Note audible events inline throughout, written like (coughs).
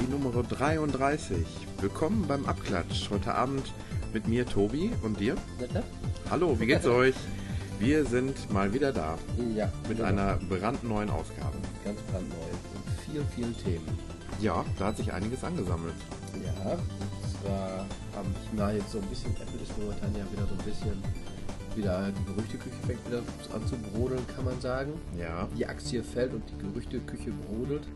Die Nummer 33. Willkommen beim Abklatsch. Heute Abend mit mir, Tobi, und dir. Hallo, wie geht's (laughs) euch? Wir sind mal wieder da Ja, mit genau. einer brandneuen Ausgabe. Ganz brandneu und vielen, vielen Themen. Ja, da hat sich einiges angesammelt. Ja, und zwar habe ich mal jetzt so ein bisschen, Apple ist momentan ja wieder so ein bisschen, wieder die Gerüchteküche fängt wieder an zu brodeln, kann man sagen. Ja. Die Aktie fällt und die Gerüchteküche brodelt,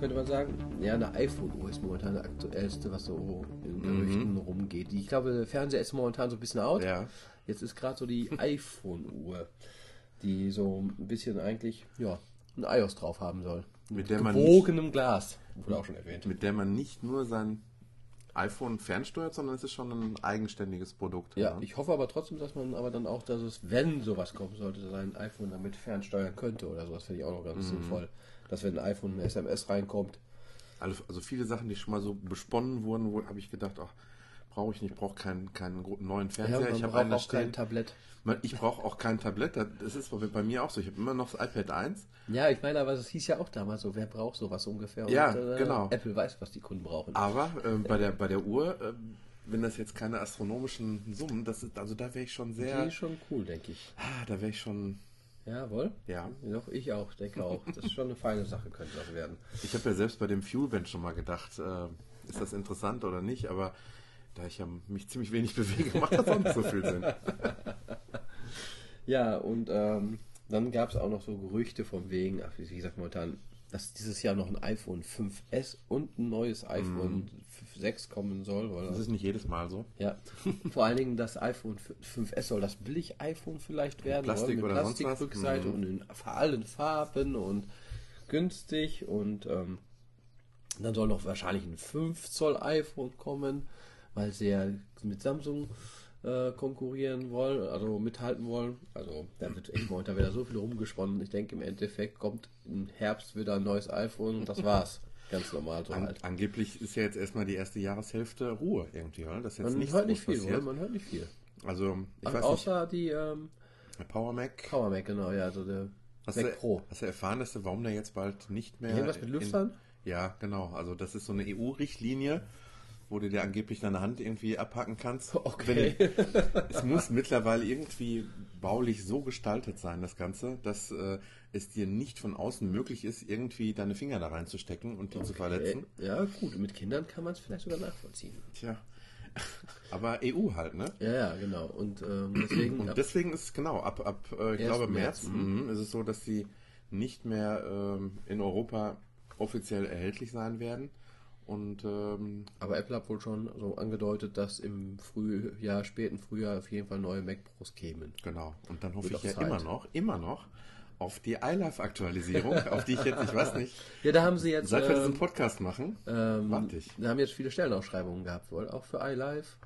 könnte man sagen. Ja, eine iPhone-Uhr ist momentan das aktuellste, was so in Gerüchten rumgeht. Die, ich glaube, der Fernseher ist momentan so ein bisschen out. Ja. Jetzt ist gerade so die (laughs) iPhone-Uhr, die so ein bisschen eigentlich, ja, ein iOS drauf haben soll. Mit man Gewogenem Glas, wurde auch schon erwähnt. Mit der man nicht nur sein iPhone fernsteuert, sondern es ist schon ein eigenständiges Produkt. Ja, ich hoffe aber trotzdem, dass man aber dann auch, dass es, wenn sowas kommen sollte, sein iPhone damit fernsteuern könnte oder sowas, finde ich auch noch ganz sinnvoll. Dass wenn ein iPhone eine SMS reinkommt, Also, also viele Sachen, die schon mal so besponnen wurden, wo habe ich gedacht, ach, brauche ich nicht, ich brauche keinen, keinen neuen ja, Fernseher. man ich habe auch kein stehen. Ich brauche auch kein Tablett. Das- ist bei mir auch so. Ich habe immer noch das iPad 1. Ja, ich meine, aber es hieß ja auch damals so, wer braucht sowas ungefähr? Ja, äh, genau. Apple weiß, was die Kunden brauchen. Aber ähm, bei, der, bei der Uhr, ähm, wenn das jetzt keine astronomischen Summen, das ist, also da wäre ich schon Die sehr, ist schon cool, denke ich. ah, da wäre ich schon, Jawohl. ja. Doch, ich auch, denke auch. Das ist schon eine feine Sache, könnte das werden. Ich habe ja selbst bei dem Fuelband schon mal gedacht, äh, ist das interessant oder nicht, aber da ich ja mich ziemlich wenig bewege, macht das auch nicht so viel Sinn. (laughs) Ja, und ähm, dann gab es auch noch so Gerüchte von wegen, ach, wie gesagt, momentan, dass dieses Jahr noch ein iPhone 5S und ein neues iPhone 6 kommen soll. Weil Das ist nicht jedes Mal so. ja, vor allen Dingen das iPhone 5S soll das Billig-iPhone vielleicht werden. Plastik oder? oder Mit sonst was? Plastikrückseite Mhm. und in allen Farben und günstig und ähm, dann soll noch wahrscheinlich ein 5 Zoll iPhone kommen, weil sie ja mit Samsung äh, konkurrieren wollen, also mithalten wollen. Also da wird echt momentan wieder so viel rumgesponnen. Ich denke im Endeffekt kommt im Herbst wieder ein neues iPhone und das war's. Ganz normal so An, halt. angeblich ist ja jetzt erstmal die erste Jahreshälfte Ruhe irgendwie, oder? Das jetzt Man hört nicht viel, passiert. oder? Man hört nicht viel. Also, ich Ach, weiß außer die ähm, nicht, Power Mac. Power Mac, genau, ja, also der Hast Mac du, Pro. hast du erfahren, dass du, warum der jetzt bald nicht mehr. Irgendwas mit Lüftern? In, ja, genau. Also, das ist so eine EU-Richtlinie, wo du dir angeblich deine Hand irgendwie abhacken kannst. (laughs) Okay. Wenn, es muss mittlerweile irgendwie baulich so gestaltet sein, das Ganze, dass äh, es dir nicht von außen möglich ist, irgendwie deine Finger da reinzustecken und die zu verletzen. Ja, gut, mit Kindern kann man es vielleicht sogar nachvollziehen. Tja. Aber EU halt, ne? Ja, ja, genau. Und ähm, deswegen. Und deswegen ist es genau, ab, ab äh, ich glaube März, März, mhm, ist es so, dass sie nicht mehr ähm, in Europa offiziell erhältlich sein werden. Und ähm, aber Apple hat wohl schon so angedeutet, dass im Frühjahr, späten Frühjahr auf jeden Fall neue Mac Pros kämen. genau, und dann hoffe Wird ich ja Zeit. immer noch, immer noch auf die iLife-Aktualisierung, (laughs) auf die ich jetzt, ich weiß nicht, Ja, da haben sie jetzt. seit wir ähm, diesen Podcast machen, ähm, warte ich. Da haben jetzt viele Stellenausschreibungen gehabt, wohl, auch für iLife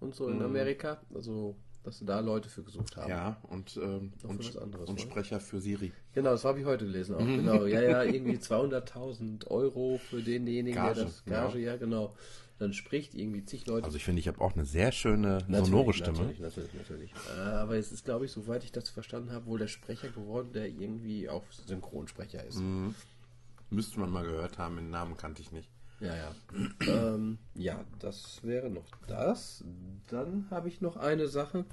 und so in Amerika. Also, dass sie da Leute für gesucht haben. Mhm. Ja, und, ähm, und, anderes, und? Sprecher für Siri. Genau, das habe ich heute gelesen auch. Genau, ja, ja, (laughs) irgendwie 200.000 Euro für denjenigen, Gage, der das Gage, ja, genau. Dann spricht irgendwie zig Leute. Also ich finde, ich habe auch eine sehr schöne Natürlich, sonore Stimme. Natürlich, natürlich, natürlich. Äh, Aber es ist, glaube ich, soweit ich das verstanden habe, wohl der Sprecher geworden, der irgendwie auch Synchronsprecher ist. Mhm. Müsste man mal gehört haben, den Namen kannte ich nicht. Ja, ja. ähm, (clears throat) ja, das wäre noch das. Dann habe ich noch eine Sache.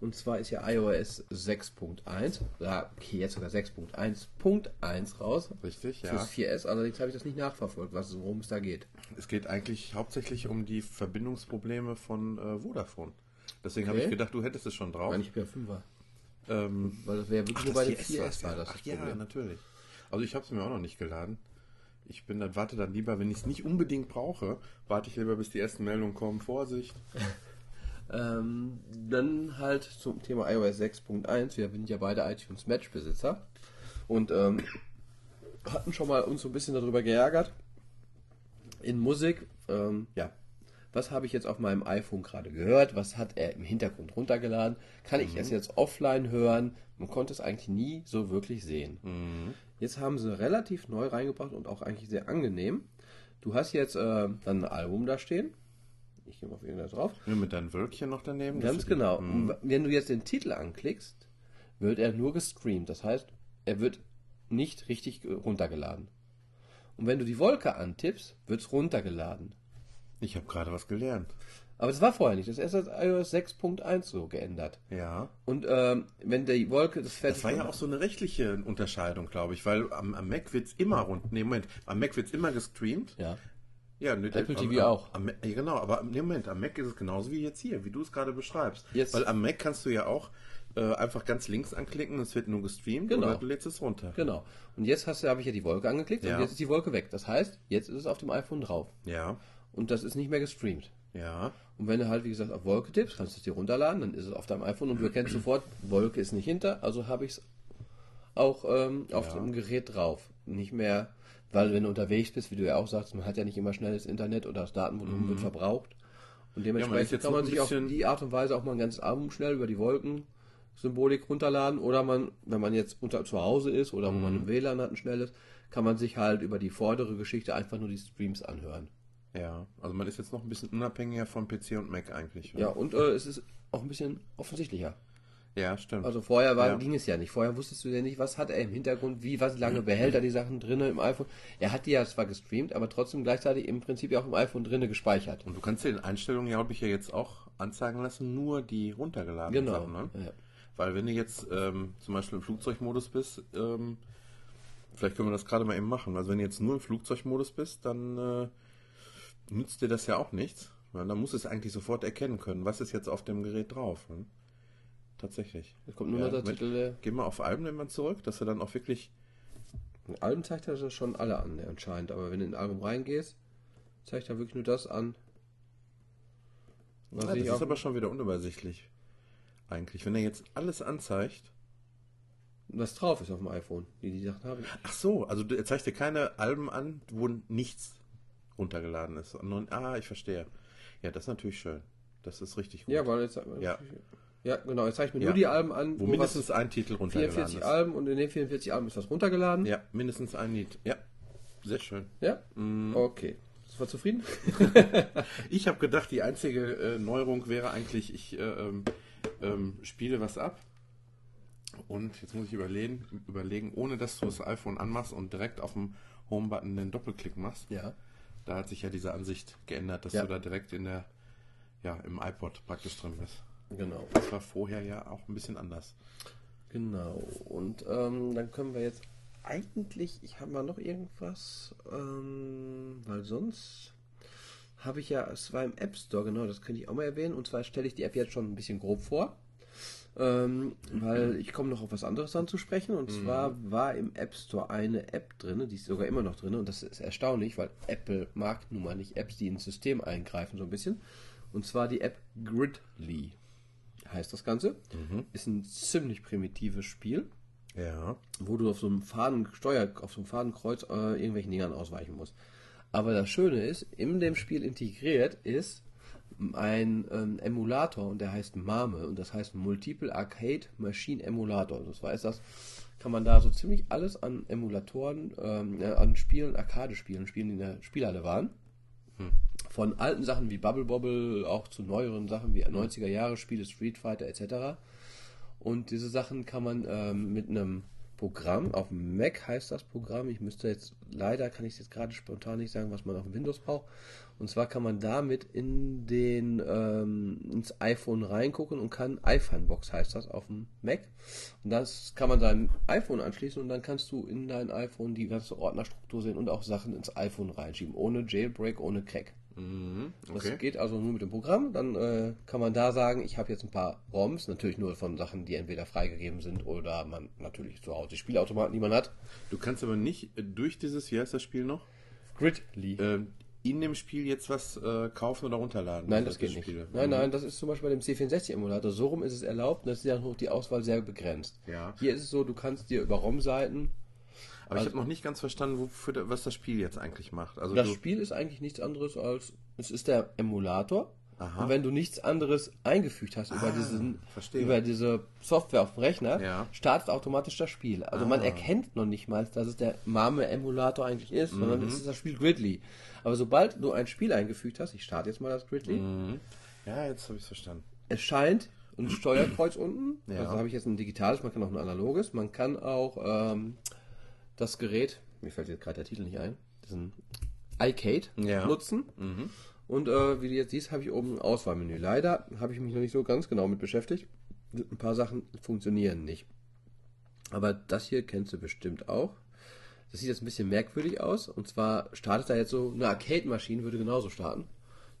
Und zwar ist ja iOS 6.1. Ja, okay, jetzt sogar 6.1.1 raus. Richtig, ja. Fürs 4S. Allerdings habe ich das nicht nachverfolgt, was, worum es da geht. Es geht eigentlich hauptsächlich um die Verbindungsprobleme von äh, Vodafone. Deswegen habe Okay. ich gedacht, du hättest es schon drauf. Meine ich bin ja 5er. Ähm, Weil das wäre wirklich ach, nur bei dem 4S 4S war's, war das. Ach das ja, natürlich. Also ich habe es mir auch noch nicht geladen. Ich bin dann, warte dann lieber, wenn ich es nicht unbedingt brauche, warte ich lieber, bis die ersten Meldungen kommen. Vorsicht. (laughs) Ähm, dann halt zum Thema iOS 6.1. Wir sind ja beide iTunes Match Besitzer und ähm, (coughs) hatten schon mal uns so ein bisschen darüber geärgert. In Musik, ähm, ja, was habe ich jetzt auf meinem iPhone gerade gehört? Was hat er im Hintergrund runtergeladen? Kann ich es jetzt offline hören? Man konnte es eigentlich nie so wirklich sehen. Jetzt haben sie relativ neu reingebracht und auch eigentlich sehr angenehm. Du hast jetzt äh, dann ein Album da stehen. Ich gehe mal auf irgendwas drauf. Ja, mit deinem Wölkchen noch daneben. Ganz genau. Die, wenn du jetzt den Titel anklickst, wird er nur gestreamt. Das heißt, er wird nicht richtig runtergeladen. Und wenn du die Wolke antippst, wird es runtergeladen. Ich habe gerade was gelernt. Aber das war vorher nicht. Das ist erst als iOS 6.1 so geändert. Ja. Und ähm, wenn die Wolke das fertig Das war ja auch so eine rechtliche Unterscheidung, glaube ich, weil am, am Mac wird es immer rund. Nee, Moment, am Mac wird es immer gestreamt. Ja. Ja, ne, Apple TV am, auch. Am, ja, genau, aber im Moment, am Mac ist es genauso wie jetzt hier, wie du es gerade beschreibst. Jetzt. Weil am Mac kannst du ja auch äh, einfach ganz links anklicken, es wird nur gestreamt genau. oder du lädst es runter. Genau. Und jetzt hast du, habe ich ja die Wolke angeklickt ja. und jetzt ist die Wolke weg. Das heißt, jetzt ist es auf dem iPhone drauf. Ja. Und das ist nicht mehr gestreamt. Ja. Und wenn du halt, wie gesagt, auf Wolke tippst, kannst du es dir runterladen, dann ist es auf deinem iPhone und du erkennst sofort, Wolke ist nicht hinter, also habe ich es auch ähm, auf ja. dem Gerät drauf. Nicht mehr, weil wenn du unterwegs bist, wie du ja auch sagst, man hat ja nicht immer schnelles Internet oder das Datenvolumen mhm. wird verbraucht. Und dementsprechend ja, kann man sich auf die Art und Weise auch mal ein ganzes Album schnell über die Wolken-Symbolik runterladen. Oder man, wenn man jetzt unter zu Hause ist oder mhm. wo man ein WLAN hat, ein schnelles, kann man sich halt über die vordere Geschichte einfach nur die Streams anhören. Ja, also man ist jetzt noch ein bisschen unabhängiger von PC und Mac eigentlich. Oder? Ja, und äh, es ist auch ein bisschen offensichtlicher. Ja, stimmt. Also vorher war, ja. ging es ja nicht. Vorher wusstest du ja nicht, was hat er im Hintergrund, wie, was lange behält er die Sachen drinnen im iPhone. Er hat die ja zwar gestreamt, aber trotzdem gleichzeitig im Prinzip ja auch im iPhone drinnen gespeichert. Und du kannst dir in Einstellungen ja, glaube ich, ja jetzt auch anzeigen lassen, nur die runtergeladenen genau. Sachen. Ne? Ja. Weil wenn du jetzt ähm, zum Beispiel im Flugzeugmodus bist, ähm, vielleicht können wir das gerade mal eben machen. Also wenn du jetzt nur im Flugzeugmodus bist, dann äh, nützt dir das ja auch nichts. Weil dann muss es eigentlich sofort erkennen können, was ist jetzt auf dem Gerät drauf. Ne? Tatsächlich. Da kommt nur ja, noch der Titel. Äh, Geh mal auf Alben wenn man zurück, dass er dann auch wirklich. Alben zeigt er schon alle an, anscheinend. Aber wenn du in ein Album reingehst, zeigt er wirklich nur das an. Was ja, das ist aber schon wieder unübersichtlich. Eigentlich. Wenn er jetzt alles anzeigt. Was drauf ist auf dem iPhone, die die Sachen haben. Ach so, also er zeigt dir keine Alben an, wo nichts runtergeladen ist. ah, ich verstehe. Ja, das ist natürlich schön. Das ist richtig gut. Ja, weil jetzt. Ja. Ja, genau. Jetzt zeige ich mir ja. nur die Alben an. Wo, wo mindestens ein Titel runtergeladen 44 ist. Alben und in den 44 Alben ist was runtergeladen. Ja, mindestens ein Lied. Ja, sehr schön. Ja? Mm. Okay. Ist war zufrieden? (laughs) ich habe gedacht, die einzige äh, Neuerung wäre eigentlich, ich äh, ähm, ähm, spiele was ab. Und jetzt muss ich überlegen, überlegen, ohne dass du das iPhone anmachst und direkt auf dem Home-Button den Doppelklick machst. Ja. Da hat sich ja diese Ansicht geändert, dass ja. du da direkt in der, ja, im iPod praktisch drin bist. Genau. Das war vorher ja auch ein bisschen anders. Genau. Und ähm, dann können wir jetzt eigentlich, ich habe mal noch irgendwas, ähm, weil sonst habe ich ja, es war im App Store, genau, das könnte ich auch mal erwähnen. Und zwar stelle ich die App jetzt schon ein bisschen grob vor. Ähm, weil ich komme noch auf was anderes anzusprechen. Und mhm. zwar war im App Store eine App drin, die ist sogar immer noch drin. Und das ist erstaunlich, weil Apple mag nun mal nicht Apps, die ins System eingreifen, so ein bisschen. Und zwar die App Gridly heißt das Ganze. Mhm. Ist ein ziemlich primitives Spiel. Ja. Wo du auf so einem Faden, Steuer, auf so einem Fadenkreuz äh, irgendwelchen Dingern ausweichen musst. Aber das Schöne ist, in dem Spiel integriert ist ein ähm, Emulator und der heißt MAME und das heißt Multiple Arcade Machine Emulator. Das heißt, das kann man da so ziemlich alles an Emulatoren, ähm, äh, an Spielen, Arcade-Spielen, Spielen, die in der Spielhalle waren. Hm. Von alten Sachen wie Bubble Bobble auch zu neueren Sachen wie 90er Jahre Spiele, Street Fighter etc. Und diese Sachen kann man ähm, mit einem Programm, auf Mac heißt das Programm, ich müsste jetzt, leider kann ich es jetzt gerade spontan nicht sagen, was man auf Windows braucht. Und zwar kann man damit in den, ähm, ins iPhone reingucken und kann iPhone-Box heißt das auf dem Mac. Und das kann man sein iPhone anschließen und dann kannst du in dein iPhone die ganze Ordnerstruktur sehen und auch Sachen ins iPhone reinschieben, ohne Jailbreak, ohne Crack. Mhm, okay. Das geht also nur mit dem Programm. Dann äh, kann man da sagen, ich habe jetzt ein paar ROMs, natürlich nur von Sachen, die entweder freigegeben sind oder man natürlich zu Hause Spielautomaten, die man hat. Du kannst aber nicht äh, durch dieses, wie heißt das Spiel noch? Gridly. Äh, in dem Spiel jetzt was äh, kaufen oder runterladen. Nein, das, das geht nicht. Spiele. Nein, mhm. nein, das ist zum Beispiel bei dem C64-Emulator. So rum ist es erlaubt, das ist ja noch die Auswahl sehr begrenzt. Ja. Hier ist es so, du kannst dir über ROM-Seiten aber also, ich habe noch nicht ganz verstanden, wofür, was das Spiel jetzt eigentlich macht. Also das Spiel ist eigentlich nichts anderes als, es ist der Emulator. Und wenn du nichts anderes eingefügt hast über, Ah, diesen, verstehe. über diese Software auf dem Rechner, Ja. startet automatisch das Spiel. Also man erkennt noch nicht mal, dass es der Mame-Emulator eigentlich ist, sondern Mhm. es ist das Spiel Gridley. Aber sobald du ein Spiel eingefügt hast, ich starte jetzt mal das Gridley, Mhm. Ja, jetzt habe ich es verstanden. erscheint ein Steuerkreuz unten. Ja. Also habe ich jetzt ein digitales, man kann auch ein analoges. Man kann auch ähm, das Gerät, mir fällt jetzt gerade der Titel nicht ein, diesen iCade Ja. nutzen. Und äh, wie du jetzt siehst, habe ich oben ein Auswahlmenü. Leider habe ich mich noch nicht so ganz genau mit beschäftigt. Ein paar Sachen funktionieren nicht. Aber das hier kennst du bestimmt auch. Das sieht jetzt ein bisschen merkwürdig aus. Und zwar startet da jetzt so eine Arcade-Maschine, würde genauso starten.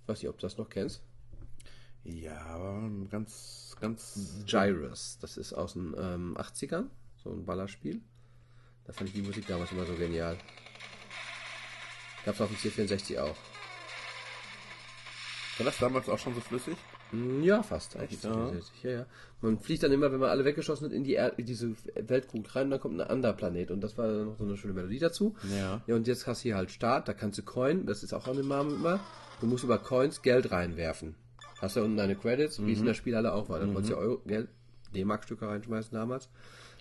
Ich weiß nicht, ob du das noch kennst. Ja, ganz, ganz. Gyrus. Das ist aus den ähm, 80ern, so ein Ballerspiel. Da fand ich die Musik damals immer so genial. Gab's auf dem C64 auch. War das damals auch schon so flüssig? Hm, Ja, fast. Echt, Ja. ja, ja. Man fliegt dann immer, wenn man alle weggeschossen hat, in, die er in diese Weltkugel rein und dann kommt ein anderer Planet. Und das war dann noch so eine schöne Melodie dazu. Ja. Ja, und jetzt hast du hier halt Start, da kannst du Coin, das ist auch an dem Namen immer. Du musst über Coins Geld reinwerfen. Hast ja unten deine Credits, wie es in der Spielhalle auch war. Da konntest du Euro, Geld, D-Mark-Stücke reinschmeißen damals.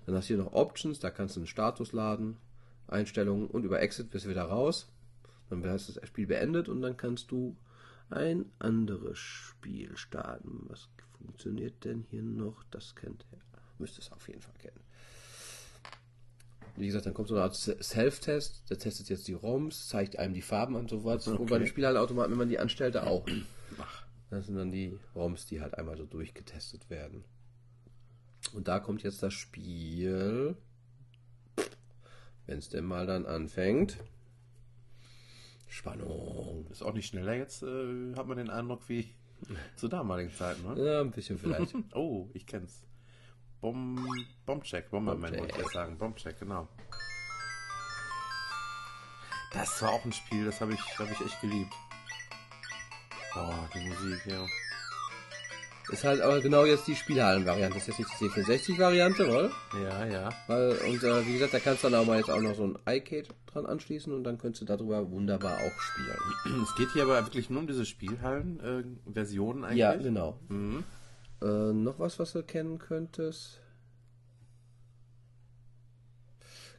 Dann hast du hier noch Options, da kannst du einen Status laden, Einstellungen und über Exit bist du wieder raus. Dann hast du das Spiel beendet und dann kannst du ein anderes Spiel starten. Was funktioniert denn hier noch? Das kennt ihr. Müsste es auf jeden Fall kennen. Wie gesagt, dann kommt so eine Art Self-Test, der testet jetzt die ROMs, zeigt einem die Farben und so was. Und bei den Spielhallenautomaten, wenn man die anstellte, auch. Das sind dann die ROMs, die halt einmal so durchgetestet werden. Und da kommt jetzt das Spiel, wenn es denn mal dann anfängt. Spannung. Ist auch nicht schneller jetzt, äh, hat man den Eindruck wie (laughs) zu damaligen Zeiten, ne? Ja, ein bisschen vielleicht. (laughs) Oh, ich kenn's. Bom Bombcheck, Bomberman wollte ich jetzt sagen. Bombcheck, genau. Das war auch ein Spiel, das habe ich, hab ich echt geliebt. Oh, die Musik, ja. Ist halt aber genau jetzt die Spielhallen-Variante. Das ist jetzt nicht die C64-Variante, oder? Ja, ja. Weil, und äh, wie gesagt, da kannst du dann auch mal jetzt auch noch so ein iCade dran anschließen und dann könntest du darüber wunderbar auch spielen. (clears throat) Es geht hier aber wirklich nur um diese Spielhallen-Versionen eigentlich. Ja, genau. Mhm. Äh, noch was, was du kennen könntest?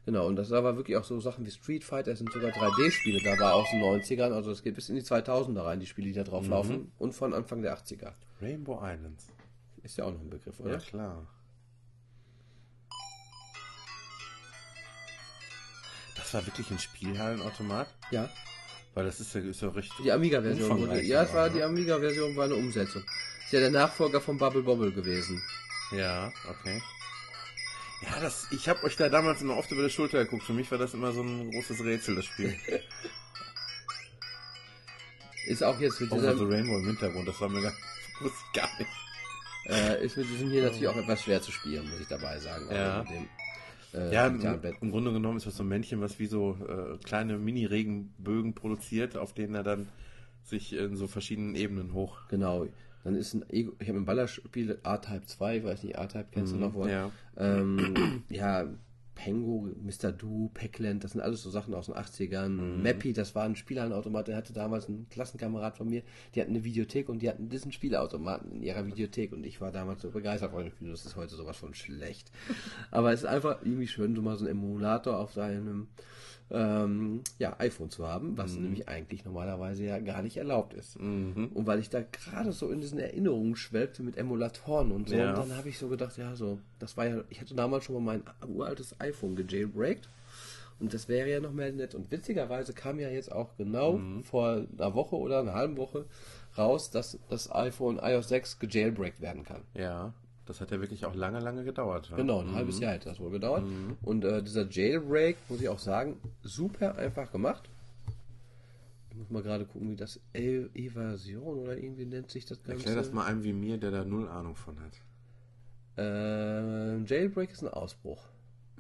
Genau, und das ist aber wirklich auch so Sachen wie Street Fighter, es sind sogar 3D-Spiele dabei aus den 90ern, also es geht bis in die 2000er rein, die Spiele, die da drauf laufen, und von Anfang der 80er. Rainbow Islands. Ist ja auch noch ein Begriff, Ja, oder? klar. Das war wirklich ein Spielhallenautomat? Ja. Weil das ist ja, ist ja recht. Die Amiga-Version. wurde- Ja, es war aber, die ne? Amiga-Version, war eine Umsetzung. Ist ja der Nachfolger von Bubble Bobble gewesen. Ja, okay. Ja, das, ich habe euch da damals immer oft über die Schulter geguckt. Für mich war das immer so ein großes Rätsel, das Spiel. (laughs) Ist auch jetzt mit Over dieser, the Rainbow im Hintergrund, das war mir gar, wusste ich gar nicht. äh, ist mit diesem hier natürlich auch etwas schwer zu spielen, muss ich dabei sagen. Ja. mit dem, äh, Ja, im, im Grunde genommen ist das so ein Männchen, was wie so äh, kleine Mini-Regenbögen produziert, auf denen er dann sich in so verschiedenen Ebenen hoch. Genau. Dann ist ein Ego, ich habe ein Ballerspiel A-Type 2, ich weiß nicht, A-Type kennst du noch wohl? Mhm, ja. Ähm, (clears throat) ja, Pengo, Mr. Do, Packland, das sind alles so Sachen aus den 80ern. Mhm. Mappy, das war ein Spielhallenautomat, der hatte damals einen Klassenkamerad von mir, die hatten eine Videothek und die hatten diesen Spielautomaten in ihrer Videothek und ich war damals so begeistert von dem Spiel, das ist heute sowas von schlecht. (laughs) Aber es ist einfach irgendwie schön, so mal so einen Emulator auf seinem ähm, ja, iPhone zu haben, was Mhm. nämlich eigentlich normalerweise ja gar nicht erlaubt ist. Mhm. Und weil ich da gerade so in diesen Erinnerungen schwelgte mit Emulatoren und so, Ja. und dann habe ich so gedacht, ja, so, das war ja, ich hatte damals schon mal mein uraltes iPhone gejailbreakt. Und das wäre ja noch mehr nett. Und witzigerweise kam ja jetzt auch genau Mhm. vor einer Woche oder einer halben Woche raus, dass das iPhone iOS 6 gejailbreakt werden kann. Ja, das hat ja wirklich auch lange, lange gedauert. Ja? Genau, ein halbes Jahr hätte das wohl gedauert. Und äh, dieser Jailbreak, muss ich auch sagen, super einfach gemacht. Ich muss mal gerade gucken, wie das E- Evasion oder irgendwie nennt sich das Ganze. Erklär das mal einem wie mir, der da null Ahnung von hat. Äh, Jailbreak ist ein Ausbruch.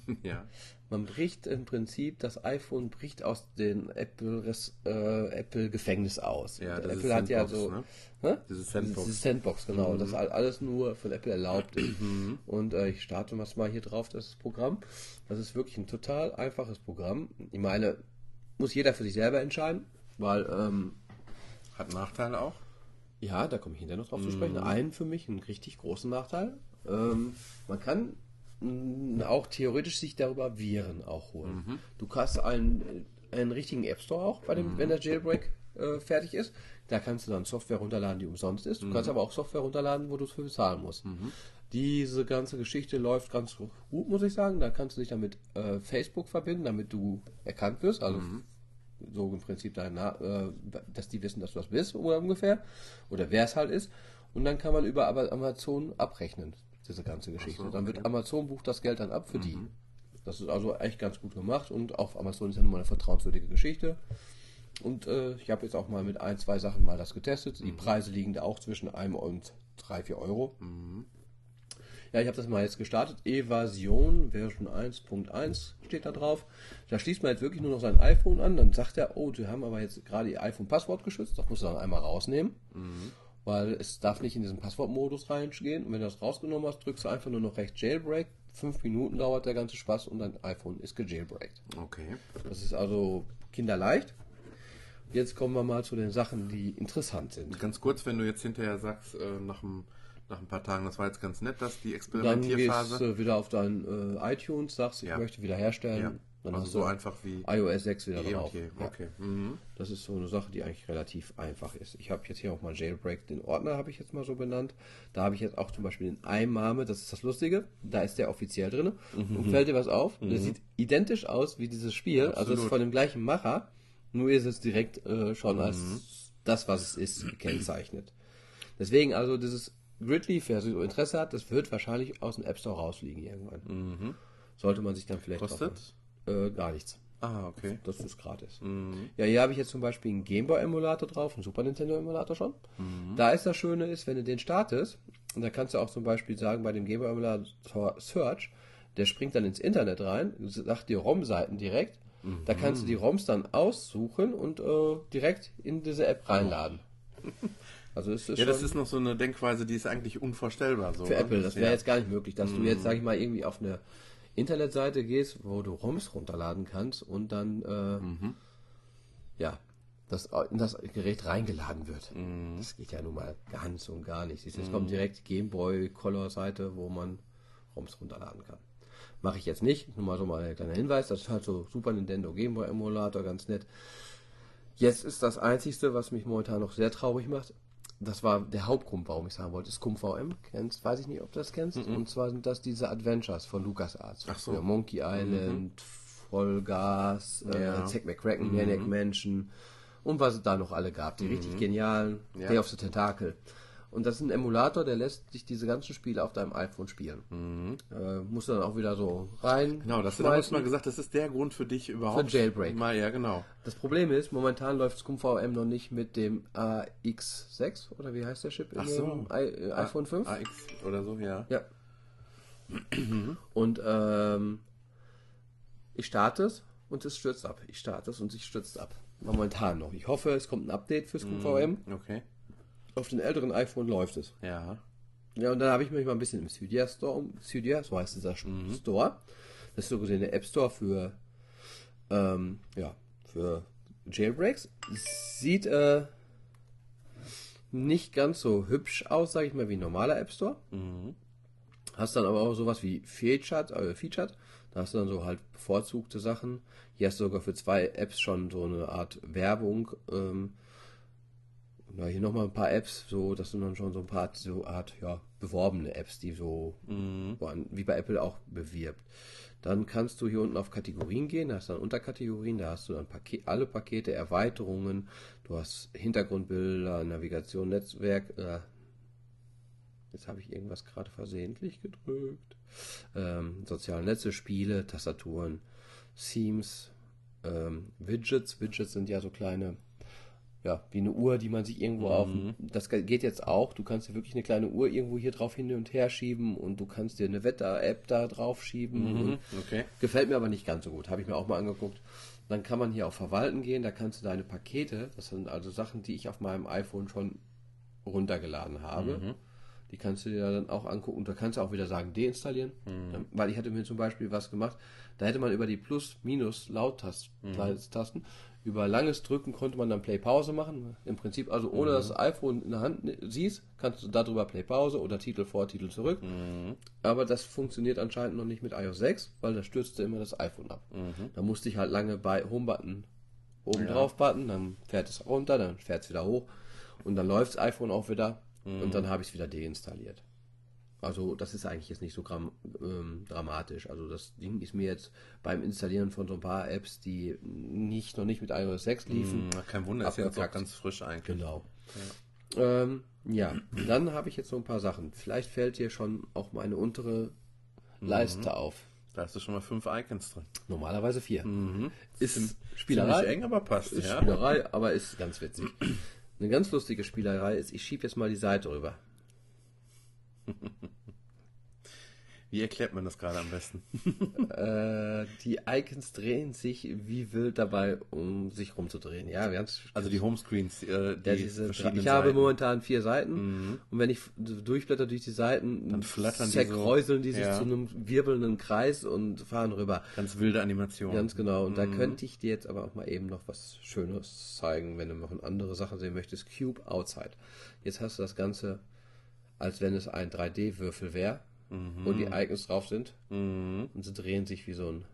(laughs) ja. Man bricht im Prinzip, das iPhone bricht aus dem Apple, äh, Apple Gefängnis aus. Ja, das Apple ist hat ja Sandbox, so, ne? Hä? Diese Sandbox. Diese Sandbox, genau. Das all- alles nur von Apple erlaubt ist. Und äh, ich starte mal hier drauf, das Programm. Das ist wirklich ein total einfaches Programm. Ich meine, muss jeder für sich selber entscheiden, weil ähm, Hat Nachteile auch? Ja, da komme ich hinterher noch drauf zu sprechen. Einen für mich, einen richtig großen Nachteil. Ähm, man kann auch theoretisch sich darüber Viren auch holen. Du hast einen, äh, einen richtigen App Store auch, bei dem, wenn der Jailbreak äh, fertig ist. Da kannst du dann Software runterladen, die umsonst ist. Du kannst aber auch Software runterladen, wo du es für bezahlen musst. Diese ganze Geschichte läuft ganz gut, muss ich sagen. Da kannst du dich damit äh, Facebook verbinden, damit du erkannt wirst. Also so im Prinzip dein äh, dass die wissen, dass du das bist, oder ungefähr. Oder wer es halt ist. Und dann kann man über Amazon abrechnen, diese ganze Geschichte. Dann wird Amazon bucht das Geld dann ab für die. Das ist also echt ganz gut gemacht und auch Amazon ist ja nun mal eine vertrauenswürdige Geschichte. Und äh, ich habe jetzt auch mal mit ein, zwei Sachen mal das getestet. Die Preise liegen da auch zwischen einem und drei, vier Euro. Ja, ich habe das mal jetzt gestartet. Evasion Version 1.1 steht da drauf. Da schließt man jetzt wirklich nur noch sein iPhone an. Dann sagt er, oh, die haben aber jetzt gerade ihr iPhone-Passwort geschützt. Das musst du dann einmal rausnehmen. Weil es darf nicht in diesen Passwortmodus reingehen. Und wenn du das rausgenommen hast, drückst du einfach nur noch rechts Jailbreak. Fünf Minuten dauert der ganze Spaß und dein iPhone ist gejailbreakt. Okay. Das ist also kinderleicht. Jetzt kommen wir mal zu den Sachen, die interessant sind. Ganz kurz, wenn du jetzt hinterher sagst, äh, nach, ein, nach ein paar Tagen, das war jetzt ganz nett, dass die Dann gehst Experimentierphase. du wieder auf dein äh, iTunes, sagst, ich Ja. möchte wiederherstellen. ja. Dann also so du einfach wie iOS 6 wieder eh drauf. Ja. Okay. Mhm. Das ist so eine Sache, die eigentlich relativ einfach ist. Ich habe jetzt hier auch mal Jailbreak, den Ordner habe ich jetzt mal so benannt. Da habe ich jetzt auch zum Beispiel den iMame, das ist das Lustige, da ist der offiziell drin. Und fällt dir was auf? Der sieht identisch aus wie dieses Spiel, also Absolut. ist von dem gleichen Macher, nur ist es direkt äh, schon als das, was es ist, gekennzeichnet. Deswegen also dieses Gridleaf, wer so Interesse hat, das wird wahrscheinlich aus dem App Store rausfliegen irgendwann. Sollte man sich dann vielleicht Kostet? Äh, gar nichts. Ah, okay. Das ist gratis. Ja, hier habe ich jetzt zum Beispiel einen Gameboy-Emulator drauf, einen Super Nintendo-Emulator schon. Da ist das Schöne ist, wenn du den startest, und da kannst du auch zum Beispiel sagen, bei dem Gameboy-Emulator Search, der springt dann ins Internet rein, sagt dir ROM-Seiten direkt. Da kannst du die ROMs dann aussuchen und äh, direkt in diese App reinladen. (laughs) Also es ist Ja, das ist noch so eine Denkweise, die ist eigentlich unvorstellbar. So, für ne? Apple, das wäre ja. jetzt gar nicht möglich, dass du jetzt, sag ich mal, irgendwie auf eine Internetseite gehst, wo du ROMs runterladen kannst und dann äh, ja, das in das Gerät reingeladen wird. Das geht ja nun mal ganz und gar nicht. Jetzt kommt direkt die Gameboy Color Seite, wo man ROMs runterladen kann. Mache ich jetzt nicht, nur mal so mal ein kleiner Hinweis, das ist halt so Super Nintendo Gameboy Emulator, ganz nett. Jetzt ist das Einzigste, was mich momentan noch sehr traurig macht. Das war der Hauptgrund, warum ich sagen wollte, ist CumVM. Kennst, weiß ich nicht, ob du das kennst. Und zwar sind das diese Adventures von LucasArts. Ach so. Ja, Monkey Island, Vollgas, äh, Ja. Zack McCracken, Maniac Mansion und was es da noch alle gab. Die richtig genialen Ja. Day of the Tentacle. Und das ist ein Emulator, der lässt sich diese ganzen Spiele auf deinem iPhone spielen. Äh, musst du dann auch wieder so rein. Genau, das hast du mal gesagt, das ist der Grund für dich überhaupt. Für Jailbreak. Mal, ja, genau. Das Problem ist, momentan läuft ScumVM noch nicht mit dem AX6 oder wie heißt der Chip Ach so. I äh, iPhone 5? AX oder so, ja. Ja. Und ähm, ich starte es und es stürzt ab. Ich starte es und es stürzt ab. Momentan noch. Ich hoffe, es kommt ein Update für ScumVM. Okay. Auf den älteren iPhone läuft es. Ja. Ja, und dann habe ich mich mal ein bisschen im Cydia Store, um, Cydia, so heißt dieser Store. Das ist so gesehen der App Store für, ähm, ja, für Jailbreaks. Sieht äh, nicht ganz so hübsch aus, sage ich mal, wie ein normaler App Store. Hast dann aber auch sowas wie Featured, äh, Featured. Da hast du dann so halt bevorzugte Sachen. Hier hast du sogar für zwei Apps schon so eine Art Werbung. Ähm, ja, hier nochmal ein paar Apps, so, das sind dann schon so ein paar so Art, ja, beworbene Apps, die so, an- wie bei Apple auch bewirbt. Dann kannst du hier unten auf Kategorien gehen, da hast du dann Unterkategorien, da hast du dann Paket, alle Pakete, Erweiterungen, du hast Hintergrundbilder, Navigation, Netzwerk, äh, jetzt habe ich irgendwas gerade versehentlich gedrückt, ähm, soziale Netze, Spiele, Tastaturen, Themes, ähm, Widgets, Widgets sind ja so kleine ja, wie eine Uhr, die man sich irgendwo auf. Das geht jetzt auch. Du kannst dir wirklich eine kleine Uhr irgendwo hier drauf hin und her schieben und du kannst dir eine Wetter-App da drauf schieben. Und Okay. gefällt mir aber nicht ganz so gut. Habe ich mir auch mal angeguckt. Dann kann man hier auf Verwalten gehen. Da kannst du deine Pakete, das sind also Sachen, die ich auf meinem iPhone schon runtergeladen habe. Die kannst du dir dann auch angucken. Da kannst du auch wieder sagen, deinstallieren. Dann- Weil ich hatte mir zum Beispiel was gemacht, da hätte man über die Plus-, Minus-, Laut-Tasten, über langes Drücken konnte man dann Play-Pause machen. Im Prinzip, also ohne dass das iPhone in der Hand siehst, kannst du darüber Play-Pause oder Titel vor, Titel zurück. Aber das funktioniert anscheinend noch nicht mit iOS 6, weil da stürzte immer das iPhone ab. Da musste ich halt lange bei Home-Button oben drauf button, dann fährt es runter, dann fährt es wieder hoch und dann läuft das iPhone auch wieder und dann habe ich es wieder deinstalliert. Also das ist eigentlich jetzt nicht so gram, ähm, dramatisch. Also das Ding ist mir jetzt beim Installieren von so ein paar Apps, die nicht noch nicht mit iOS 6 liefen. Hm, kein Wunder, ist ja jetzt auch Abgekackt. ganz frisch eigentlich. Genau. Ähm, ja, dann habe ich jetzt so ein paar Sachen. Vielleicht fällt dir schon auch meine untere Leiste auf. Da hast du schon mal fünf Icons drin. Normalerweise vier. Ist Ziemlich Spielerei. eng, aber passt. Ist ja. Spielerei, aber ist ganz witzig. Eine ganz lustige Spielerei ist, ich schiebe jetzt mal die Seite rüber. (laughs) Wie erklärt man das gerade am besten? (laughs) Äh, die Icons drehen sich wie wild dabei, um sich rumzudrehen. Ja, wir haben's Also die Homescreens, äh, die ja, diese, verschiedenen ich habe Seiten. Mhm. momentan vier Seiten und wenn ich durchblätter durch die Seiten, Dann flattern die zerkräuseln die sich ja. zu einem wirbelnden Kreis und fahren rüber. Ganz wilde Animationen. Ganz genau. Und da könnte ich dir jetzt aber auch mal eben noch was Schönes zeigen, wenn du noch eine andere Sache sehen möchtest. Cube Outside. Jetzt hast du das Ganze, als wenn es ein 3D-Würfel wäre und die Icons drauf sind Mhm. und sie drehen sich wie so ein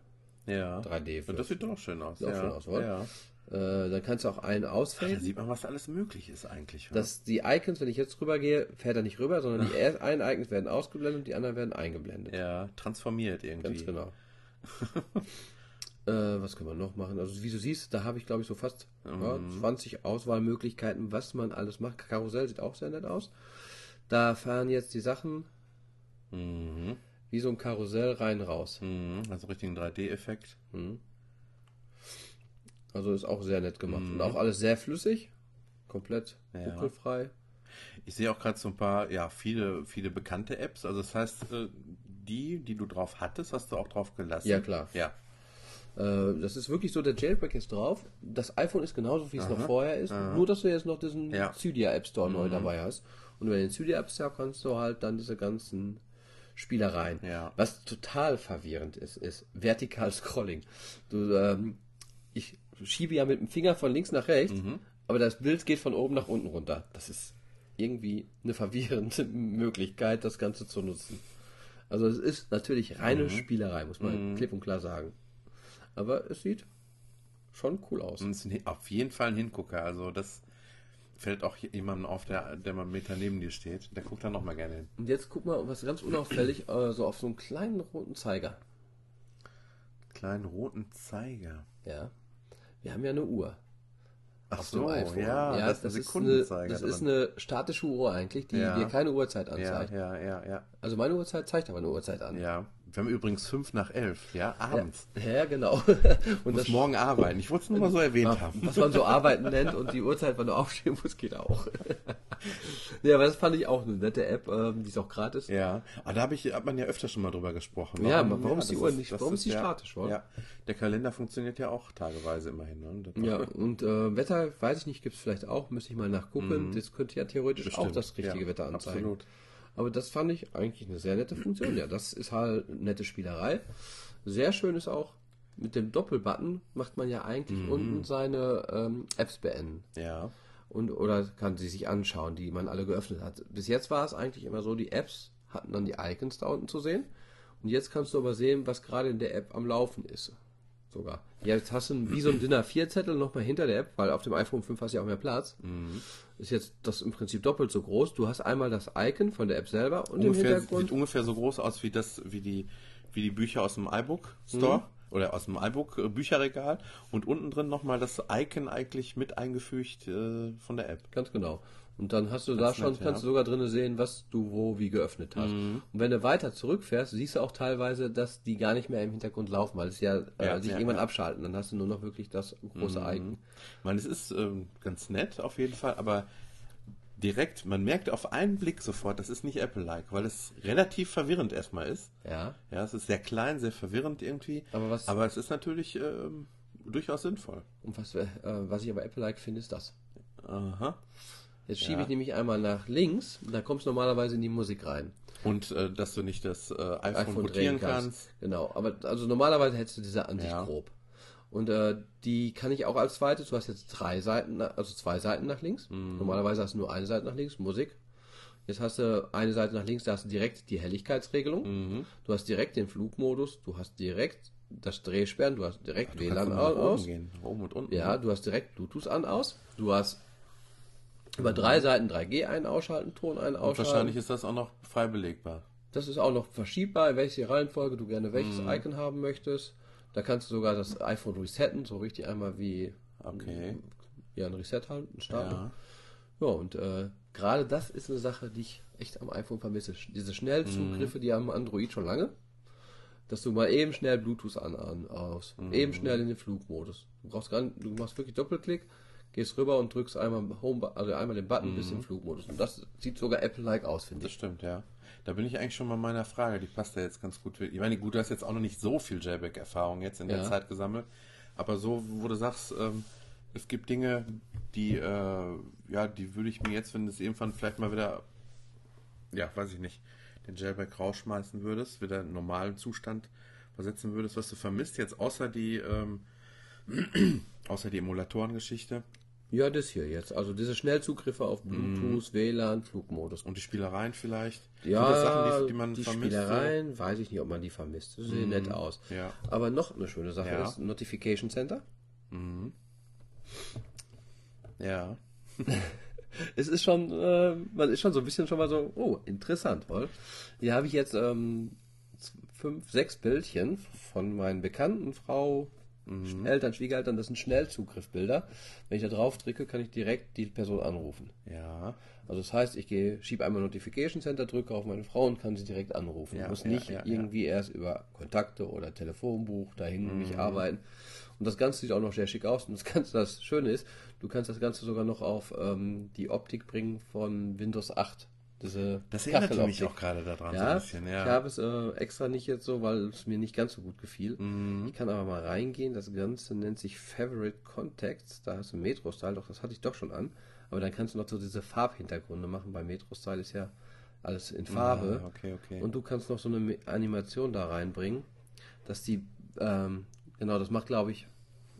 Ja. 3D-Würfel. Und das sieht doch schön aus. Sieht auch ja. schön aus, oder? Ja. Äh, dann kannst du auch einen Da ausfällen. sieht man, was alles möglich ist eigentlich. wa? Dass die Icons, wenn ich jetzt rüber gehe, fährt er nicht rüber, sondern die (laughs) einen Icons werden ausgeblendet und die anderen werden eingeblendet. ja, transformiert irgendwie. Ganz genau. (laughs) äh, was können wir noch machen? Also wie du siehst, da habe ich glaube ich so fast ja, 20 Auswahlmöglichkeiten, was man alles macht. Karussell sieht auch sehr nett aus. Da fahren jetzt die Sachen Mhm. wie so ein Karussell rein raus. Mhm. Also richtigen 3D-Effekt. Also ist auch sehr nett gemacht. Und auch alles sehr flüssig. Komplett Ja. Ich sehe auch gerade so ein paar, ja, viele, viele bekannte Apps. Also das heißt, äh, die, die du drauf hattest, hast du auch drauf gelassen. Ja, klar. Ja. Äh, das ist wirklich so, der Jailbreak ist drauf. Das iPhone ist genauso, wie es noch vorher ist. Nur, dass du jetzt noch diesen Ja. Cydia App Store neu dabei hast. Und über den Cydia App Store kannst du halt dann diese ganzen Spielereien. Ja. Was total verwirrend ist, ist vertikal Scrolling. Du, ähm, ich schiebe ja mit dem Finger von links nach rechts, aber das Bild geht von oben nach unten runter. Das ist irgendwie eine verwirrende (laughs) Möglichkeit, das Ganze zu nutzen. Also es ist natürlich reine Spielerei, muss man klipp und klar sagen. Aber es sieht schon cool aus. Und es ist auf jeden Fall ein Hingucker. Also das fällt auch jemandem auf, der, der mal einen Meter neben dir steht. Der guckt da nochmal gerne hin. Und jetzt guck mal, was ganz unauffällig, äh, so auf so einen kleinen roten Zeiger. Kleinen roten Zeiger. Ja. Wir haben ja eine Uhr. Ach so, ja, da ist ein das, ist eine, das ist drin. eine statische Uhr eigentlich, die Ja. dir keine Uhrzeit Ja, anzeigt. ja, ja, ja. Also meine Uhrzeit zeigt aber eine Uhrzeit an. Ja. Wir haben übrigens fünf nach elf, ja, abends. Ja, ja genau. (laughs) Und Muss das, morgen arbeiten. Ich wollte es nur mal so erwähnt haben. was man so (laughs) arbeiten nennt und die Uhrzeit, wann du aufstehen musst, geht auch. (laughs) ja, aber das fand ich auch eine nette App, ähm, die ist auch gratis. Ja, aber da hab ich, hat man ja öfter schon mal drüber gesprochen. Ja, warum ist die Uhr nicht- warum ist die ja, statisch, wa? Ja, der Kalender funktioniert ja auch tageweise immerhin. Ne? Ja, und äh, Wetter, weiß ich nicht, gibt es vielleicht auch, müsste ich mal nachgucken. Das könnte ja theoretisch auch Bestimmt. das richtige Ja, Wetter anzeigen. Absolut. Aber das fand ich eigentlich eine sehr nette Funktion. Ja, das ist halt eine nette Spielerei. Sehr schön ist auch, mit dem Doppelbutton macht man ja eigentlich Mhm. unten seine ähm, Apps beenden. Ja. Und, oder kann sie sich anschauen, die man alle geöffnet hat. Bis jetzt war es eigentlich immer so, die Apps hatten dann die Icons da unten zu sehen. Und jetzt kannst du aber sehen, was gerade in der App am Laufen ist. Sogar. Jetzt hast du wie so ein (clears throat) DIN A4-Zettel nochmal hinter der App, weil auf dem iPhone 5 hast du ja auch mehr Platz. Mhm. Ist jetzt das im Prinzip doppelt so groß. Du hast einmal das Icon von der App selber und im Ungefähr, Hintergrund. sieht ungefähr so groß aus wie das, wie die, wie die Bücher aus dem iBook Store Mhm. oder aus dem iBook äh, Bücherregal und unten drin nochmal das Icon eigentlich mit eingefügt äh, von der App. Ganz genau. Und dann hast du da schon, nett, kannst ja. Mhm. du sogar drinnen sehen, was du wo wie geöffnet hast. Und wenn du weiter zurückfährst, siehst du auch teilweise, dass die gar nicht mehr im Hintergrund laufen, weil es ja, äh, Ja, sich ja, irgendwann. Mhm. abschalten. Dann hast du nur noch wirklich das große Icon. Ich meine, es ist ähm, ganz nett auf jeden Fall, aber direkt, man merkt auf einen Blick sofort, das ist nicht Apple-like, weil es relativ verwirrend erstmal ist. Ja. Ja, es ist sehr klein, sehr verwirrend irgendwie. Aber was- aber es ist natürlich ähm, durchaus sinnvoll. Und was, äh, was ich aber Apple-like finde, ist das. Aha. Jetzt schiebe Ja. ich nämlich einmal nach links, da kommst du normalerweise in die Musik rein. Und äh, dass du nicht das äh, iPhone, iPhone rotieren kannst. kannst. Genau, aber also normalerweise hättest du diese Ansicht Ja. grob. Und äh, die kann ich auch als zweites. Du hast jetzt drei Seiten, also zwei Seiten nach links. Mhm. Normalerweise hast du nur eine Seite nach links, Musik. Jetzt hast du eine Seite nach links, da hast du direkt die Helligkeitsregelung. Mhm. Du hast direkt den Flugmodus, du hast direkt das Drehsperren, du hast direkt Du kannst WLAN oben aus. gehen. Oben und unten. Ja, du hast direkt Bluetooth an aus. Du hast über drei Seiten 3G ein ausschalten, Ton ein Und ausschalten. wahrscheinlich ist das auch noch frei belegbar. Das ist auch noch verschiebbar, in welche Reihenfolge du gerne welches Mhm. Icon haben möchtest. Da kannst du sogar das iPhone resetten, so richtig einmal wie Okay. ja, ein Reset halt, ein Start. Ja. Ja, und äh, gerade das ist eine Sache, die ich echt am iPhone vermisse. Diese Schnellzugriffe, Mhm. die haben Android schon lange. Dass du mal eben schnell Bluetooth an, an aus, Mhm. eben schnell in den Flugmodus. Du brauchst gar nicht, du machst wirklich Doppelklick, gehst rüber und drückst einmal Home, also einmal den Button bis im Flugmodus. Und das sieht sogar Apple-like aus, finde Mhm. Das ich. stimmt, ja. Da bin ich eigentlich schon mal meiner Frage, die passt ja jetzt ganz gut. Ich meine, gut, du hast jetzt auch noch nicht so viel JBack-Erfahrung jetzt in der Ja. Zeit gesammelt, aber so, wo du sagst, ähm, es gibt Dinge, die, äh, ja, die würde ich mir jetzt, wenn du es irgendwann vielleicht mal wieder, ja, weiß ich nicht, den Jailbreak rausschmeißen würdest, wieder in einen normalen Zustand versetzen würdest, was du vermisst jetzt, außer die, ähm, (clears throat) außer die Emulatorengeschichte Ja, das hier jetzt. Also diese Schnellzugriffe auf Bluetooth, WLAN, Flugmodus. und die Spielereien vielleicht. Ja, Sachen, die, die man die vermisst. so? Spielereien, weiß ich nicht, ob man die vermisst. Das sieht nett aus. Ja. Aber noch eine schöne Sache Ja. ist Notification Center. Ja. (laughs) Es ist schon, äh, man ist schon so ein bisschen schon mal so, oh, interessant, wohl. Hier habe ich jetzt ähm, fünf, sechs Bildchen von meinen Bekannten, Frau, Eltern, Schwiegereltern, das sind Schnellzugriffbilder. Wenn ich da drauf drücke, kann ich direkt die Person anrufen. Ja. Also das heißt, ich gehe, schiebe einmal Notification Center, drücke auf meine Frau und kann sie direkt anrufen. Ja, muss ja, nicht ja, irgendwie erst über Kontakte oder Telefonbuch dahin mich Mhm. arbeiten. Und das Ganze sieht auch noch sehr schick aus. Und das Ganze, das Schöne ist, du kannst das Ganze sogar noch auf ähm, die Optik bringen von Windows 8. Diese Das erinnert mich auch gerade daran so Ja, ein bisschen, ja. ich habe es äh, extra nicht jetzt so, weil es mir nicht ganz so gut gefiel. Mhm. Ich kann aber mal reingehen. Das Ganze nennt sich Favorite Contacts. Da hast du Metro-Style, doch das hatte ich doch schon an. Aber dann kannst du noch so diese Farbhintergründe machen. Bei Metro-Style ist ja alles in Farbe. Ah, okay, okay. Und du kannst noch so eine Animation da reinbringen, dass die, ähm, genau, das macht, glaube ich,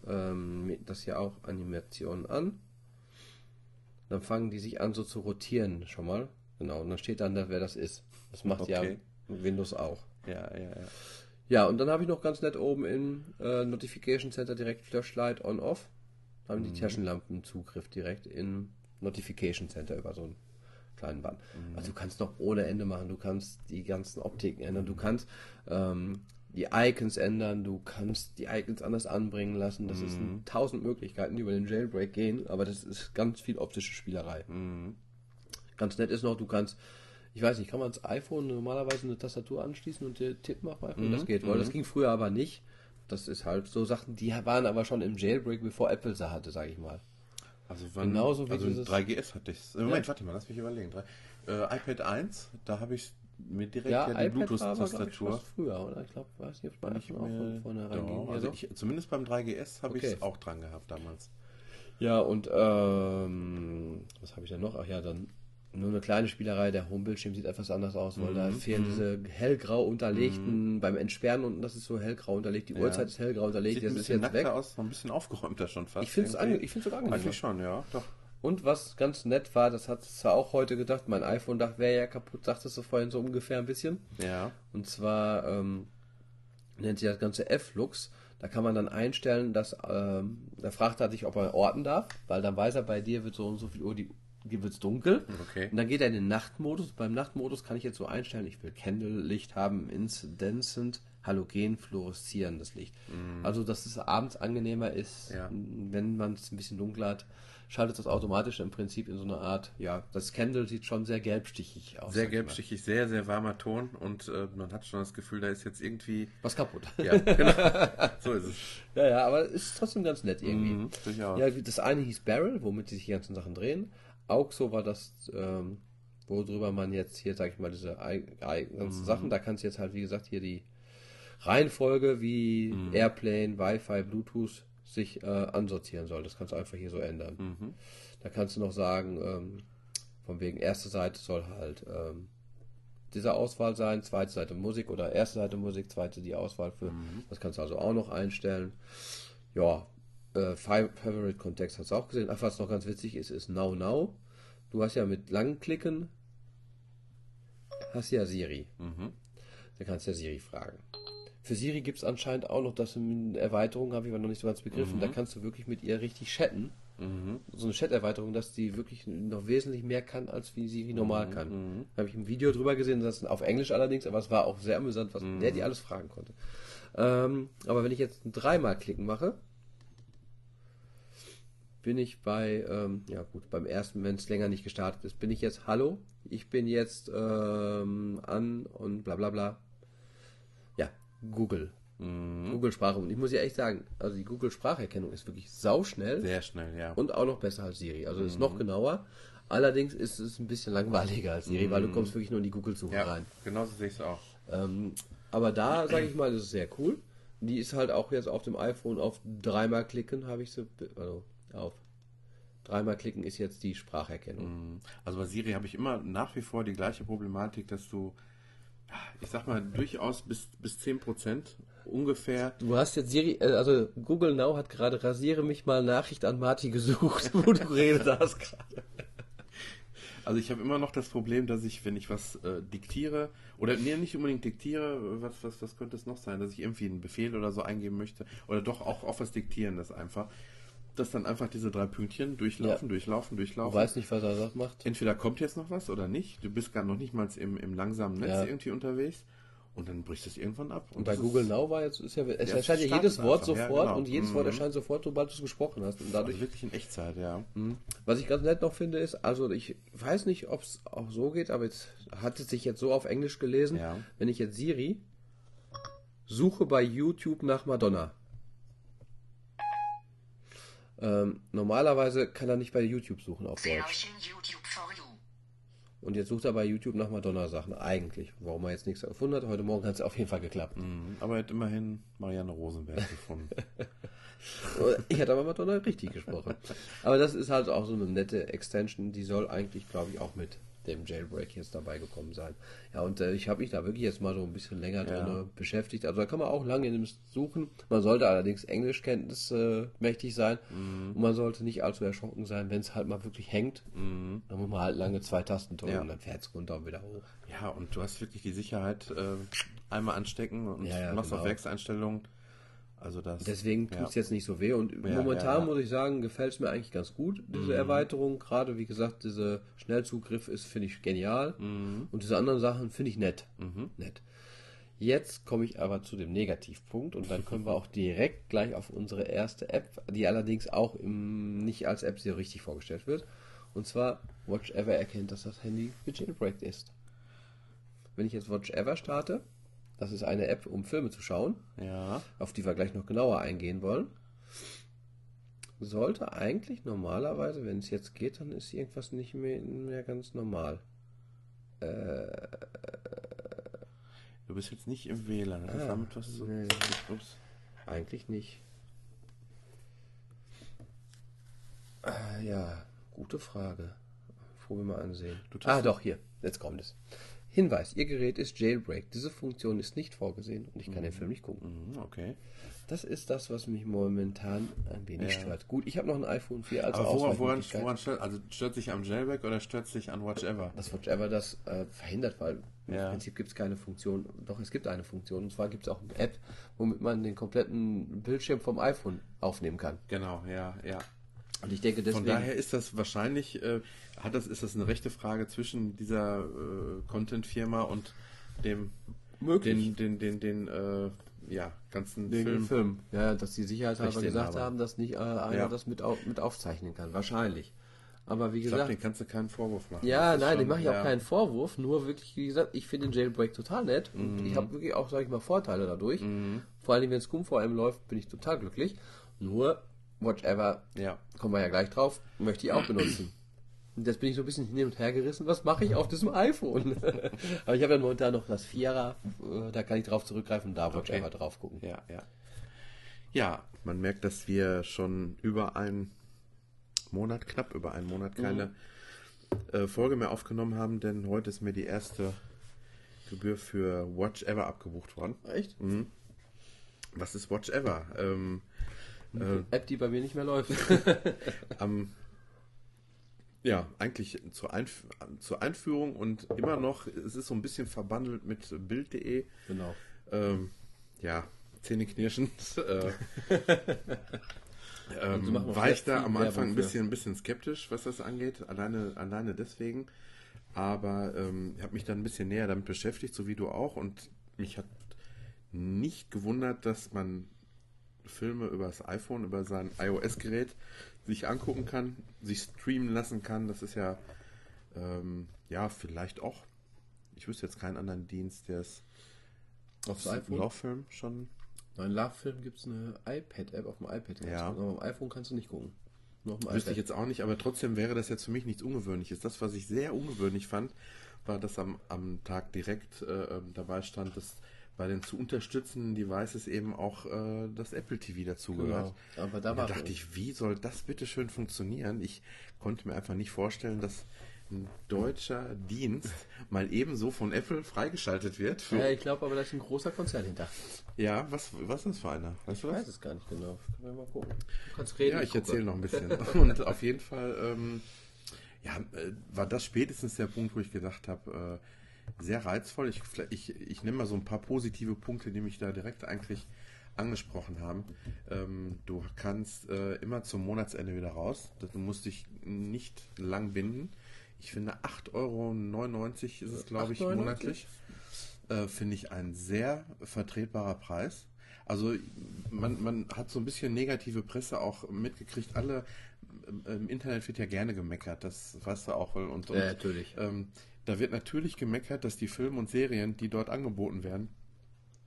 ähm, das hier auch Animationen an. Dann fangen die sich an so zu rotieren schon mal. Genau, und dann steht dann da, wer das ist. Das macht ja Okay. Windows auch. ja, ja, ja. Ja, und dann habe ich noch ganz nett oben im äh, Notification Center direkt Flashlight on-off. Da haben die Taschenlampen Zugriff direkt in Notification Center über so einen kleinen Band. Also du kannst noch ohne Ende machen, du kannst die ganzen Optiken ändern, du kannst ähm, die Icons ändern, du kannst die Icons anders anbringen lassen. Das ist ein tausend Möglichkeiten, die über den Jailbreak gehen, aber das ist ganz viel optische Spielerei. Ganz nett ist noch, du kannst, ich weiß nicht, kann man das iPhone normalerweise eine Tastatur anschließen und dir tippen auf iPhone? Das geht wohl. Das ging früher aber nicht. Das ist halt so Sachen, die waren aber schon im Jailbreak, bevor Apple sie hatte, sag ich mal. Also wann, Genauso wie also dieses- 3GS hatte ich. Moment, warte mal, lass mich überlegen. Äh, iPad 1, da habe ich mir direkt ja, die glaub ich, Bluetooth-Tastatur. früher, oder? Ich glaube, weiß nicht, ob man Ich nicht auch von vornherein ging. Ja, also doch. ich, zumindest beim 3GS habe Okay. ich es auch dran gehabt damals. Ja, und ähm, was habe ich denn noch? Ach ja, dann nur eine kleine Spielerei. Der Homebildschirm sieht etwas anders aus, weil Mhm. da fehlen diese hellgrau unterlegten, beim Entsperren unten, das ist so hellgrau unterlegt, die Uhrzeit ist hellgrau unterlegt, Sieht das ist jetzt weg. aus, noch ein bisschen aufgeräumter schon fast. Ich finde es ange ich sogar angenehm. Eigentlich schon, ja, doch. Und was ganz nett war, das hat zwar auch heute gedacht, mein iPhone dachte, wäre ja kaputt, sagtest du vorhin so ungefähr ein bisschen. Ja. Und zwar ähm, nennt sich das Ganze F-Lux. Da kann man dann einstellen, dass ähm, da fragt er dich, ob er orten darf, weil dann weiß er, bei dir wird so und so viel Uhr die dir wird's dunkel. Okay. Und dann geht er in den Nachtmodus. Beim Nachtmodus kann ich jetzt so einstellen, ich will Candle-Licht haben, Incandescent, Halogen, fluoreszierendes Licht. Also, dass es abends angenehmer ist. Ja. wenn man es ein bisschen dunkler hat, schaltet das automatisch im Prinzip in so eine Art, ja, das Candle sieht schon sehr gelbstichig aus. Sehr gelbstichig, sehr, sehr warmer Ton und äh, man hat schon das Gefühl, da ist jetzt irgendwie. Was kaputt. Ja, genau. (laughs) so ist es. Ja, ja, aber es ist trotzdem ganz nett irgendwie. Durchaus. Ja, das eine hieß Barrel, womit sich die ganzen Sachen drehen. Auxo war das, ähm, worüber man jetzt hier, sag ich mal, diese ganzen Sachen, da kannst du jetzt halt, wie gesagt, hier die Reihenfolge wie Airplane, Wi-Fi, Bluetooth sich äh, ansortieren soll. Das kannst du einfach hier so ändern. Da kannst du noch sagen, ähm, von wegen erste Seite soll halt ähm, diese Auswahl sein, zweite Seite Musik oder erste Seite Musik, zweite die Auswahl für. Das kannst du also auch noch einstellen. Ja, äh, Favorite Kontext hast du auch gesehen. Ach, was noch ganz witzig ist, ist Now Now. Du hast ja mit langen Klicken hast ja Siri. Mhm. Da kannst du ja Siri fragen. Für Siri gibt es anscheinend auch noch das in Erweiterung, habe ich aber noch nicht so ganz begriffen. Da kannst du wirklich mit ihr richtig chatten. Mhm. So eine Chat-Erweiterung, dass die wirklich noch wesentlich mehr kann, als wie Siri normal Mhm. kann. Da habe ich ein Video drüber gesehen, das ist auf Englisch allerdings, aber es war auch sehr amüsant, was der die alles fragen konnte. Ähm, aber wenn ich jetzt dreimal klicken mache, bin ich bei, ähm, ja gut, beim ersten, wenn es länger nicht gestartet ist, bin ich jetzt Hallo, ich bin jetzt ähm, an und bla bla bla. Ja, Google. Mhm. Google Sprache. Und ich muss ja echt sagen, also die Google Spracherkennung ist wirklich sauschnell Sehr schnell, ja. und auch noch besser als Siri. Also ist noch genauer. Allerdings ist es ein bisschen langweiliger als Siri, weil du kommst wirklich nur in die Google-Suche ja, rein. genauso sehe ich es auch. Ähm, aber da, sage ich mal, ist es sehr cool. Die ist halt auch jetzt auf dem iPhone auf dreimal klicken, habe ich sie, also auf dreimal klicken ist jetzt die Spracherkennung. Mhm. Also bei Siri habe ich immer nach wie vor die gleiche Problematik, dass du, ich sag mal, durchaus bis, bis 10% ungefähr Du hast jetzt Siri, äh, also Google Now hat gerade rasiere mich mal Nachricht an Marty gesucht, (laughs) wo du geredet hast gerade. Also ich habe immer noch das Problem, dass ich, wenn ich was äh, diktiere, oder nee, nicht unbedingt diktiere, was, was, was könnte es noch sein, dass ich irgendwie einen Befehl oder so eingeben möchte, oder doch auch, auch was diktieren, das einfach, dass dann einfach diese drei Pünktchen durchlaufen, Ja. durchlaufen, Du durchlaufen. weißt nicht, was er sagt, macht. Entweder kommt jetzt noch was oder nicht, du bist gar noch nicht mal im, im langsamen Netz Ja. irgendwie unterwegs und dann bricht es irgendwann ab. Und bei das Google Now war jetzt, ist ja, es Ja, erscheint ja jedes Wort einfach, ja, sofort genau. und jedes Wort Mhm. erscheint sofort, sobald du es gesprochen hast. Und dadurch Also wirklich in Echtzeit, ja. Mhm. Was ich ganz nett noch finde, ist, also ich weiß nicht, ob es auch so geht, aber jetzt hat es sich jetzt so auf Englisch gelesen. Ja. Wenn ich jetzt Siri suche bei YouTube nach Madonna. Ähm, normalerweise kann er nicht bei YouTube suchen auf Deutsch. Und jetzt sucht er bei YouTube nach Madonna-Sachen. Eigentlich. Warum er jetzt nichts gefunden hat. Heute Morgen hat es auf jeden Fall geklappt. Mhm. Aber er hat immerhin Marianne Rosenberg gefunden. (laughs) Ich hatte aber Madonna richtig gesprochen. Aber das ist halt auch so eine nette Extension, die soll eigentlich, glaube ich, auch mit dem Jailbreak jetzt dabei gekommen sein. Ja, und äh, ich habe mich da wirklich jetzt mal so ein bisschen länger Ja. drin beschäftigt. Also da kann man auch lange in dem suchen. Man sollte allerdings Englischkenntnis äh, mächtig sein. Mhm. Und man sollte nicht allzu erschrocken sein, wenn es halt mal wirklich hängt. Mhm. Dann muss man halt lange zwei Tasten drücken Ja. und dann fährt es runter und wieder hoch. Ja, und du hast wirklich die Sicherheit, äh, einmal anstecken und ja, machst genau. auf Werkseinstellungen. Also das. Deswegen ja. tut es jetzt nicht so weh. Und Ja, momentan ja, ja. muss ich sagen, gefällt es mir eigentlich ganz gut, diese Erweiterung. Gerade wie gesagt, dieser Schnellzugriff ist, finde ich, genial. Und diese anderen Sachen finde ich nett. Nett. Jetzt komme ich aber zu dem Negativpunkt und dann können wir auch direkt gleich auf unsere erste App, die allerdings auch im, nicht als App so richtig vorgestellt wird. Und zwar Watch Ever erkennt, dass das Handy gejailbreakt ist. Wenn ich jetzt Watch Ever starte, das ist eine App, um Filme zu schauen Ja. auf die wir gleich noch genauer eingehen wollen, sollte eigentlich normalerweise, wenn es jetzt geht, dann ist irgendwas nicht mehr, mehr ganz normal. Du bist jetzt nicht im WLAN. Das Ah, ist damit was zu. nee. Ups. Eigentlich nicht. Ah, ja, gute Frage. Wir mal ansehen. Ah, doch, hier. Jetzt kommt es. Hinweis, Ihr Gerät ist Jailbreak. Diese Funktion ist nicht vorgesehen und ich kann den Film nicht gucken. Mhm, okay. Das ist das, was mich momentan ein wenig Ja. stört. Gut, ich habe noch ein iPhone 4 als Aber woran, woran, woran stört, also stört sich am Jailback oder stört sich an Watch Ever? das Watch Ever das äh, verhindert, weil Ja. im Prinzip gibt es keine Funktion. Doch, es gibt eine Funktion. Und zwar gibt es auch eine App, womit man den kompletten Bildschirm vom iPhone aufnehmen kann. Genau, ja, ja. Und ich denke deswegen. Von daher ist das wahrscheinlich, äh, hat das, ist das eine rechte Frage zwischen dieser äh, Content-Firma und dem Möglich. den, den, den, den äh, ja, ganzen wegen Film. Film. Ja, dass die sicherheitshalber gesagt haben, dass nicht äh, einer Ja. das mit, au mit aufzeichnen kann. Wahrscheinlich. Aber wie Ich gesagt. den kannst du keinen Vorwurf machen. Ja, nein, dem mache ich auch ja. keinen Vorwurf. Nur wirklich, wie gesagt, ich finde den Jailbreak total nett. Und Mhm. ich habe wirklich auch, sage ich mal, Vorteile dadurch. Vor allem, wenn es SCUM-VM läuft, bin ich total glücklich. Nur, Watch Ever, Ja. kommen wir ja gleich drauf, möchte ich auch benutzen. Und jetzt bin ich so ein bisschen hin und her gerissen. Was mache ich auf diesem iPhone? (laughs) Aber ich habe ja momentan noch das Vierer, äh, da kann ich drauf zurückgreifen und da Watch Okay. Ever drauf gucken. Ja, ja. Ja, man merkt, dass wir schon über einen Monat, knapp über einen Monat keine äh, Folge mehr aufgenommen haben, denn heute ist mir die erste Gebühr für Watch Ever abgebucht worden. Echt? Mhm. Was ist Watch Ever? Ähm, Eine App, die bei mir nicht mehr läuft. (laughs) am, ja, eigentlich zur, Einf zur Einführung und immer noch, es ist so ein bisschen verbandelt mit Bild.de. genau. Ähm, ja, zähneknirschend. (laughs) äh, ähm, war ich da am Anfang ein bisschen, ein bisschen skeptisch, was das angeht, alleine, alleine deswegen. Aber ähm, ich habe mich dann ein bisschen näher damit beschäftigt, so wie du auch. Und mich hat nicht gewundert, dass man Filme über das iPhone, über sein iOS-Gerät sich angucken kann, sich streamen lassen kann. Das ist ja, ähm, ja, vielleicht auch. Ich wüsste jetzt keinen anderen Dienst, der es Aufs auf iPhone? Lauffilm schon. Nein, Love-Film gibt es eine iPad-App auf dem iPad. Ja. Aber am iPhone kannst du nicht gucken. Nur auf dem Wüsste iPad. ich jetzt auch nicht, aber trotzdem wäre das jetzt für mich nichts Ungewöhnliches. Das, was ich sehr ungewöhnlich fand, war, dass am, am Tag direkt äh, ähm, dabei stand, dass bei den zu unterstützenden Devices eben auch äh, das Apple TV dazugehört. Genau. Aber da da dachte ich, wie soll das bitte schön funktionieren? Ich konnte mir einfach nicht vorstellen, dass ein deutscher Dienst (laughs) mal ebenso von Apple freigeschaltet wird. Ja, ich glaube aber, da ist ein großer Konzern hinter. ja, was, was ist das für einer? Weißt du Ich weiß es gar nicht genau. Können wir mal gucken. Du kannst reden. Ja, ich gucke. erzähle noch ein bisschen. (laughs) Und auf jeden Fall, ähm, ja, äh, war das spätestens der Punkt, wo ich gedacht habe, äh, sehr reizvoll. Ich, ich, ich nenne mal so ein paar positive Punkte, die mich da direkt eigentlich angesprochen haben. Ähm, du kannst äh, immer zum Monatsende wieder raus. Du musst dich nicht lang binden. Ich finde 8,99 Euro ist es, glaube ich, 8,99? monatlich. Äh, finde ich ein sehr vertretbarer Preis. Also man, man hat so ein bisschen negative Presse auch mitgekriegt. Alle ähm, im Internet wird ja gerne gemeckert, das weißt du auch. Und, und Ja, natürlich. ähm, da wird natürlich gemeckert, dass die Filme und Serien, die dort angeboten werden,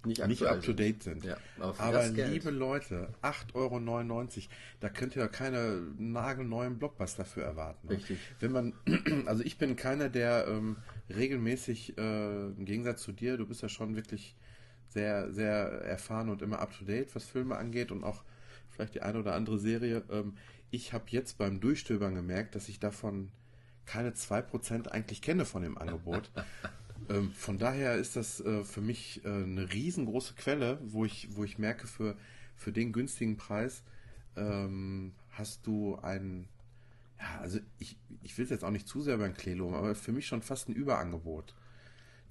Nicht nicht up to date sind. Ja, aber aber liebe Leute, 8,99 Euro, da könnt ihr ja keine nagelneuen Blockbuster für erwarten. ne? Richtig. Wenn man, (clears throat) also ich bin keiner, der ähm, regelmäßig, äh, im Gegensatz zu dir, du bist ja schon wirklich sehr, sehr erfahren und immer up to date, was Filme angeht und auch vielleicht die eine oder andere Serie. Ähm, ich habe jetzt beim Durchstöbern gemerkt, dass ich davon keine 2% eigentlich kenne von dem Angebot. (laughs) ähm, von daher ist das äh, für mich äh, eine riesengroße Quelle, wo ich, wo ich merke, für, für den günstigen Preis ähm, hast du ein, ja, also ich, ich will es jetzt auch nicht zu sehr beim Klee loben, aber für mich schon fast ein Überangebot.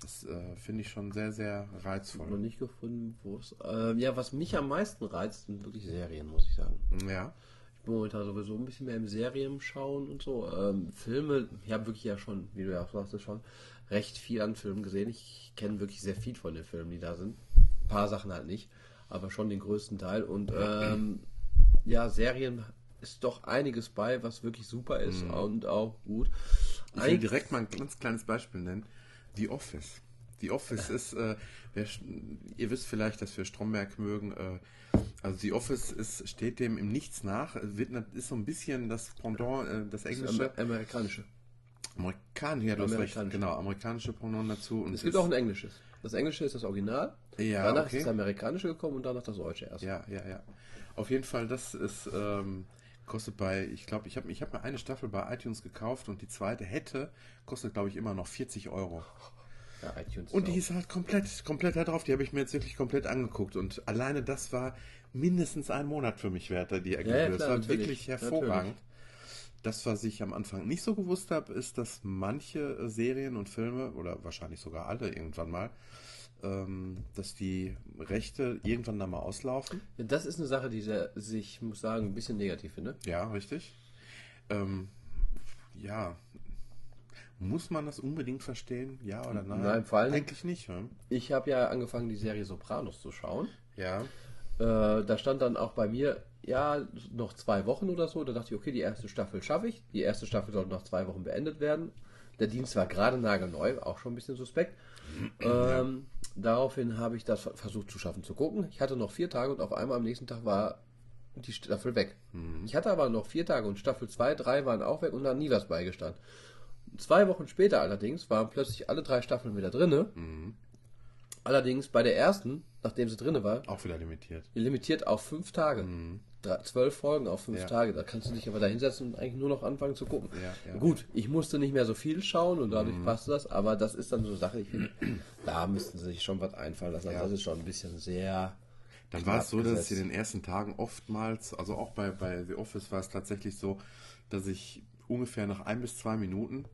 Das äh, finde ich schon sehr, sehr noch reizvoll. nicht gefunden, wo es. Äh, ja, was mich am meisten reizt, sind wirklich Serien, muss ich sagen. Ja, Ich bin momentan sowieso ein bisschen mehr im Serien schauen und so. Ähm, Filme, ich habe wirklich ja schon, wie du ja auch sagst, schon recht viel an Filmen gesehen. Ich kenne wirklich sehr viel von den Filmen, die da sind. Ein paar Sachen halt nicht, aber schon den größten Teil. Und ähm, ja, Serien ist doch einiges bei, was wirklich super ist und auch gut. ich will direkt mal ein ganz kleines Beispiel nennen. The Office. The Office (laughs) ist, äh, wer, ihr wisst vielleicht, dass wir Stromberg mögen. Äh, also The Office ist, steht dem im Nichts nach. Wird, nat- ist so ein bisschen das Pendant, äh, das englische. Amer amerikanische. Amerikanische, ja, du hast recht, genau, amerikanische Pendant dazu. Es gibt auch ein englisches. Das englische ist das Original. Ja, danach okay. ist das amerikanische gekommen und danach das deutsche erst. Ja, ja, ja. Auf jeden Fall, das ist, ähm, kostet bei, ich glaube, ich habe ich hab mir eine Staffel bei iTunes gekauft und die zweite hätte, kostet, glaube ich, immer noch 40 Euro. Ja, iTunes Und die ist halt komplett, komplett da drauf. Die habe ich mir jetzt wirklich komplett angeguckt. Und alleine das war mindestens ein Monat für mich wert, die Ergebnisse. ja, das klar, war natürlich. wirklich hervorragend. Das, was ich am Anfang nicht so gewusst habe, ist, dass manche äh, Serien und Filme, oder wahrscheinlich sogar alle irgendwann mal, ähm, dass die Rechte irgendwann dann mal auslaufen. Ja, Das ist eine Sache, die sich, ich muss sagen, ein bisschen negativ finde. Ja, richtig. Ähm, ja. Muss man das unbedingt verstehen? Ja oder nein? Nein, vor allem- Eigentlich nicht. Hm? Ich habe ja angefangen, die Serie Sopranos zu schauen. Ja. Äh, da stand dann auch bei mir, ja, noch zwei Wochen oder so. Da dachte ich, okay, die erste Staffel schaffe ich. Die erste Staffel soll nach zwei Wochen beendet werden. Der Dienst war gerade nagelneu, auch schon ein bisschen suspekt. (clears throat) Ähm, daraufhin habe ich das versucht zu schaffen, zu gucken. Ich hatte noch vier Tage und auf einmal am nächsten Tag war die Staffel weg. Ich hatte aber noch vier Tage und Staffel 2, 3 waren auch weg und da hat nie was beigestanden. Zwei Wochen später allerdings waren plötzlich alle drei Staffeln wieder drinne. Allerdings bei der ersten, nachdem sie drinne war, Auch wieder limitiert. limitiert auf fünf Tage. drei- zwölf Folgen auf fünf Ja. Tage. Da kannst du dich aber da hinsetzen und eigentlich nur noch anfangen zu gucken. Ja, ja. Mhm. Gut, ich musste nicht mehr so viel schauen und dadurch passte das, aber das ist dann so eine Sache, ich finde, (clears throat) da müssten sie sich schon was einfallen lassen. Also Ja. Das ist schon ein bisschen sehr. Dann war es so, dass es gesetzt. in den ersten Tagen oftmals, also auch bei, bei The Office war es tatsächlich so, dass ich ungefähr nach ein bis zwei Minuten,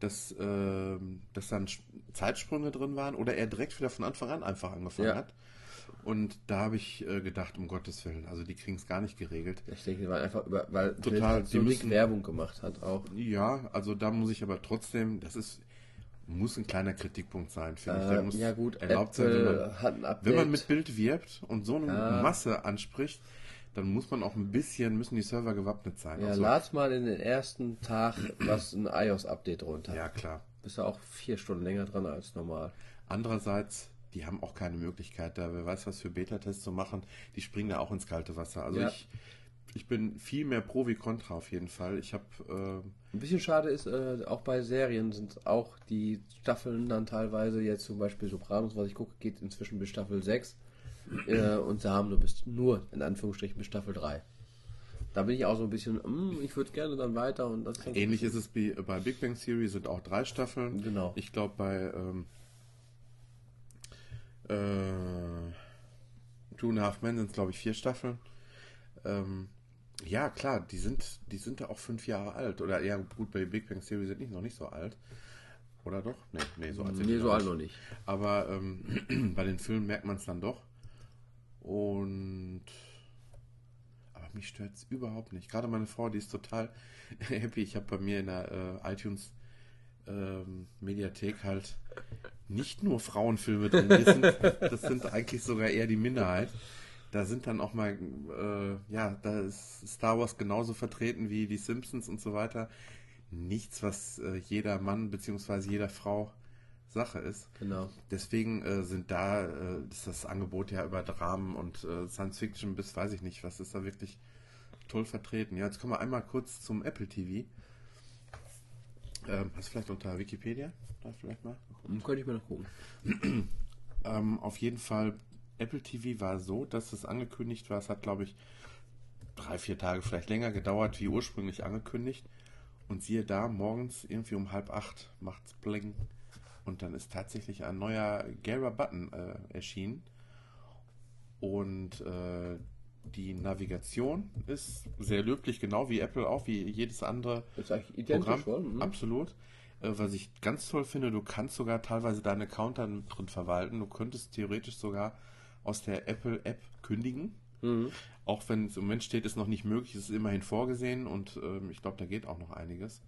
dass, ähm, dass dann Zeitsprünge drin waren oder er direkt wieder von Anfang an einfach angefangen Ja. hat. Und da habe ich äh, gedacht, um Gottes Willen, also die kriegen es gar nicht geregelt. Ich denke, die waren einfach über, weil Total, halt so die müssen- Werbung gemacht hat auch. Ja, also da muss ich aber trotzdem, das ist, muss ein kleiner Kritikpunkt sein, finde ich. Der Äh, muss ja gut, erlaubt sein, wenn Apple man, wenn man mit Bild wirbt und so eine Ja. Masse anspricht, dann muss man auch ein bisschen, müssen die Server gewappnet sein. ja, Also- lad mal in den ersten Tag was ein iOS-Update runter. ja, klar. Bist du auch vier Stunden länger dran als normal. Andererseits, die haben auch keine Möglichkeit, da wer weiß was für Beta-Tests zu machen. Die springen da auch ins kalte Wasser. Also Ja. ich, ich bin viel mehr Pro wie Contra auf jeden Fall. Ich habe Ein bisschen schade ist, äh, auch bei Serien sind auch die Staffeln dann teilweise, jetzt zum Beispiel Sopranos, was ich gucke, geht inzwischen bis Staffel 6. Äh, und sie haben nur bis nur, in Anführungsstrichen, bis Staffel 3. Da bin ich auch so ein bisschen, mm, ich würde gerne dann weiter und das ähnlich ist es wie bei Big Bang Theory sind auch drei Staffeln. Genau. Ich glaube bei ähm, äh, Two and a Half Men sind es glaube ich vier Staffeln. Ähm, ja klar, die sind die sind da auch fünf Jahre alt oder ja gut bei Big Bang Theory sind die noch nicht so alt. Oder doch? Nee, nee, so alt sind Nee, so alt nicht. noch nicht. Aber ähm, (clears throat) bei den Filmen merkt man es dann doch. Und aber mich stört es überhaupt nicht. Gerade meine Frau, die ist total (laughs) happy. Ich habe bei mir in der äh, iTunes ähm, Mediathek halt nicht nur Frauenfilme drin. Das sind, (laughs) das sind eigentlich sogar eher die Minderheit. Da sind dann auch mal, äh, ja, da ist Star Wars genauso vertreten wie die Simpsons und so weiter. Nichts, was äh, jeder Mann bzw. jeder Frau Sache ist. Genau. Deswegen äh, sind da, äh, ist das Angebot ja über Dramen und äh, Science Fiction bis weiß ich nicht, was ist da wirklich toll vertreten. Ja, jetzt kommen wir einmal kurz zum Apple TV. Ähm, hast du vielleicht unter Wikipedia? Da vielleicht mal? Hm, Könnte ich mir noch gucken. (clears throat) Ähm, auf jeden Fall, Apple TV war so, dass es angekündigt war. Es hat, glaube ich, drei, vier Tage vielleicht länger gedauert, wie ursprünglich angekündigt. Und siehe da, morgens irgendwie um halb acht macht's bling. Und dann ist tatsächlich ein neuer gelber Button äh, erschienen. Und äh, die Navigation ist sehr löblich, genau wie Apple auch, wie jedes andere Ist eigentlich identisch, Programm. oder? Mhm. Absolut. Äh, was ich ganz toll finde, du kannst sogar teilweise deine Account dann drin verwalten. Du könntest theoretisch sogar aus der Apple App kündigen. Mhm. Auch wenn es im Moment steht, ist noch nicht möglich, es ist immerhin vorgesehen und ähm, ich glaube, da geht auch noch einiges.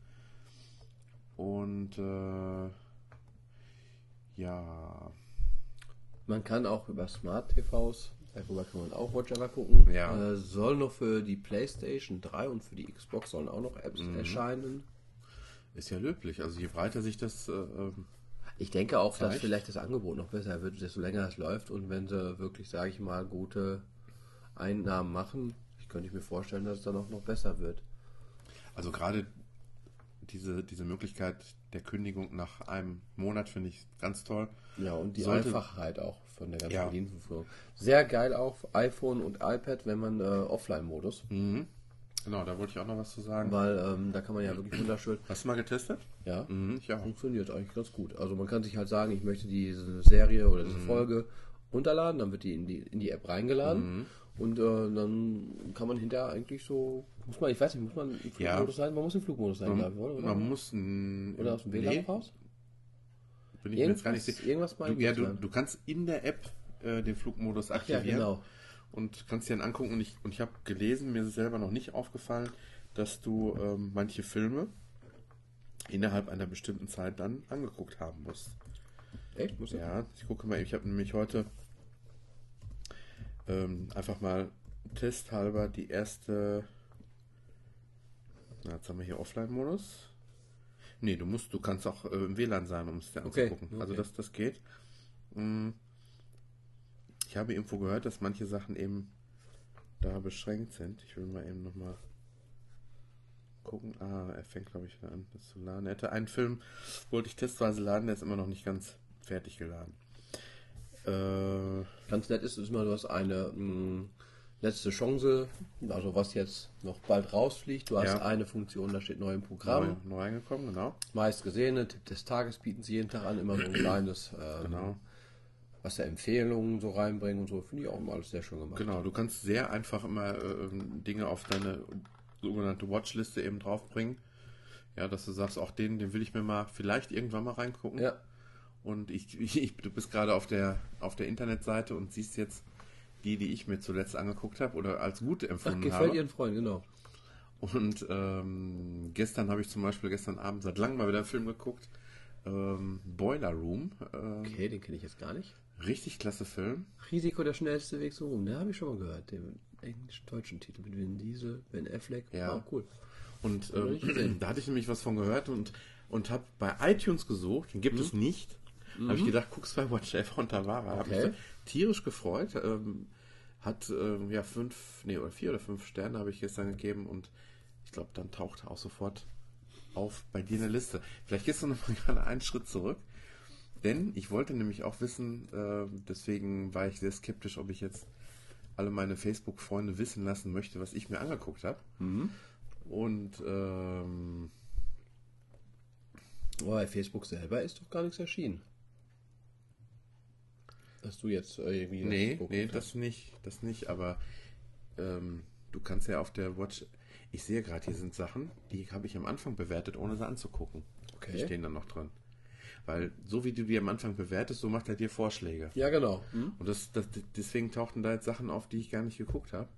Und äh, ja, Man kann auch über Smart TVs, darüber kann man auch Watcher gucken. Ja. Äh, soll noch für die PlayStation 3 und für die Xbox sollen auch noch Apps Mhm. erscheinen. ist ja löblich. Also je breiter sich das, äh, ähm, Ich denke auch, dass Vielleicht. vielleicht das Angebot noch besser wird, desto länger es läuft und wenn sie wirklich, sage ich mal, gute Einnahmen machen, ich könnte mir vorstellen, dass es dann auch noch besser wird. also gerade diese, diese Möglichkeit der Kündigung nach einem Monat finde ich ganz toll. Ja, und die Sollte- Einfachheit auch von der ganzen Ja. Bedienungsführung. Sehr geil auch iPhone und iPad, wenn man äh, Offline-Modus, Mhm. Genau, da wollte ich auch noch was zu sagen. weil ähm, da kann man ja wirklich wunderschön, Hast du mal getestet? ja, Mhm, ich auch. funktioniert eigentlich ganz gut. Also man kann sich halt sagen, ich möchte diese Serie oder diese Folge runterladen, dann wird die in die, in die App reingeladen und äh, dann kann man hinterher eigentlich so, muss man, ich weiß nicht, muss man im Flugmodus Ja. sein? Man muss im Flugmodus sein, glaube ich, oder? Man, Oder, muss n- oder aus dem WLAN nee, raus? bin ich mir jetzt gar nicht Irgendwas, sicher. irgendwas Du, mal ja, du, du kannst in der App äh, den Flugmodus ja, aktivieren genau. und kannst dir dann angucken. Und ich, und ich habe gelesen, mir ist es selber noch nicht aufgefallen, dass du ähm, manche Filme innerhalb einer bestimmten Zeit dann angeguckt haben musst. Echt? Muss Ja, ich gucke mal, ich habe nämlich heute ähm, einfach mal testhalber die erste. Na, jetzt haben wir hier Offline-Modus. Nee, du musst, du kannst auch äh, im WLAN sein, um es dir Okay, anzugucken. Also okay. das, das geht. Mm. Ich habe irgendwo gehört, dass manche Sachen eben da beschränkt sind. Ich will mal eben nochmal gucken. Ah, er fängt, glaube ich, wieder an, das zu laden. Er hätte einen Film, wollte ich testweise laden, der ist immer noch nicht ganz fertig geladen. Äh, Ganz nett ist es immer, du hast eine, mh, letzte Chance, also was jetzt noch bald rausfliegt. Du hast Ja. eine Funktion, da steht neu im Neu, Programm. neu reingekommen, genau. Meist gesehene Tipp des Tages bieten sie jeden Tag an, immer so ein kleines, ähm, Genau. was der Empfehlungen so reinbringen und so. Finde ich auch immer alles sehr schön gemacht. Genau, du kannst sehr einfach immer äh, Dinge auf deine sogenannte Watchliste eben draufbringen. Ja, dass du sagst, auch den, den will ich mir mal vielleicht irgendwann mal reingucken. Ja, Und ich, (laughs) ich, du bist gerade auf der, auf der Internetseite und siehst jetzt die, die ich mir zuletzt angeguckt habe oder als gut Ach, empfunden gefällt habe. ihren Freunden, genau. Und ähm, gestern habe ich zum Beispiel gestern Abend seit langem mal wieder einen Film geguckt. Ähm, Boiler Room. Ähm, Okay, den kenne ich jetzt gar nicht. Richtig klasse Film. Risiko der schnellste Weg so rum, ne, habe ich schon mal gehört. Den englisch-deutschen Titel mit Vin Diesel, Ben Affleck. Ja. Ah, cool. Und ähm, (clears throat) da hatte ich nämlich was von gehört und, und habe bei iTunes gesucht, den gibt es nicht. Da habe ich gedacht, guck's bei Watch Ever und da war er. Hab mich Mhm. Okay. da tierisch gefreut. Ähm, hat ähm, ja fünf, nee, oder vier oder fünf Sterne habe ich gestern gegeben und ich glaube, dann taucht er auch sofort auf bei dir in der Liste. Vielleicht gehst du noch mal (laughs) gerade einen Schritt zurück. Denn ich wollte nämlich auch wissen, äh, deswegen war ich sehr skeptisch, ob ich jetzt alle meine Facebook-Freunde wissen lassen möchte, was ich mir angeguckt habe. Und ähm, Aber bei Facebook selber ist doch gar nichts erschienen. Dass du jetzt äh, irgendwie. nee, geguckt nee, hast. das nicht, das nicht, aber ähm, du kannst ja auf der Watch, ich sehe gerade, hier sind Sachen, die habe ich am Anfang bewertet, ohne sie anzugucken. Okay. Die stehen dann noch drin. Weil so wie du die am Anfang bewertest, so macht er dir Vorschläge. Ja, genau. Hm? Und das, das, deswegen tauchten da jetzt Sachen auf, die ich gar nicht geguckt habe.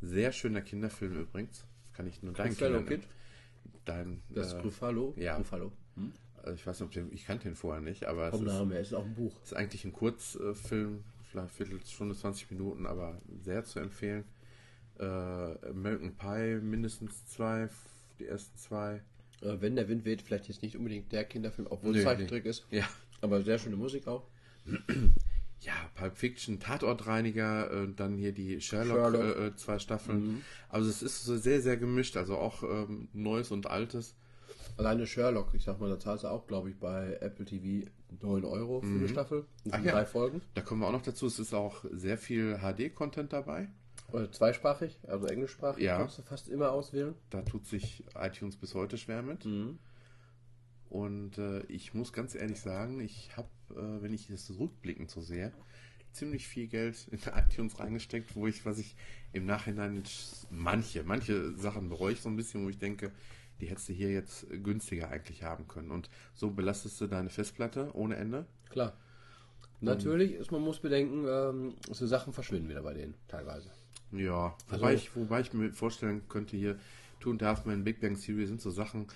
Sehr schöner Kinderfilm übrigens. Kann ich nur deinen Kindern- Kid? Dein, Das äh, Gruffalo? ja. Gruffalo. Also ich weiß nicht, ob den, ich kannte den vorher nicht, aber es Vom ist, Namen her, ist auch ein Buch. ist eigentlich ein Kurzfilm, vielleicht Viertelstunde, 20 Minuten, aber sehr zu empfehlen. Äh, American Pie mindestens zwei, die ersten zwei. Äh, wenn der Wind weht, vielleicht jetzt nicht unbedingt der Kinderfilm, obwohl Nö, es Zeichentrick ist. Ja. Aber sehr schöne Musik auch. (clears throat) Ja, Pulp Fiction, Tatortreiniger, äh, dann hier die Sherlock, Sherlock. Mhm. Äh, äh, zwei Staffeln. Also es ist so sehr, sehr gemischt, also auch ähm, Neues und Altes. Alleine Sherlock, ich sag mal, da zahlst du auch, glaube ich, bei Apple TV 9 Euro für eine Staffel. Mhm. Ach ja. drei Folgen. Da kommen wir auch noch dazu, es ist auch sehr viel HD-Content dabei. Oder zweisprachig, also englischsprachig Ja. kannst du fast immer auswählen. Da tut sich iTunes bis heute schwer mit. Mhm. Und äh, ich muss ganz ehrlich sagen, ich habe, äh, wenn ich das rückblickend so sehe, ziemlich viel Geld in (laughs) iTunes reingesteckt, wo ich, was ich im Nachhinein manche, manche Sachen bereue ich so ein bisschen, wo ich denke, die hättest du hier jetzt günstiger eigentlich haben können. Und so belastest du deine Festplatte ohne Ende. Klar. Natürlich ist, man muss bedenken, ähm, so Sachen verschwinden wieder bei denen teilweise. Ja, Also- wobei, ich, wobei ich mir vorstellen könnte, hier a Half Men, Big Bang Theory sind so Sachen,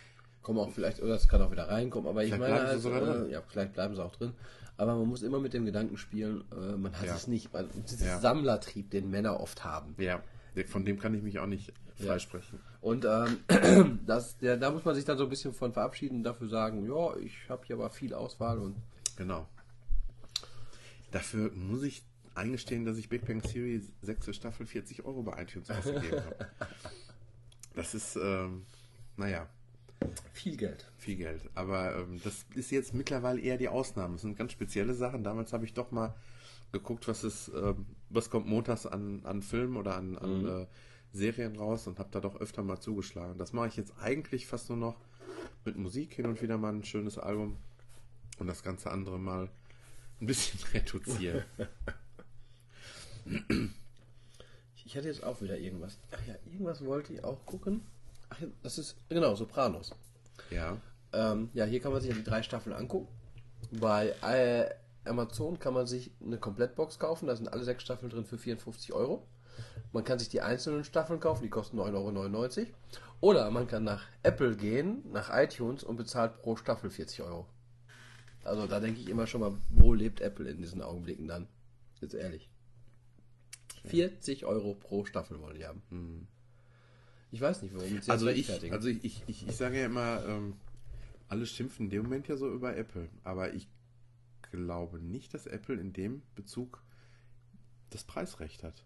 Kommen auch vielleicht, oder es kann auch wieder reinkommen, aber ich meine bleiben sie halt, drin. äh, ja, vielleicht bleiben sie auch drin. Aber man muss immer mit dem Gedanken spielen, äh, man hat Ja. es nicht, man, dieses Ja. Sammlertrieb, den Männer oft haben. ja, von dem kann ich mich auch nicht freisprechen. Und ähm, (clears throat) das, der, da muss man sich dann so ein bisschen von verabschieden und dafür sagen, ja, ich habe hier aber viel Auswahl und Genau. Dafür muss ich eingestehen, dass ich Big Bang Theory sechste Staffel 40 Euro bei iTunes ausgegeben habe. (laughs) Das ist, ähm, naja, viel Geld. viel Geld. Aber ähm, das ist jetzt mittlerweile eher die Ausnahme. Das sind ganz spezielle Sachen. Damals habe ich doch mal geguckt, was ist, ähm, was kommt montags an, an Filmen oder an, an äh, Serien raus und habe da doch öfter mal zugeschlagen. Das mache ich jetzt eigentlich fast nur noch mit Musik hin und wieder mal ein schönes Album und das ganze andere mal ein bisschen (laughs) reduzieren. Ich hatte jetzt auch wieder irgendwas. Ach ja, irgendwas wollte ich auch gucken. Ach ja, das ist, genau, Sopranos. ja. Ähm, ja, hier kann man sich ja die drei Staffeln angucken. Bei äh, Amazon kann man sich eine Komplettbox kaufen, da sind alle sechs Staffeln drin für 54 Euro. Man kann sich die einzelnen Staffeln kaufen, die kosten 9,99 Euro. Oder man kann nach Apple gehen, nach iTunes und bezahlt pro Staffel 40 Euro. Also da denke ich immer schon mal, wo lebt Apple in diesen Augenblicken dann? Jetzt ehrlich. 40 Euro pro Staffel wollen die haben. Ich weiß nicht, warum sie das Also ich, also ich, ich, ich, ich sage ja immer, ähm, alle schimpfen in dem Moment ja so über Apple. Aber ich glaube nicht, dass Apple in dem Bezug das Preisrecht hat.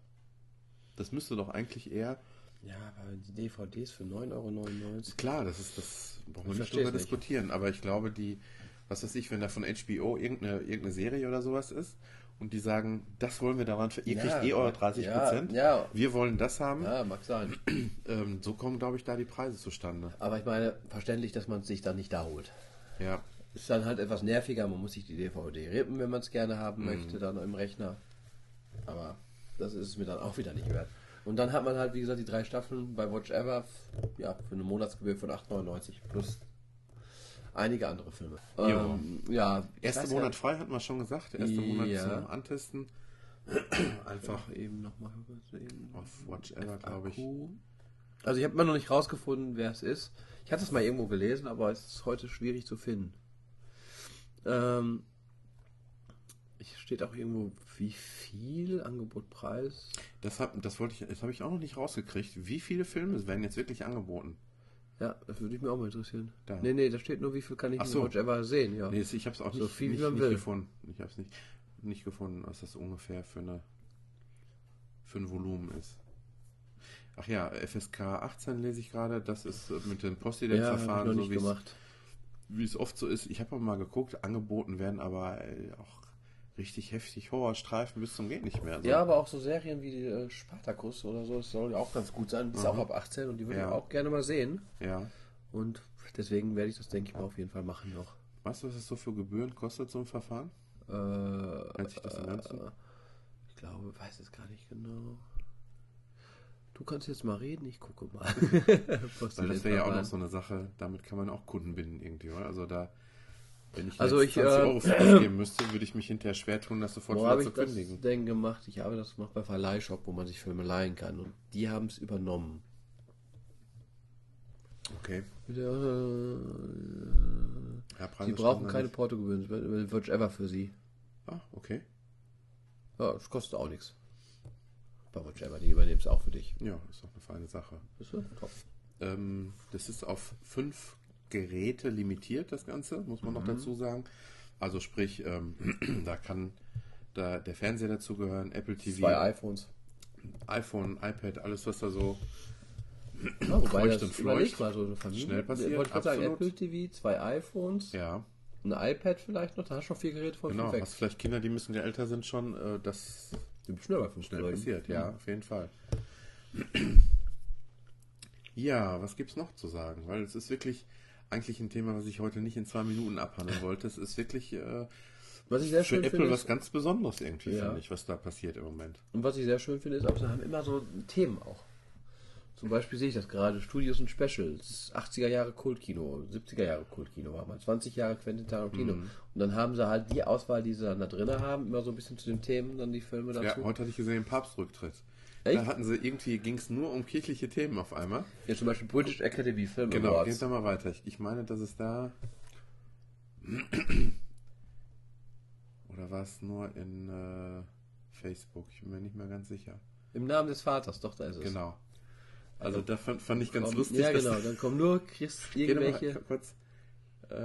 Das müsste doch eigentlich eher, ja, aber die DVDs für 9,99 Euro. klar, das ist das, brauchen wir Ich nicht drüber diskutieren, aber ich glaube, die, was weiß ich, wenn da von HBO irgendeine, irgendeine Serie oder sowas ist und die sagen, das wollen wir daran, ihr Ja, kriegt eh eure 30 Prozent, ja, ja. wir wollen das haben. Ja, mag sein. (clears throat) Ähm, so kommen, glaube ich, da die Preise zustande. Aber ich meine, verständlich, dass man es sich dann nicht da holt. Ja, Ist dann halt etwas nerviger, man muss sich die DVD rippen, wenn man es gerne haben Mhm. möchte, dann im Rechner. Aber das ist es mir dann auch wieder nicht wert. Und dann hat man halt, wie gesagt, die drei Staffeln bei Watch Ever, ja, für eine Monatsgebühr von 8,99 plus einige andere Filme. Ja. Ähm, ja ich erster Monat frei, hatten wir schon gesagt. Erster Monat Ja. zum Antesten. (clears throat) Einfach Ach, eben nochmal übersehen. auf Watch Ever, glaube ich. Also ich habe immer noch nicht rausgefunden, wer es ist. Ich hatte es mal irgendwo gelesen, aber es ist heute schwierig zu finden. Ähm, es steht auch irgendwo, wie viel Angebot, Preis. Das, hab, das wollte ich, das habe ich auch noch nicht rausgekriegt. Wie viele Filme werden jetzt wirklich angeboten? Ja, das würde ich mir auch mal interessieren. Da. Nee, nee, da steht nur, wie viel kann ich Ach in so. Watch Ever sehen, ja. Nee, ich habe es auch So nicht, viel, nicht, nicht gefunden. Ich habe es nicht, nicht gefunden, was das ungefähr für eine für ein Volumen ist. Ach ja, FSK 18 lese ich gerade. Das ist äh, mit dem ja, Postident-Verfahren, noch so es- wie es oft so ist. Ich habe mal geguckt, angeboten werden aber äh, auch richtig heftig Horrorstreifen bis zum geht nicht mehr. Also, Ja, aber auch so Serien wie äh, Spartacus oder so, das soll ja auch ganz gut sein. Ist Mhm. auch ab 18 und die würde Ja. ich auch gerne mal sehen. ja. Und deswegen werde ich das, denke ich mal, auf jeden Fall machen noch. Weißt du, was es so für Gebühren kostet, so ein Verfahren? Äh, Hält sich das in Grenzen? äh, ich glaube, weiß es gar nicht genau. Du kannst jetzt mal reden, ich gucke mal. (laughs) Weil das wäre ja auch noch so eine Sache, damit kann man auch Kunden binden irgendwie, oder? Also da, wenn ich Also ich, 20 äh, Euro für ausgeben müsste, würde ich mich hinterher schwer tun, das sofort Wo wieder habe zu ich das kündigen. denn gemacht? Ich habe das gemacht bei Verleihshop, wo man sich Filme leihen kann. Und die haben es übernommen. Okay. Mit der, äh, Ja, Preise die brauchen keine nicht. Portogebühren. Das wird ever für sie. Ah, okay. Ja, das kostet auch nichts. Bei Watch Ever, die übernehmen es auch für dich. Ja, ist doch eine feine Sache. Bist du? Top. Ähm, das ist auf fünf Geräte limitiert, das Ganze, muss man Mhm. noch dazu sagen. Also sprich, ähm, (clears throat) da kann da der Fernseher dazugehören, Apple TV, Zwei iPhones. iPhone, iPad, alles was da so Ja, wobei das und fleucht. mal so eine Familie. Schnell passiert, Wollte ich gerade sagen, absolut. Apple TV, zwei iPhones, Ja, ein iPad vielleicht noch, da hast du schon vier Geräte von genau. Hast vielleicht Kinder, die ein bisschen älter sind schon, äh, das schnell schnell passiert, ja, auf jeden Fall. (clears throat) Ja, was gibt's noch zu sagen? Weil es ist wirklich eigentlich ein Thema, was ich heute nicht in zwei Minuten abhandeln (laughs) wollte. Es ist wirklich äh, Was ich sehr für schön Apple finde, was ganz Besonderes irgendwie, Ja. finde ich, was da passiert im Moment. und was ich sehr schön finde, ist, auch, sie haben immer so Themen auch. Zum Beispiel sehe ich das gerade, Studios und Specials, 80er Jahre Kultkino, 70er Jahre Kultkino war mal, 20 Jahre Quentin Tarantino. Mhm. Und dann haben sie halt die Auswahl, die sie dann da drin haben, immer so ein bisschen zu den Themen, dann die Filme dazu. Ja, heute hatte ich gesehen, Papstrücktritt. Echt? Da hatten sie irgendwie, ging es nur um kirchliche Themen auf einmal. Ja, zum Beispiel British Academy Film Genau, Awards. geht da mal weiter. Ich, ich meine, dass es da. Oder war es nur in äh, Facebook? Ich bin mir nicht mehr ganz sicher. Im Namen des Vaters, doch, da ist es. Genau. Also da fand, fand ich ganz Komm, lustig. Ja, genau, dann kommen nur Christ, doch mal irgendwelche. kurz. Äh,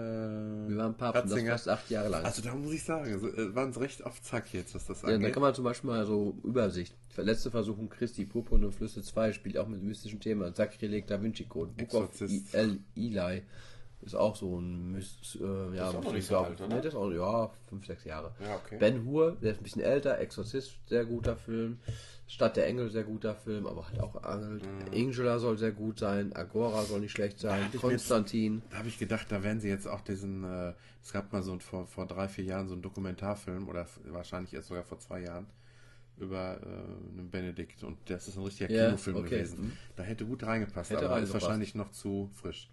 Wir waren Papst das fast acht Jahre lang. Also da muss ich sagen, äh, waren es recht auf Zack jetzt, was das ja, da angeht. kann man zum Beispiel mal so Übersicht. Letzte Versuchung Christi, Purpurne und Flüsse 2 spielt auch mit mystischen Themen. Sakrileg, Da Vinci Code, Book of Exorzist. El Eli ist auch so ein Myst, äh, ja, ist auch nicht ich so glaub- alt, oder? Nee, das ist auch, ja, fünf, sechs Jahre. Ja, okay. Ben Hur, der ist ein bisschen älter, Exorzist, sehr guter Film. Stadt der Engel, sehr guter Film, aber halt auch angelt. Angela soll sehr gut sein, Agora soll nicht schlecht sein, Mhm. ich mir jetzt- Konstantin. Da habe ich gedacht, da werden sie jetzt auch diesen, äh, es gab mal so ein, vor, vor drei, vier Jahren so einen Dokumentarfilm oder wahrscheinlich erst sogar vor zwei Jahren über äh, einen Benedikt und das ist ein richtiger Ja, Kinofilm okay. gewesen. Mhm. Da hätte gut reingepasst, Hätte aber ist wahrscheinlich noch zu frisch.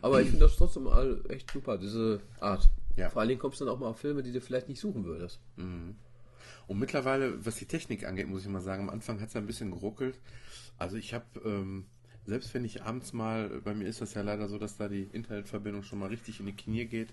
Aber ich finde das trotzdem all echt super, diese Art. Ja. Vor allen Dingen kommst du dann auch mal auf Filme, die du vielleicht nicht suchen würdest. Und mittlerweile, was die Technik angeht, muss ich mal sagen, am Anfang hat es ja ein bisschen geruckelt. Also ich habe, ähm, selbst wenn ich abends mal, bei mir ist das ja leider so, dass da die Internetverbindung schon mal richtig in die Knie geht.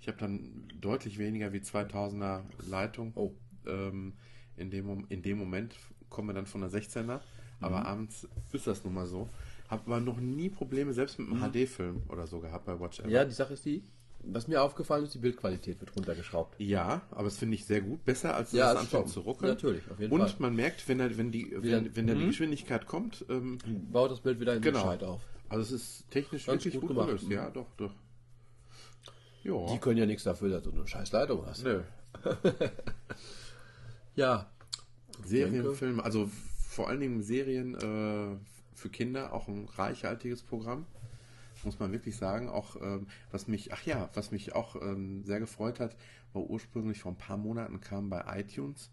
Ich habe dann deutlich weniger wie 2000er Leitung. Oh. Ähm, in, dem, in dem Moment kommen wir dann von der 16er. Aber abends ist das nun mal so. Habe aber noch nie Probleme, selbst mit einem HD-Film oder so gehabt bei Watch Ever. Ja, die Sache ist die, was mir aufgefallen ist, die Bildqualität wird runtergeschraubt. Ja, aber das finde ich sehr gut. Besser als Ja, das das anfängt zu ruckeln. Natürlich, auf jeden Und Fall. man merkt, wenn, er, wenn, die, Wieder- wenn, wenn da die Mhm. Geschwindigkeit kommt, ähm, Baut das Bild wieder in Genau. den Scheit auf. also es ist technisch Ganz wirklich gut gut, gemacht. gelöst. Mhm. Ja, doch, doch. Ja, Die können ja nichts dafür, dass du eine scheiß Leitung hast. nö. (laughs) Ja. Serienfilme, also vor allen Dingen Serien äh, für Kinder, auch ein reichhaltiges Programm. Muss man wirklich sagen. Auch ähm, was mich, ach ja, was mich auch ähm, sehr gefreut hat, war ursprünglich vor ein paar Monaten kam bei iTunes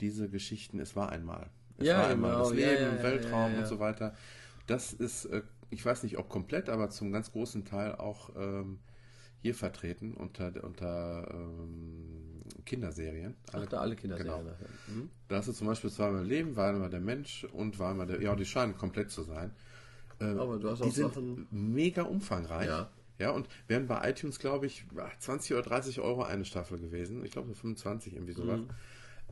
diese Geschichten, es war einmal. Es Ja, war einmal genau. das Leben, Ja, ja, Weltraum und so weiter. Das ist, äh, ich weiß nicht, ob komplett, aber zum ganz großen Teil auch ähm, hier vertreten unter, unter ähm, Kinderserien. Ach, da alle Kinder Genau. Mhm. Da hast du zum Beispiel zweimal Leben, war einmal der Mensch und war einmal der. Ja, die scheinen komplett zu sein. Äh, Aber du hast die auch sind Sachen- mega umfangreich. Ja. Ja, und wären bei iTunes, glaube ich, 20 oder 30 Euro eine Staffel gewesen. Ich glaube, so 25, irgendwie sowas. Mhm.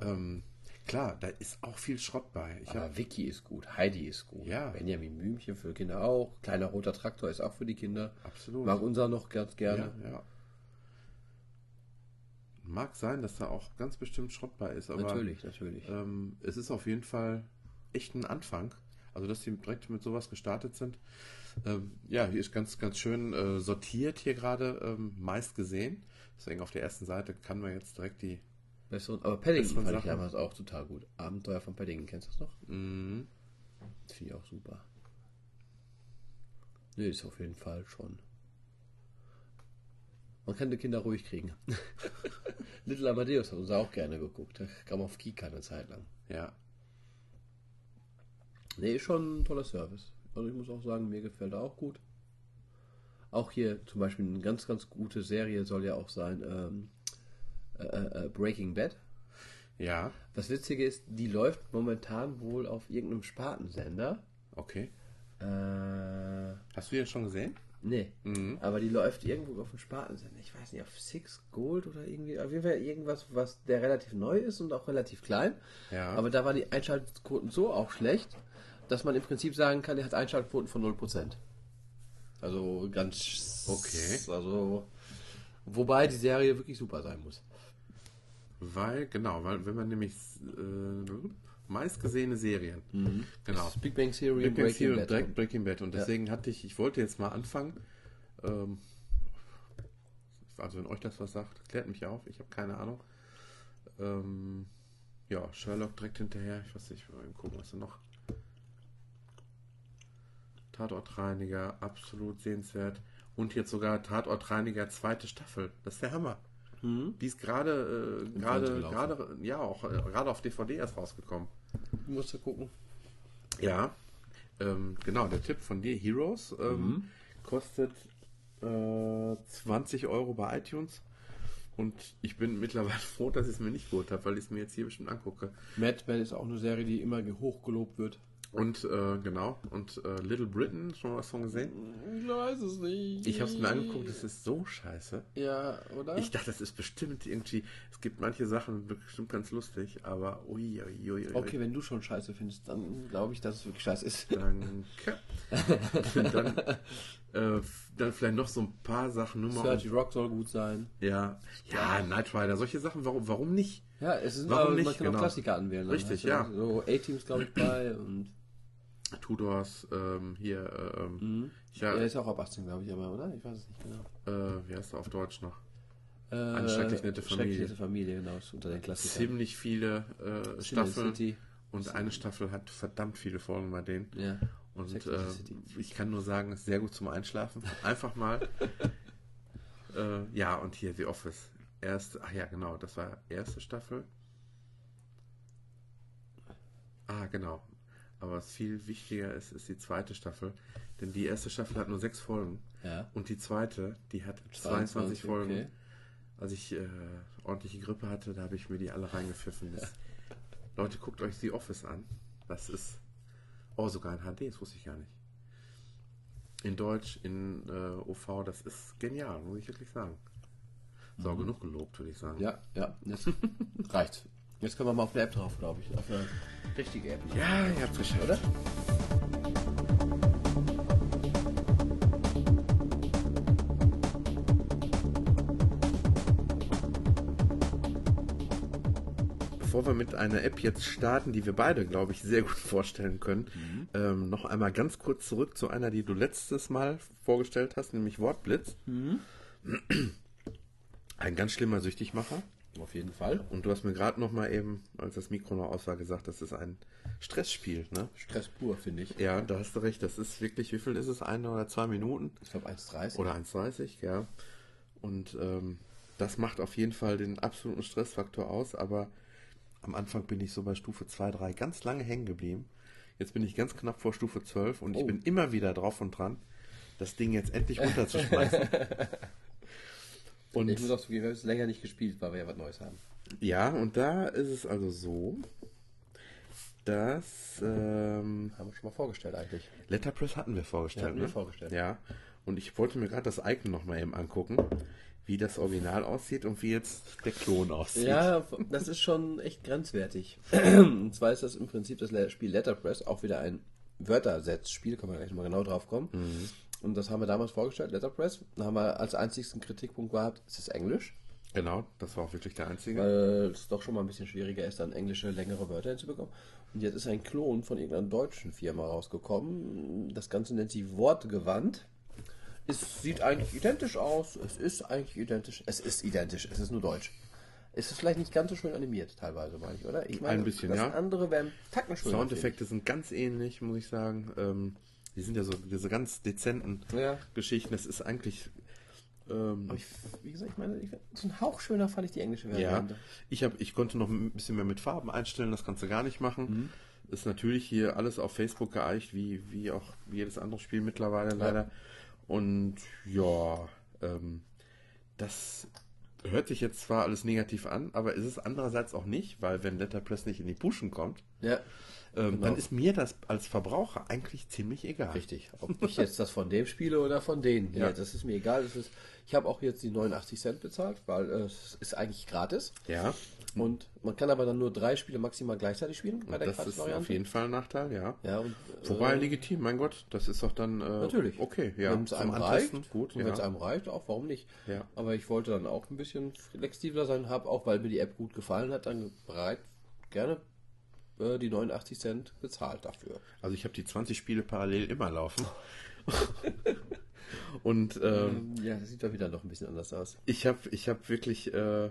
Ähm, klar, da ist auch viel Schrott bei. Ich hab, Aber Vicky ist gut, Heidi ist gut. Ja. Benjamin Blümchen für Kinder auch. Kleiner roter Traktor ist auch für die Kinder. Absolut. Mag unser noch ganz gerne. ja, ja. Mag sein, dass da auch ganz bestimmt Schrott bei ist, aber natürlich, natürlich. Ähm, es ist auf jeden Fall echt ein Anfang. Also, dass sie direkt mit sowas gestartet sind. Ähm, ja, hier ist ganz, ganz schön äh, sortiert hier gerade ähm, meist gesehen. Deswegen auf der ersten Seite kann man jetzt direkt die. Besseren, aber Paddington fand ich damals auch total gut. Abenteuer von Paddington, kennst du das noch? Mhm. Das finde ich auch super. Nee, ist auf jeden Fall schon. Man kann die Kinder ruhig kriegen. (laughs) Little Amadeus hat uns auch gerne geguckt. Da kam auf Kika eine Zeit lang. Ja. Nee, ist schon ein toller Service. Also ich muss auch sagen, mir gefällt er auch gut. Auch hier zum Beispiel eine ganz, ganz gute Serie soll ja auch sein ähm, äh, äh, Breaking Bad. Ja. Das Witzige ist, die läuft momentan wohl auf irgendeinem Spartensender. Okay. Äh, Hast du den schon gesehen? nee, Mhm. aber die läuft irgendwo auf dem Spartensender. Ich weiß nicht, auf Six Gold oder irgendwie. Auf jeden Fall irgendwas, was der relativ neu ist und auch relativ klein. Ja. Aber da waren die Einschaltquoten so auch schlecht, dass man im Prinzip sagen kann, der hat Einschaltquoten von 0%. Also ganz. Okay. Also. Wobei die Serie wirklich super sein muss. Weil, genau, weil wenn man nämlich äh, meistgesehene Serien. Genau. Das Big Bang Theory Big Bang Breaking Bad. und direkt Breaking Bad. Und deswegen hatte ich, ich wollte jetzt mal anfangen. Ähm, also wenn euch das was sagt, klärt mich auf. Ich habe keine Ahnung. Ähm, ja, Sherlock direkt hinterher. Ich weiß nicht, mal eben gucken, was da noch. Tatortreiniger, absolut sehenswert. Und jetzt sogar Tatortreiniger zweite Staffel. Das ist der Hammer. Die ist gerade, äh, gerade, gerade, ja, auch äh, gerade auf DVD erst rausgekommen. Musst du gucken. Ja, ähm, genau, der Tipp von dir, Heroes, ähm, kostet äh, 20 Euro bei iTunes. Und ich bin mittlerweile (laughs) froh, dass ich es mir nicht geholt habe, weil ich es mir jetzt hier bestimmt angucke. Mad Men ist auch eine Serie, die immer hochgelobt wird. Und äh, genau, und äh, Little Britain, schon mal was von gesehen? Ich weiß es nicht. Ich habe es mir angeguckt, das ist so scheiße. Ja, oder? Ich dachte, das ist bestimmt irgendwie, es gibt manche Sachen bestimmt ganz lustig, aber ui, ui, ui, ui. okay, wenn du schon scheiße findest, dann glaube ich, dass es wirklich scheiße ist. Danke. (laughs) dann, äh, dann vielleicht noch so ein paar Sachen nur mal. 30 Rock soll gut sein. Ja, ja, Knight Rider, solche Sachen, warum, warum nicht? Ja, es ist Warum aber, nicht? man kann Genau. auch Klassiker anwählen. Richtig, ja. So A-Teams, glaube ich, bei und Tudors, ähm, hier, äh, ähm, ja, er ist auch ab 18, glaube ich, aber, oder? Ich weiß es nicht genau. äh, wie heißt er auf Deutsch noch? Äh, Eine schrecklich nette Familie. Schrecklich nette Familie, genau, unter den Klassikern. Ziemlich viele äh, Staffeln. City. Und eine Staffel hat verdammt viele Folgen bei denen. Ja. Und äh, ich kann nur sagen, ist sehr gut zum Einschlafen. (laughs) Einfach mal. (laughs) äh, ja, und hier The Office. Erste, ach ja, genau, das war erste Staffel. Ah, genau. Aber was viel wichtiger ist, ist die zweite Staffel. Denn die erste Staffel hat nur sechs Folgen. Ja. Und die zweite, die hat 22, 22, Folgen. okay. Als ich äh, ordentliche Grippe hatte, da habe ich mir die alle reingepfiffen. Das, Leute, guckt euch The Office an. Das ist. Oh, sogar in HD, das wusste ich gar nicht. In Deutsch, in äh, OV, das ist genial, muss ich wirklich sagen. So, genug gelobt, würde ich sagen. Mhm. Ja, ja, das (laughs) reicht. Jetzt können wir mal auf eine App drauf, glaube ich. Auf eine richtige App. Ja, ihr habt's geschafft. Oder? Bevor wir mit einer App jetzt starten, die wir beide, glaube ich, sehr gut vorstellen können, ähm, noch einmal ganz kurz zurück zu einer, die du letztes Mal vorgestellt hast, nämlich Wortblitz. Ein ganz schlimmer Süchtigmacher. Auf jeden Fall. Und du hast mir gerade noch mal eben, als das Mikro noch aus war, gesagt, das ist ein Stressspiel, ne? Stress pur, finde ich. Ja, da hast du recht. Das ist wirklich, wie viel ist es? Eine oder zwei Minuten? Ich glaube 1,30. Oder 1,30, ja. Und ähm, das macht auf jeden Fall den absoluten Stressfaktor aus, aber am Anfang bin ich so bei Stufe 2, 3 ganz lange hängen geblieben. Jetzt bin ich ganz knapp vor Stufe 12 und ich Oh. bin immer wieder drauf und dran, das Ding jetzt endlich runterzuschmeißen. (laughs) und ich muss auch zugeben, wir haben es länger nicht gespielt, weil wir ja was Neues haben. ja, und da ist es also so, dass ähm, Haben wir schon mal vorgestellt eigentlich. Letterpress hatten wir vorgestellt. Ja, hatten ne? wir vorgestellt. Ja. Und ich wollte mir gerade das Icon noch mal eben angucken, wie das Original aussieht und wie jetzt der Klon aussieht. Ja, das ist schon echt grenzwertig. (clears throat) Und zwar ist das im Prinzip das Spiel Letterpress, auch wieder ein Wörtersetzspiel, kann man gleich nochmal genau drauf kommen. Und das haben wir damals vorgestellt, Letterpress. Da haben wir als einzigsten Kritikpunkt gehabt, es ist Englisch, Genau, das war auch wirklich der einzige. weil es doch schon mal ein bisschen schwieriger ist, dann englische längere Wörter hinzubekommen. Und jetzt ist ein Klon von irgendeiner deutschen Firma rausgekommen. Das Ganze nennt sich Wortgewandt. Es sieht eigentlich identisch aus. Es ist eigentlich identisch. Es ist identisch. Es ist nur deutsch. Es ist vielleicht nicht ganz so schön animiert, teilweise, meine ich, oder? Ich meine, Ein bisschen, das ja. andere wären Tacken schöner. Soundeffekte sind ganz ähnlich, muss ich sagen. Ähm, die sind ja so diese ganz dezenten Ja. Geschichten. Das ist eigentlich. Ähm, ich, wie gesagt, ich meine, ich, so ein Hauch schöner fand ich die englische ja, Variante. ich, hab, ich konnte noch ein bisschen mehr mit Farben einstellen, das kannst du gar nicht machen. Mhm. Ist natürlich hier alles auf Facebook geeicht, wie, wie auch jedes andere Spiel mittlerweile leider. Und ja, ähm, das hört sich jetzt zwar alles negativ an, aber ist es andererseits auch nicht, weil wenn Letterpress nicht in die Puschen kommt, Ja, ähm, Genau. dann ist mir das als Verbraucher eigentlich ziemlich egal. richtig. Ob ich jetzt das von dem spiele oder von denen. Ja. Ja, das ist mir egal. Das ist, ich habe auch jetzt die 89 Cent bezahlt, weil äh, es ist eigentlich gratis. Ja, Und man kann aber dann nur drei Spiele maximal gleichzeitig spielen bei der das ist auf jeden Fall ein Nachteil, ja. Ja, und, Wobei äh, legitim, mein Gott, das ist doch dann äh, Natürlich. okay, ja. Wenn es einem Antesten, reicht, gut, ja. wenn es einem reicht, auch warum nicht. Ja. Aber ich wollte dann auch ein bisschen flexibler sein, habe auch, weil mir die App gut gefallen hat, dann bereit gerne äh, die 89 Cent bezahlt dafür. Also ich habe die 20 Spiele parallel immer laufen. (laughs) Und ähm, ja, das sieht doch wieder noch ein bisschen anders aus. ich habe ich hab wirklich, äh,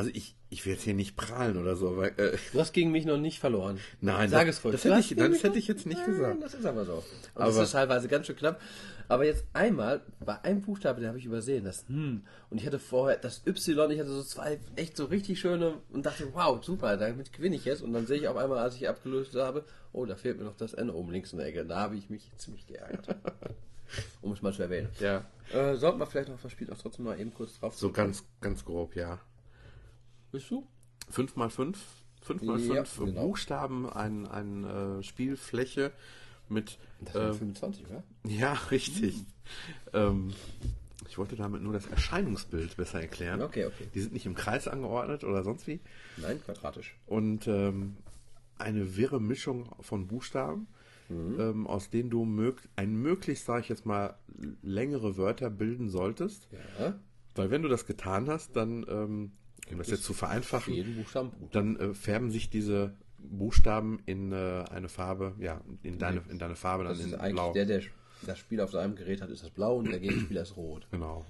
also ich, ich will jetzt hier nicht prahlen oder so, weil, äh, Du hast gegen mich noch nicht verloren. Nein, Sag das- es ruhig. das hätte ich- das hätte ich jetzt nicht Nein, gesagt. Das ist aber so. Und Aber- das ist teilweise ganz schön knapp. Aber jetzt einmal, bei einem Buchstabe, den habe ich übersehen, das hm. Und ich hatte vorher das Y, ich hatte so zwei echt so richtig schöne und dachte, wow, super, damit gewinne ich jetzt. Und dann sehe ich auf einmal, als ich abgelöst habe, oh, da fehlt mir noch das N oben links in der Ecke. Da habe ich mich ziemlich geärgert. (laughs) um es mal zu erwähnen. ja, Äh, sollten wir vielleicht noch das Spiel auch trotzdem mal eben kurz drauf so ganz, ganz grob, ja. Bist du? 5 mal 5 5 mal Ja, 5 genau. Buchstaben, ein, ein äh, Spielfläche mit Das sind äh, 25, oder? Ja, (laughs) richtig. Ähm, ich wollte damit nur das Erscheinungsbild besser erklären. Okay, okay. Die sind nicht im Kreis angeordnet oder sonst wie. Nein, quadratisch. Und ähm, eine wirre Mischung von Buchstaben, ähm, aus denen du mög ein möglichst, sage ich jetzt mal, längere Wörter bilden solltest. Ja. Weil wenn du das getan hast, dann, ähm, um das jetzt zu vereinfachen, dann äh, färben sich diese Buchstaben in äh, eine Farbe, ja, in deine, in deine Farbe, dann Das in ist eigentlich Blau. der, der das Spiel auf seinem Gerät hat, ist das blau und der Gegenspieler (clears throat) ist rot. Genau.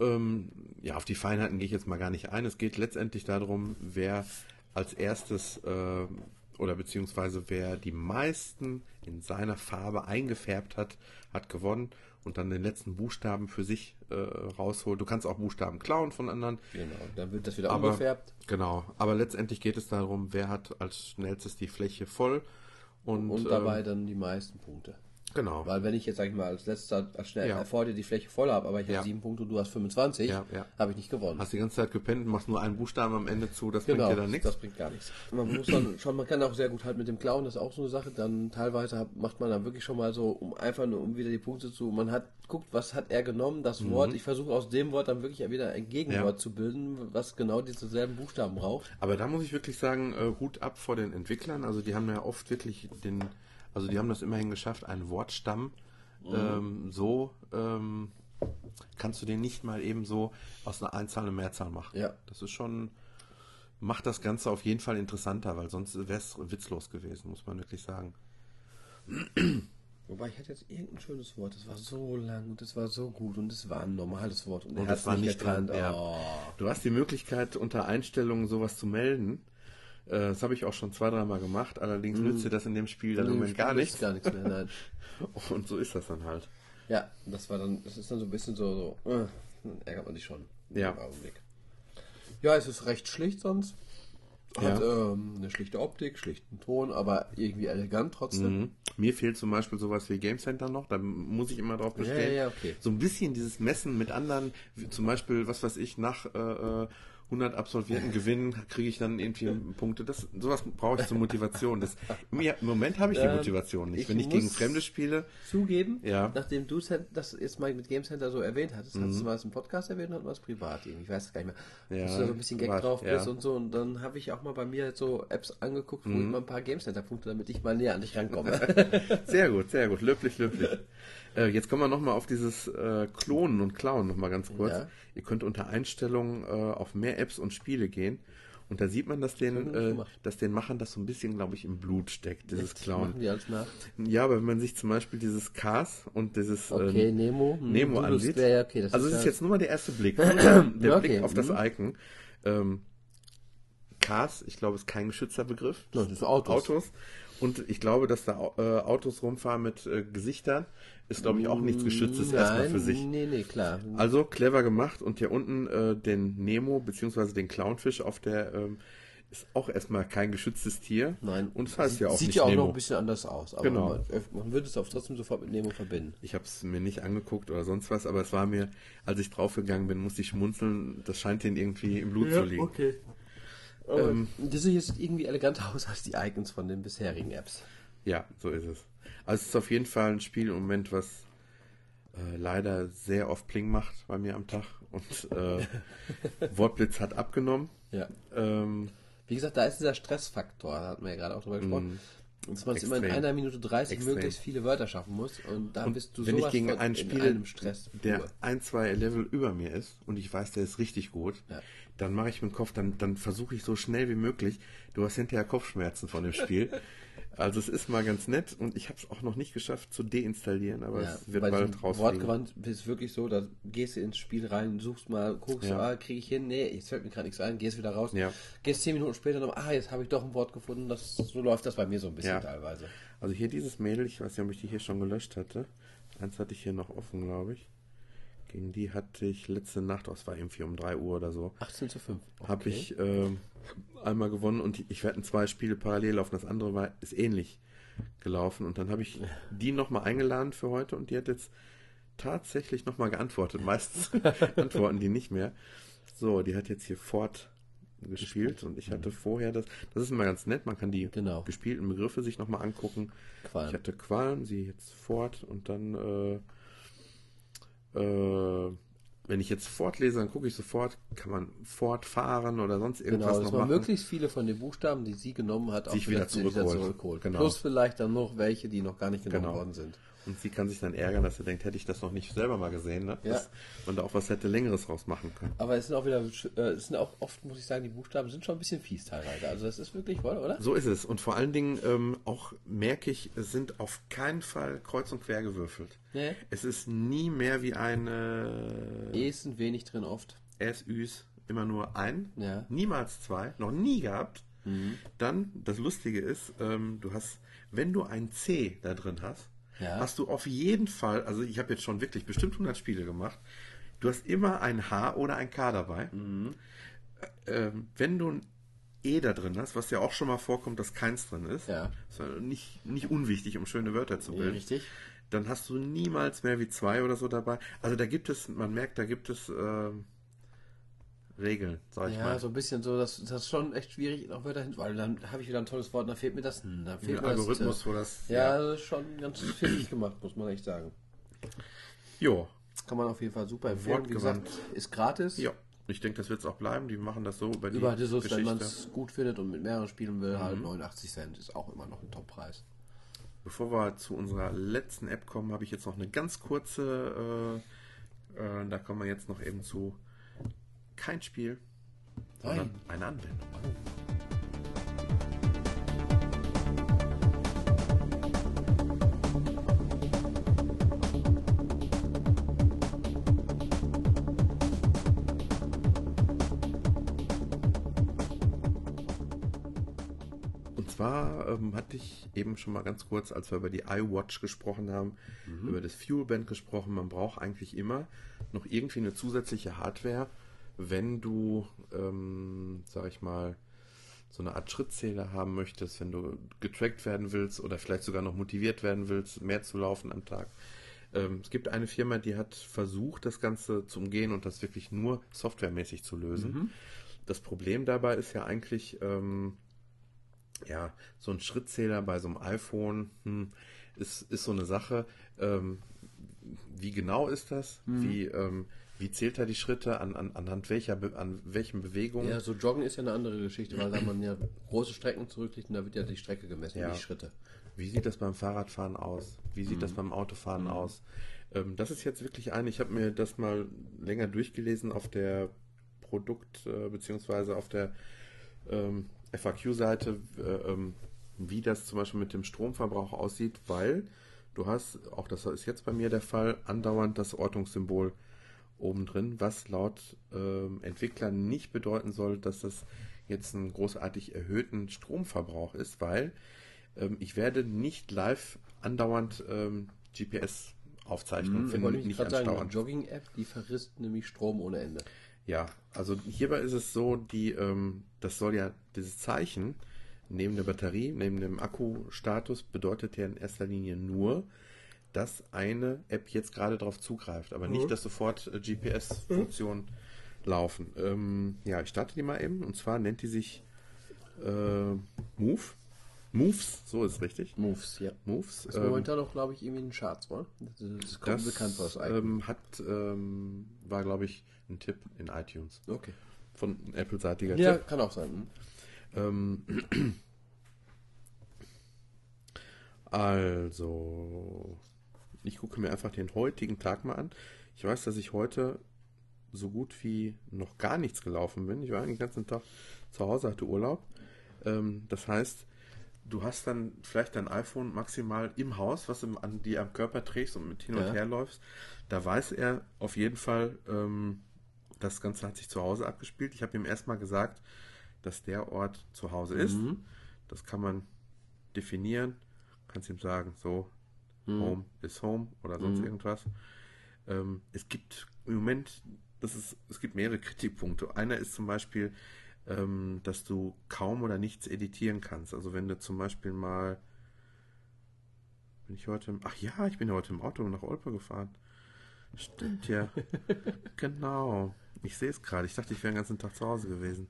Ähm, ja, auf die Feinheiten gehe ich jetzt mal gar nicht ein. Es geht letztendlich darum, wer als erstes äh, oder beziehungsweise wer die meisten in seiner Farbe eingefärbt hat, hat gewonnen und dann den letzten Buchstaben für sich äh, rausholt. Du kannst auch Buchstaben klauen von anderen. Genau. Dann wird das wieder Aber, umgefärbt. genau. Aber letztendlich geht es darum, wer hat als schnellstes die Fläche voll und, Und ähm, dabei dann die meisten Punkte. Genau. Weil wenn ich jetzt, sag ich mal, als letzter, als schnell Ja. vor dir die Fläche voll habe, aber ich Ja. habe sieben Punkte und du hast 25, Ja, ja. habe ich nicht gewonnen. Hast die ganze Zeit gepennt, machst nur einen Buchstaben am Ende zu, das Genau, bringt dir dann nichts. das bringt gar nichts. Man muss dann (clears throat) schon, man kann auch sehr gut halt mit dem Klauen, das ist auch so eine Sache. Dann teilweise macht man dann wirklich schon mal so, um einfach nur um wieder die Punkte zu, man hat guckt, was hat er genommen, das Mhm. Wort. Ich versuche aus dem Wort dann wirklich wieder ein Gegenwort zu bilden, was genau diese selben Buchstaben braucht. Aber da muss ich wirklich sagen, äh, Hut ab vor den Entwicklern. Also die haben ja oft wirklich den, also die haben das immerhin geschafft, einen Wortstamm ähm, so ähm, kannst du den nicht mal eben so aus einer Einzahl eine Mehrzahl machen. Ja. Das ist schon, macht das Ganze auf jeden Fall interessanter, weil sonst wäre es witzlos gewesen, muss man wirklich sagen. Wobei ich hatte jetzt irgendein schönes Wort, das war so lang und das war so gut und es war ein normales Wort und, Und er das war nicht erkannt. dran, ja. Oh. Du hast die Möglichkeit, unter Einstellungen sowas zu melden. Äh, Das habe ich auch schon zwei, dreimal gemacht. Allerdings nützt dir das in dem Spiel dann im Moment gar nichts. Gar nichts mehr, nein. (laughs) Und so ist das dann halt. Ja, das war dann, das ist dann so ein bisschen so, so äh, dann ärgert man sich schon. Ja. Im Augenblick. Ja, es ist recht schlicht sonst. Hat ähm, eine schlichte Optik, schlichten Ton, aber irgendwie elegant trotzdem. Mhm. Mir fehlt zum Beispiel sowas wie Game Center noch, da muss ich immer drauf bestehen. ja, ja, okay. So ein bisschen dieses Messen mit anderen, zum Beispiel, was weiß ich, nach äh, äh, 100 absolvierten Gewinnen kriege ich dann irgendwie Punkte. Das, sowas brauche ich zur Motivation. Das, Im Moment habe ich die Ähm, Motivation nicht. ich Wenn ich gegen Fremde spiele, Zugeben, Ja. nachdem du das jetzt mal mit Game Center so erwähnt hattest, Mhm. hast du mal im Podcast erwähnt und was privat irgendwie. Ich weiß es gar nicht mehr. Ja, Dass du da so ein bisschen Gag drauf ja. bist und so. Und dann habe ich auch mal bei mir so Apps angeguckt, wo Mhm. ich mal ein paar Game Center Punkte, damit ich mal näher an dich rankomme. (laughs) Sehr gut, sehr gut. Löblich, löblich. (laughs) äh, jetzt kommen wir nochmal auf dieses äh, Klonen und Klauen nochmal ganz kurz. Ja. Ihr könnt unter Einstellungen äh, auf mehr Apps und Spiele gehen. Und da sieht man, dass den, äh, dass den Machern das so ein bisschen, glaube ich, im Blut steckt, dieses Klauen. Machen die alles nach. Ja, aber wenn man sich zum Beispiel dieses Cars und dieses Okay, ähm, Nemo. hm, Nemo ansieht. ja, okay, das also ist es ist ja- jetzt nur mal der erste Blick. (clears throat) Der Okay, Blick auf das mhm. Icon. Ähm, Cars, ich glaube, ist kein geschützter Begriff. Ja, das ist Autos. Autos. Und ich glaube, dass da äh, Autos rumfahren mit äh, Gesichtern, ist, glaube ich, auch nichts Geschütztes erstmal Nein, für sich. Nee, nee, klar. Also clever gemacht und hier unten äh, den Nemo beziehungsweise den Clownfisch auf der ähm, ist auch erstmal kein geschütztes Tier. Nein. Und es heißt ja auch Sieht nicht ja auch Nemo. noch ein bisschen anders aus. Aber Genau. man, man würde es auch trotzdem sofort mit Nemo verbinden. Ich habe es mir nicht angeguckt oder sonst was, aber es war mir, als ich draufgegangen bin, musste ich schmunzeln. Das scheint denen irgendwie im Blut zu liegen. okay. Ähm, das sieht jetzt irgendwie eleganter (laughs) aus als die Icons von den bisherigen Apps. Ja, so ist es. Also es ist auf jeden Fall ein Spiel im Moment, was äh, leider sehr oft Pling macht bei mir am Tag. Und äh, (laughs) Wortblitz hat abgenommen. Ja. Ähm, Wie gesagt, da ist dieser Stressfaktor, da hatten wir ja gerade auch drüber gesprochen. Dass man es immer in einer Minute 30 Extrem. möglichst viele Wörter schaffen muss. Und da bist du wenn ich gegen einen Stress. der ein, zwei Level über mir ist und ich weiß, der ist richtig gut, Ja. dann mache ich mir den Kopf, dann, dann versuche ich so schnell wie möglich. Du hast hinterher Kopfschmerzen von dem Spiel. (laughs) also es ist mal ganz nett und ich habe es auch noch nicht geschafft zu deinstallieren, aber Ja, es wird bald rausfliegen. Wortgewandt ist wirklich so, da gehst du ins Spiel rein, suchst mal, guckst, Ja. ah, kriege ich hin, nee, jetzt fällt mir gerade nichts ein, gehst wieder raus, Ja. gehst zehn Minuten später noch, ah, jetzt habe ich doch ein Wort gefunden, das, so läuft das bei mir so ein bisschen Ja. teilweise. Also hier dieses Mädel, ich weiß nicht, ob ich die hier schon gelöscht hatte. Eins hatte ich hier noch offen, glaube ich. Gegen die hatte ich letzte Nacht, das war irgendwie um 3 Uhr oder so, 18 zu 5. habe ich ähm, einmal gewonnen und ich werde zwei Spiele parallel laufen. Das andere war, ist ähnlich gelaufen und dann habe ich (laughs) die nochmal eingeladen für heute und die hat jetzt tatsächlich nochmal geantwortet. Meistens (laughs) antworten die nicht mehr. So, die hat jetzt hier fort gespielt und ich hatte vorher das, das ist immer ganz nett, man kann die Genau. gespielten Begriffe sich nochmal angucken. Qualm. Ich hatte Qualm, sie jetzt fort und dann, äh, äh, wenn ich jetzt fortlese, dann gucke ich sofort, kann man fortfahren oder sonst irgendwas Genau, dass noch man machen. möglichst viele von den Buchstaben, die sie genommen hat, auch Sich wieder zurückholt. zurückholt. Genau. Plus vielleicht dann noch welche, die noch gar nicht genommen Genau. worden sind. Und sie kann sich dann ärgern, dass sie denkt, hätte ich das noch nicht selber mal gesehen, ne? Ja. dass man da auch was hätte Längeres rausmachen können. Aber es sind auch wieder, äh, es sind auch oft, muss ich sagen, die Buchstaben sind schon ein bisschen fies teilweise. Also das ist wirklich wohl, oder? So ist es. Und vor allen Dingen ähm, auch merke ich, es sind auf keinen Fall kreuz und quer gewürfelt. Nee. Es ist nie mehr wie eine Es sind wenig drin oft. S, Üs, immer nur ein, Ja. niemals zwei, noch nie gehabt. Dann, das Lustige ist, ähm, du hast, wenn du ein C da drin hast, Ja. hast du auf jeden Fall, also ich habe jetzt schon wirklich bestimmt 100 Spiele gemacht, du hast immer ein H oder ein K dabei. Äh, ähm, wenn du ein E da drin hast, was ja auch schon mal vorkommt, dass keins drin ist, Ja. ist ja nicht, nicht unwichtig, um schöne Wörter zu bilden richtig. dann hast du niemals mehr wie zwei oder so dabei. Also da gibt es, man merkt, da gibt es ähm, Regeln, sag ich Ja, mal. so ein bisschen so, das, das ist schon echt schwierig, noch Wörter hin, weil dann habe ich wieder ein tolles Wort, dann fehlt mir das, dann fehlt Ein mir Algorithmus, das. wo das. äh, Ja, das ist schon ganz pfiffig gemacht, muss man echt sagen. Jo. Kann man auf jeden Fall super empfehlen. Wie gesagt, ist gratis. Ja. Ich denke, das wird es auch bleiben. Die machen das so bei Über Jesus, wenn man es gut findet und mit mehreren spielen will, halt 89 Cent ist auch immer noch ein Top-Preis. Bevor wir zu unserer letzten App kommen, habe ich jetzt noch eine ganz kurze. Äh, äh, da kommen wir jetzt noch eben zu kein Spiel, sondern Nein. eine Anwendung. zwar ähm, hatte ich eben schon mal ganz kurz, als wir über die iWatch gesprochen haben, mhm. über das Fuelband gesprochen, man braucht eigentlich immer noch irgendwie eine zusätzliche Hardware, wenn du, ähm, sag ich mal, so eine Art Schrittzähler haben möchtest, wenn du getrackt werden willst oder vielleicht sogar noch motiviert werden willst, mehr zu laufen am Tag. Ähm, es gibt eine Firma, die hat versucht, das Ganze zu umgehen und das wirklich nur softwaremäßig zu lösen. Das Problem dabei ist ja eigentlich, ähm, ja, so ein Schrittzähler bei so einem iPhone hm, ist, ist so eine Sache. Ähm, wie genau ist das? Wie, ähm, wie zählt er die Schritte? An, an, anhand welcher Be an welchen Bewegungen? Ja, so Joggen ist ja eine andere Geschichte, weil da man ja große Strecken zurücklegt und da wird ja die Strecke gemessen, Ja. nicht Schritte. Wie sieht das beim Fahrradfahren aus? Wie sieht das beim Autofahren aus? Ähm, das ist jetzt wirklich ein, ich habe mir das mal länger durchgelesen auf der Produkt- äh, beziehungsweise auf der ähm, FAQ-Seite, äh, ähm, wie das zum Beispiel mit dem Stromverbrauch aussieht, weil du hast, auch das ist jetzt bei mir der Fall, andauernd das Ortungssymbol oben drin, was laut ähm, Entwicklern nicht bedeuten soll, dass das jetzt einen großartig erhöhten Stromverbrauch ist, weil ähm, ich werde nicht live andauernd ähm, GPS-Aufzeichnungen Ich finden, wollte nicht andauernd. Jogging-App, die verrisst nämlich Strom ohne Ende. Ja, also hierbei ist es so, die, ähm, das soll ja, dieses Zeichen neben der Batterie, neben dem Akkustatus bedeutet ja in erster Linie nur, dass eine App jetzt gerade darauf zugreift, aber nicht, dass sofort äh, GPS-Funktionen laufen. Ähm, ja, ich starte die mal eben und zwar nennt die sich äh, Move. Moves, so ist richtig. Moves, ja. Moves. Ist ähm, momentan noch, glaube ich, irgendwie ein Charts, wa? Das ist kaum das bekannt vor das ähm, hat, ähm, war glaube ich ein Tipp in iTunes okay. von Apple-seitiger Ja, Tipp. kann auch sein. hm. Ähm, (clears throat) also, ich gucke mir einfach den heutigen Tag mal an. Ich weiß, dass ich heute so gut wie noch gar nichts gelaufen bin. Ich war den ganzen Tag zu Hause, hatte Urlaub. Ähm, das heißt, du hast dann vielleicht dein iPhone maximal im Haus, was du an die am Körper trägst und mit hin und Ja. her läufst. Da weiß er auf jeden Fall, ähm, das Ganze hat sich zu Hause abgespielt. Ich habe ihm erstmal gesagt, dass der Ort zu Hause ist. Mhm. Das kann man definieren. Kannst ihm sagen, so, Home ist Home oder sonst Mhm. irgendwas. Ähm, es gibt im Moment, das ist, es gibt mehrere Kritikpunkte. Einer ist zum Beispiel, ähm, dass du kaum oder nichts editieren kannst. Also wenn du zum Beispiel mal, bin ich heute, im, ach ja, ich bin ja heute im Auto nach Olpe gefahren. Stimmt ja. (laughs) genau. Ich sehe es gerade. Ich dachte, ich wäre den ganzen Tag zu Hause gewesen.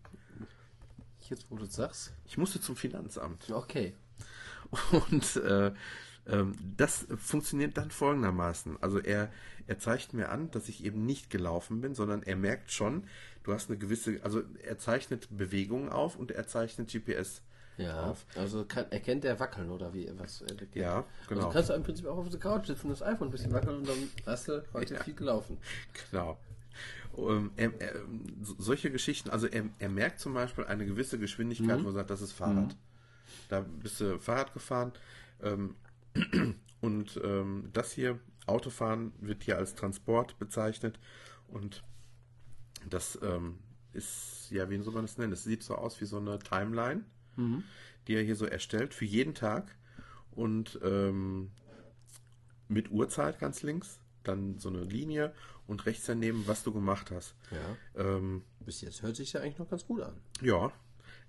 Jetzt, wo du sagst. Ich musste zum Finanzamt. Okay. Und äh, das funktioniert dann folgendermaßen. Also er, er zeigt mir an, dass ich eben nicht gelaufen bin, sondern er merkt schon, du hast eine gewisse, also er zeichnet Bewegungen auf und er zeichnet GPS Ja. auf. Also kann, erkennt er wackeln oder wie was? Ja, genau. Also kannst du im Prinzip auch auf der Couch sitzen, das iPhone ein bisschen wackeln und dann hast du heute Ja. viel gelaufen. Genau. Ähm, er, er, so- solche Geschichten, also er, er merkt zum Beispiel eine gewisse Geschwindigkeit, wo er sagt, das ist Fahrrad. Da bist du Fahrrad gefahren ähm, und ähm, das hier, Autofahren, wird hier als Transport bezeichnet und das ähm, ist, ja, wie soll man das nennen? Das sieht so aus wie so eine Timeline, die er hier so erstellt für jeden Tag und ähm, mit Uhrzeit ganz links, dann so eine Linie und rechts daneben, was du gemacht hast. Ja. Ähm, Bis jetzt hört sich ja eigentlich noch ganz gut an. ja,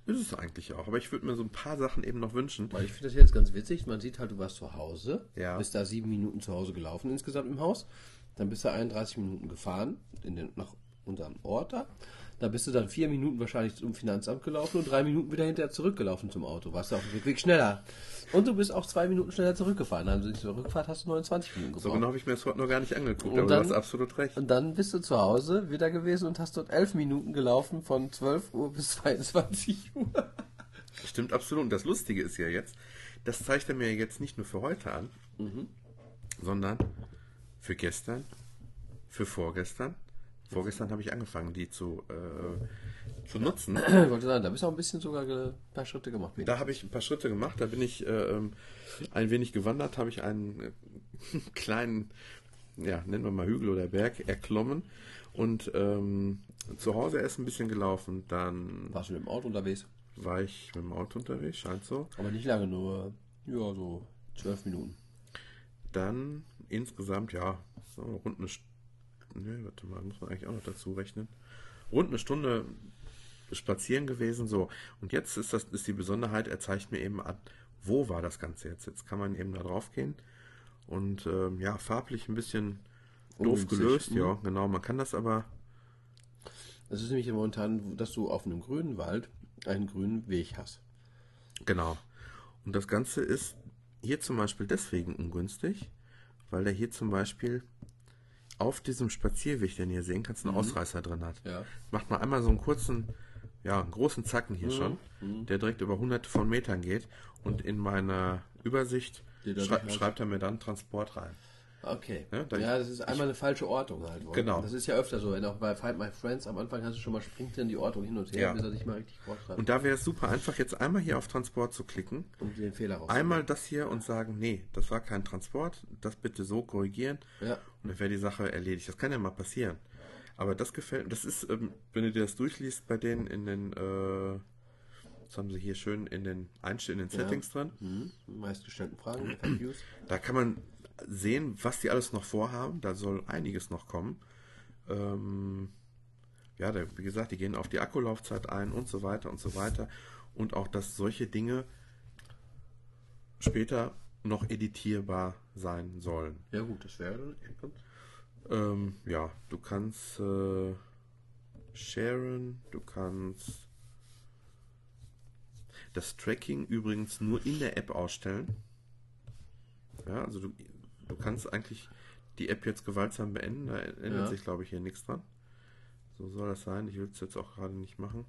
ist es eigentlich auch. Aber ich würde mir so ein paar Sachen eben noch wünschen. Weil ich finde das jetzt ganz witzig. Man sieht halt, du warst zu Hause, Ja. bist da sieben Minuten zu Hause gelaufen insgesamt im Haus. Dann bist du 31 Minuten gefahren in den, nach unserem Ort da. Da bist du dann vier Minuten wahrscheinlich zum Finanzamt gelaufen und drei Minuten wieder hinterher zurückgelaufen zum Auto. Warst du auf dem Rückweg schneller. Und du bist auch zwei Minuten schneller zurückgefahren. Also die Rückfahrt hast du 29 Minuten gebraucht. So genau habe ich mir das heute noch gar nicht angeguckt, Und aber dann- du hast absolut recht. Und dann bist du zu Hause wieder gewesen und hast dort elf Minuten gelaufen von 12 Uhr bis (laughs) 22 Uhr. Stimmt absolut. Und das Lustige ist ja jetzt, das zeigt er mir jetzt nicht nur für heute an, sondern für gestern, für vorgestern. Vorgestern habe ich angefangen, die zu, äh, zu nutzen. (clears throat) Ich wollte sagen, da bist du auch ein bisschen sogar ein paar Schritte gemacht. Da habe ich ein paar Schritte gemacht, da bin ich äh, ein wenig gewandert, habe ich einen äh, (laughs) kleinen, ja, nennen wir mal Hügel oder Berg, erklommen und ähm, zu Hause erst ein bisschen gelaufen, dann Warst du mit dem Auto unterwegs? war ich mit dem Auto unterwegs, scheint so. Aber nicht lange, nur ja, so zwölf Minuten. Dann insgesamt, ja, so rund eine Stunde. Ne, warte mal, muss man eigentlich auch noch dazu rechnen. Rund eine Stunde spazieren gewesen, so. Und jetzt ist das ist die Besonderheit, er zeigt mir eben an, wo war das Ganze jetzt. Jetzt kann man eben da drauf gehen und ähm, ja, farblich ein bisschen doof Ungünstig, gelöst, mhm. ja, genau. Man kann das aber, Das ist nämlich momentan, dass du auf einem grünen Wald einen grünen Weg hast. genau. Und das Ganze ist hier zum Beispiel deswegen ungünstig, weil der hier zum Beispiel auf diesem Spazierweg, den ihr sehen kannst, einen Ausreißer drin hat. Ja. Macht mal einmal so einen kurzen, ja, einen großen Zacken hier schon, der direkt über hunderte von Metern geht und in meiner Übersicht schrei schreibt er mir dann Transport rein. Okay. Ja, Ja, das ist einmal eine falsche Ortung halt. Wolf. Genau. Das ist ja öfter so. Wenn auch bei Find My Friends am Anfang hast du schon mal springt dann die Ortung hin und her, Ja. bis er sich mal richtig vorschreibt, Und da wäre es super einfach, jetzt einmal hier auf Transport zu klicken, um den Fehler raus. einmal das hier und sagen, nee, das war kein Transport, das bitte so korrigieren Ja. und dann wäre die Sache erledigt. Das kann ja mal passieren. Aber das gefällt, das ist, ähm, wenn du dir das durchliest bei denen in den, äh, das haben sie hier schön in den Einstellungen, in den Settings drin, Mhm. Meistgestellten Fragen, FAQs. Da kann man sehen, was die alles noch vorhaben. Da soll einiges noch kommen. Ähm, ja, da, wie gesagt, die gehen auf die Akkulaufzeit ein und so weiter und so weiter. Und auch, dass solche Dinge später noch editierbar sein sollen. Ja gut, das wäre dann Ähm, ja, du kannst äh, sharen, du kannst das Tracking übrigens nur in der App ausstellen. Ja, also du, du kannst eigentlich die App jetzt gewaltsam beenden, da ändert Ja. sich glaube ich hier nichts dran. So soll das sein, ich will es jetzt auch gerade nicht machen.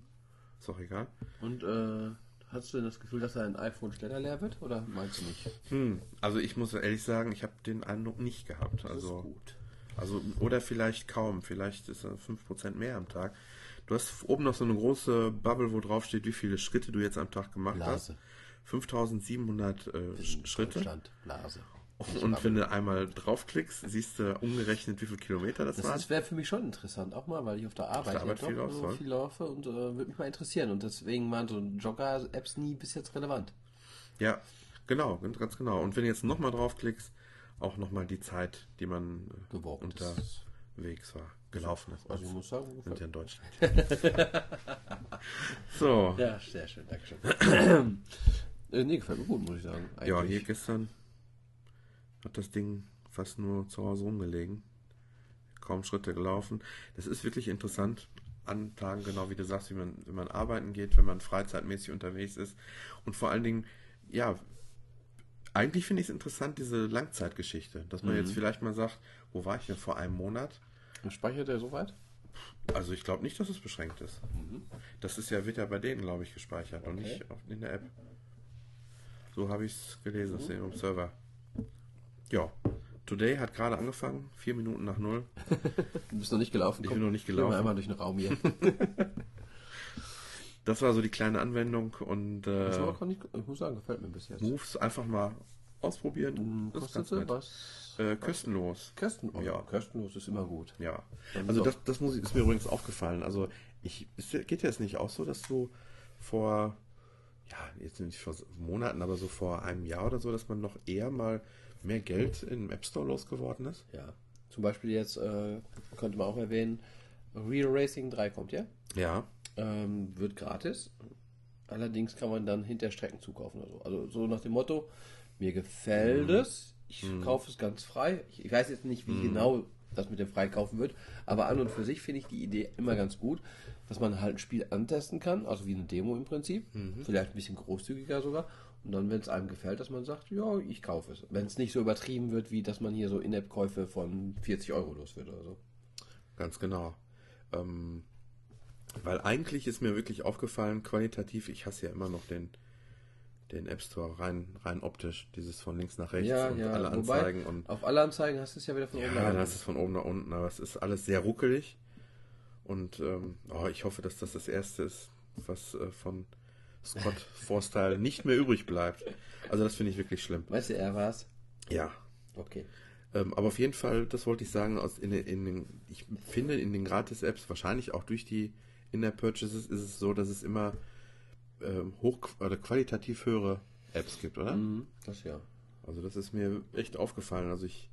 Ist auch egal. Und äh, hast du denn das Gefühl, dass dein iPhone schneller leer wird oder meinst du nicht? Hm, also ich muss ehrlich sagen, ich habe den Eindruck nicht gehabt. Das Also ist gut. Also, oder vielleicht kaum, vielleicht ist er 5% mehr am Tag. Du hast oben noch so eine große Bubble, wo drauf steht, wie viele Schritte du jetzt am Tag gemacht Blase. hast. 5700 äh, Sch- Schritte. Blase. Und wenn du einmal draufklickst, siehst du umgerechnet, wie viele Kilometer das, Das waren. ist- wäre für mich schon interessant, auch mal, weil ich auf der Arbeit, der Arbeit ja viel doch so viel laufe und äh, würde mich mal interessieren. Und deswegen waren so Jogger-Apps nie bis jetzt relevant. Ja, genau, ganz genau. Und wenn du jetzt nochmal draufklickst, auch nochmal die Zeit, die man äh, Gewalkt. Das- unterwegs war, gelaufen ist. Also ich muss sagen, sind ja in Deutschland. (laughs) so, Ja, sehr schön, Dankeschön. (clears throat) äh, nee, gefällt mir gut, muss ich sagen. Ja, Eigentlich. hier gestern hat das Ding fast nur zu Hause rumgelegen. Kaum Schritte gelaufen. Das ist wirklich interessant an Tagen, genau wie du sagst, wie man, wenn man arbeiten geht, wenn man freizeitmäßig unterwegs ist. Und vor allen Dingen, ja, eigentlich finde ich es interessant, diese Langzeitgeschichte. Dass man jetzt vielleicht mal sagt, wo war ich denn vor einem Monat? Und speichert der soweit? Also ich glaube nicht, dass es beschränkt ist. Das ist ja, wird ja bei denen, glaube ich, gespeichert und nicht auf, in der App. So habe ich es gelesen, das ist im Server. Ja, Today hat gerade angefangen, vier Minuten nach null. (laughs) Du bist noch nicht gelaufen. Ich bin noch nicht gelaufen. einmal durch den Raum hier. (laughs) Das war so die kleine Anwendung und Das äh, nicht, ich muss sagen, gefällt mir bis jetzt. Moves einfach mal ausprobieren. Hm, ganz Kostete nett. was? Äh, kostenlos. Kosten, oh, Ja. Kostenlos ist immer gut. Ja. Also so. das, das muss ich, ist mir übrigens aufgefallen. Also ich, es geht jetzt nicht auch so, dass du vor, ja, jetzt nicht vor Monaten, aber so vor einem Jahr oder so, dass man noch eher mal mehr Geld im App Store losgeworden ist? Ja. Zum Beispiel jetzt äh, könnte man auch erwähnen, Real Racing 3 kommt ja. Ja. Ähm, wird gratis. Allerdings kann man dann hinter Strecken zukaufen oder so. Also so nach dem Motto, mir gefällt Mhm. es, ich kaufe es ganz frei. Ich, ich weiß jetzt nicht, wie genau das mit dem Freikaufen wird, aber an und für sich finde ich die Idee immer ganz gut, dass man halt ein Spiel antesten kann, also wie eine Demo im Prinzip, Mhm. vielleicht ein bisschen großzügiger sogar. Und dann, wenn es einem gefällt, dass man sagt, ja, ich kaufe es. Wenn es nicht so übertrieben wird, wie dass man hier so In-App-Käufe von 40 Euro los wird oder so. Ganz genau. Ähm, weil eigentlich ist mir wirklich aufgefallen, qualitativ, ich hasse ja immer noch den, den App Store rein, rein optisch, dieses von links nach rechts und alle Anzeigen und auf alle Anzeigen hast du es ja wieder von oben nach Ja, unten. das ist von oben nach unten, aber es ist alles sehr ruckelig. Und ähm, oh, ich hoffe, dass das das erste ist, was äh, von Scott Forstyle nicht mehr übrig bleibt. Also das finde ich wirklich schlimm. Weißt du, er war's? Ja. Okay. Ähm, aber auf jeden Fall, das wollte ich sagen, aus in, in den, ich finde in den Gratis-Apps, wahrscheinlich auch durch die In-App-Purchases, ist es so, dass es immer ähm, hoch oder qualitativ höhere Apps gibt, oder? Mhm, das ja. Also das ist mir echt aufgefallen. Also ich,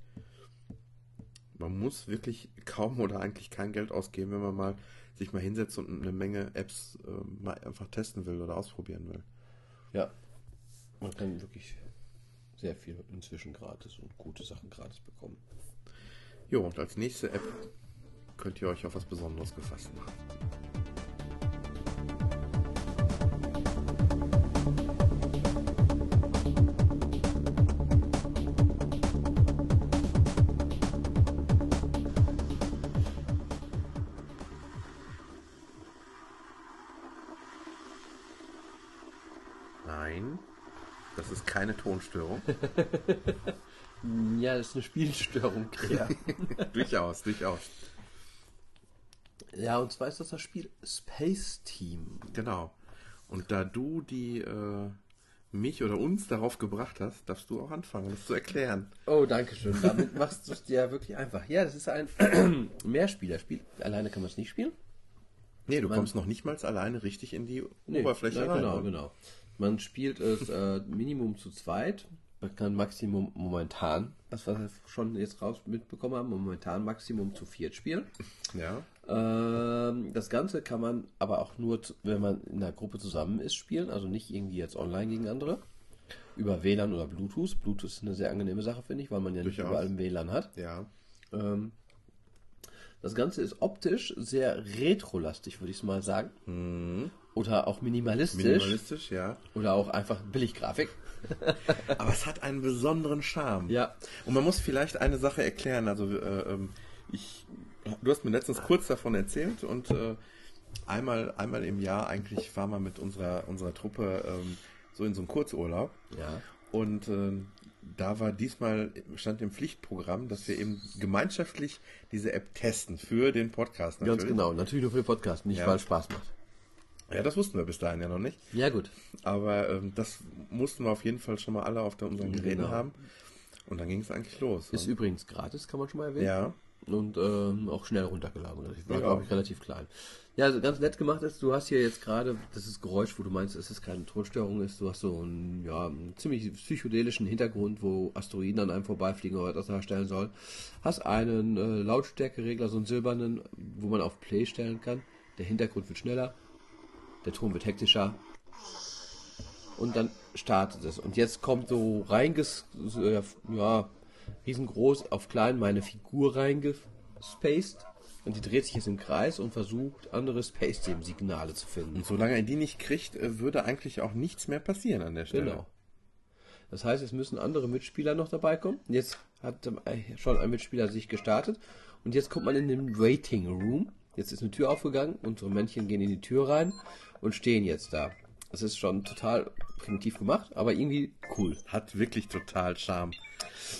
man muss wirklich kaum oder eigentlich kein Geld ausgeben, wenn man mal sich mal hinsetzt und eine Menge Apps äh, mal einfach testen will oder ausprobieren will. Ja. Man kann wirklich sehr viel inzwischen gratis und gute Sachen gratis bekommen. Jo, und als nächste App könnt ihr euch auf was Besonderes gefasst machen. Keine Tonstörung. (laughs) Ja, das ist eine Spielstörung. Ja. (laughs) durchaus, durchaus. ja, und zwar ist das das Spiel Space Team. Genau. Und da du die äh, mich oder uns darauf gebracht hast, darfst du auch anfangen, das zu erklären. Oh, danke schön. Damit (laughs) machst du es dir wirklich einfach. Ja, das ist ein (clears throat) Mehrspielerspiel. Alleine kann man es nicht spielen. Nee, du kommst noch nicht mal alleine richtig in die Oberfläche ja, rein. Genau, genau. Man spielt es äh, Minimum zu zweit. Man kann Maximum momentan, was wir schon jetzt raus mitbekommen haben, momentan Maximum zu viert spielen. Ja. Ähm, das Ganze kann man aber auch nur, wenn man in der Gruppe zusammen ist, spielen. Also nicht irgendwie jetzt online gegen andere. Über WLAN oder Bluetooth. Bluetooth ist eine sehr angenehme Sache, finde ich, weil man ja nicht Durchaus. überall ein WLAN hat. Ja. Ähm, das Ganze ist optisch sehr retrolastig, würde ich mal sagen. Oder auch minimalistisch. Minimalistisch, ja. Oder auch einfach Billiggrafik. (laughs) Aber es hat einen besonderen Charme. Ja. Und man muss vielleicht eine Sache erklären. Also äh, ähm, ich, du hast mir letztens kurz davon erzählt und äh, einmal, einmal im Jahr eigentlich war man mit unserer, unserer Truppe ähm, so in so einem Kurzurlaub. Ja. Und ähm, da war diesmal, stand im Pflichtprogramm, dass wir eben gemeinschaftlich diese App testen für den Podcast. Ganz genau. Natürlich nur für den Podcast, nicht Ja. weil es Spaß macht. Ja, das wussten wir bis dahin ja noch nicht. Ja, gut. Aber ähm, das mussten wir auf jeden Fall schon mal alle auf der, unseren Geräten Genau. haben. Und dann ging es eigentlich los. Ist übrigens gratis, kann man schon mal erwähnen. ja, Und ähm, auch schnell runtergeladen. Ich war, Ja. glaube ich, relativ klein. Ja, also ganz nett gemacht ist, du hast hier jetzt gerade, das ist Geräusch, wo du meinst, dass es keine Tonstörung ist. Du hast so einen, ja, einen ziemlich psychedelischen Hintergrund, wo Asteroiden an einem vorbeifliegen oder was das darstellen soll. Hast einen äh, Lautstärkeregler, so einen silbernen, wo man auf Play stellen kann. Der Hintergrund wird schneller, der Ton wird hektischer. Und dann startet es. Und jetzt kommt so reinges, ja, riesengroß auf klein meine Figur reingespaced. Und die dreht sich jetzt im Kreis und versucht, andere Space-Team-Signale zu finden. und solange er die nicht kriegt, äh, würde eigentlich auch nichts mehr passieren an der Stelle. Genau. Das heißt, es müssen andere Mitspieler noch dabei kommen. Jetzt hat ähm, schon ein Mitspieler sich gestartet. Und jetzt kommt man in den Waiting Room. Jetzt ist eine Tür aufgegangen. Unsere Männchen gehen in die Tür rein und stehen jetzt da. Das ist schon total primitiv gemacht, aber irgendwie cool. Hat wirklich total Charme.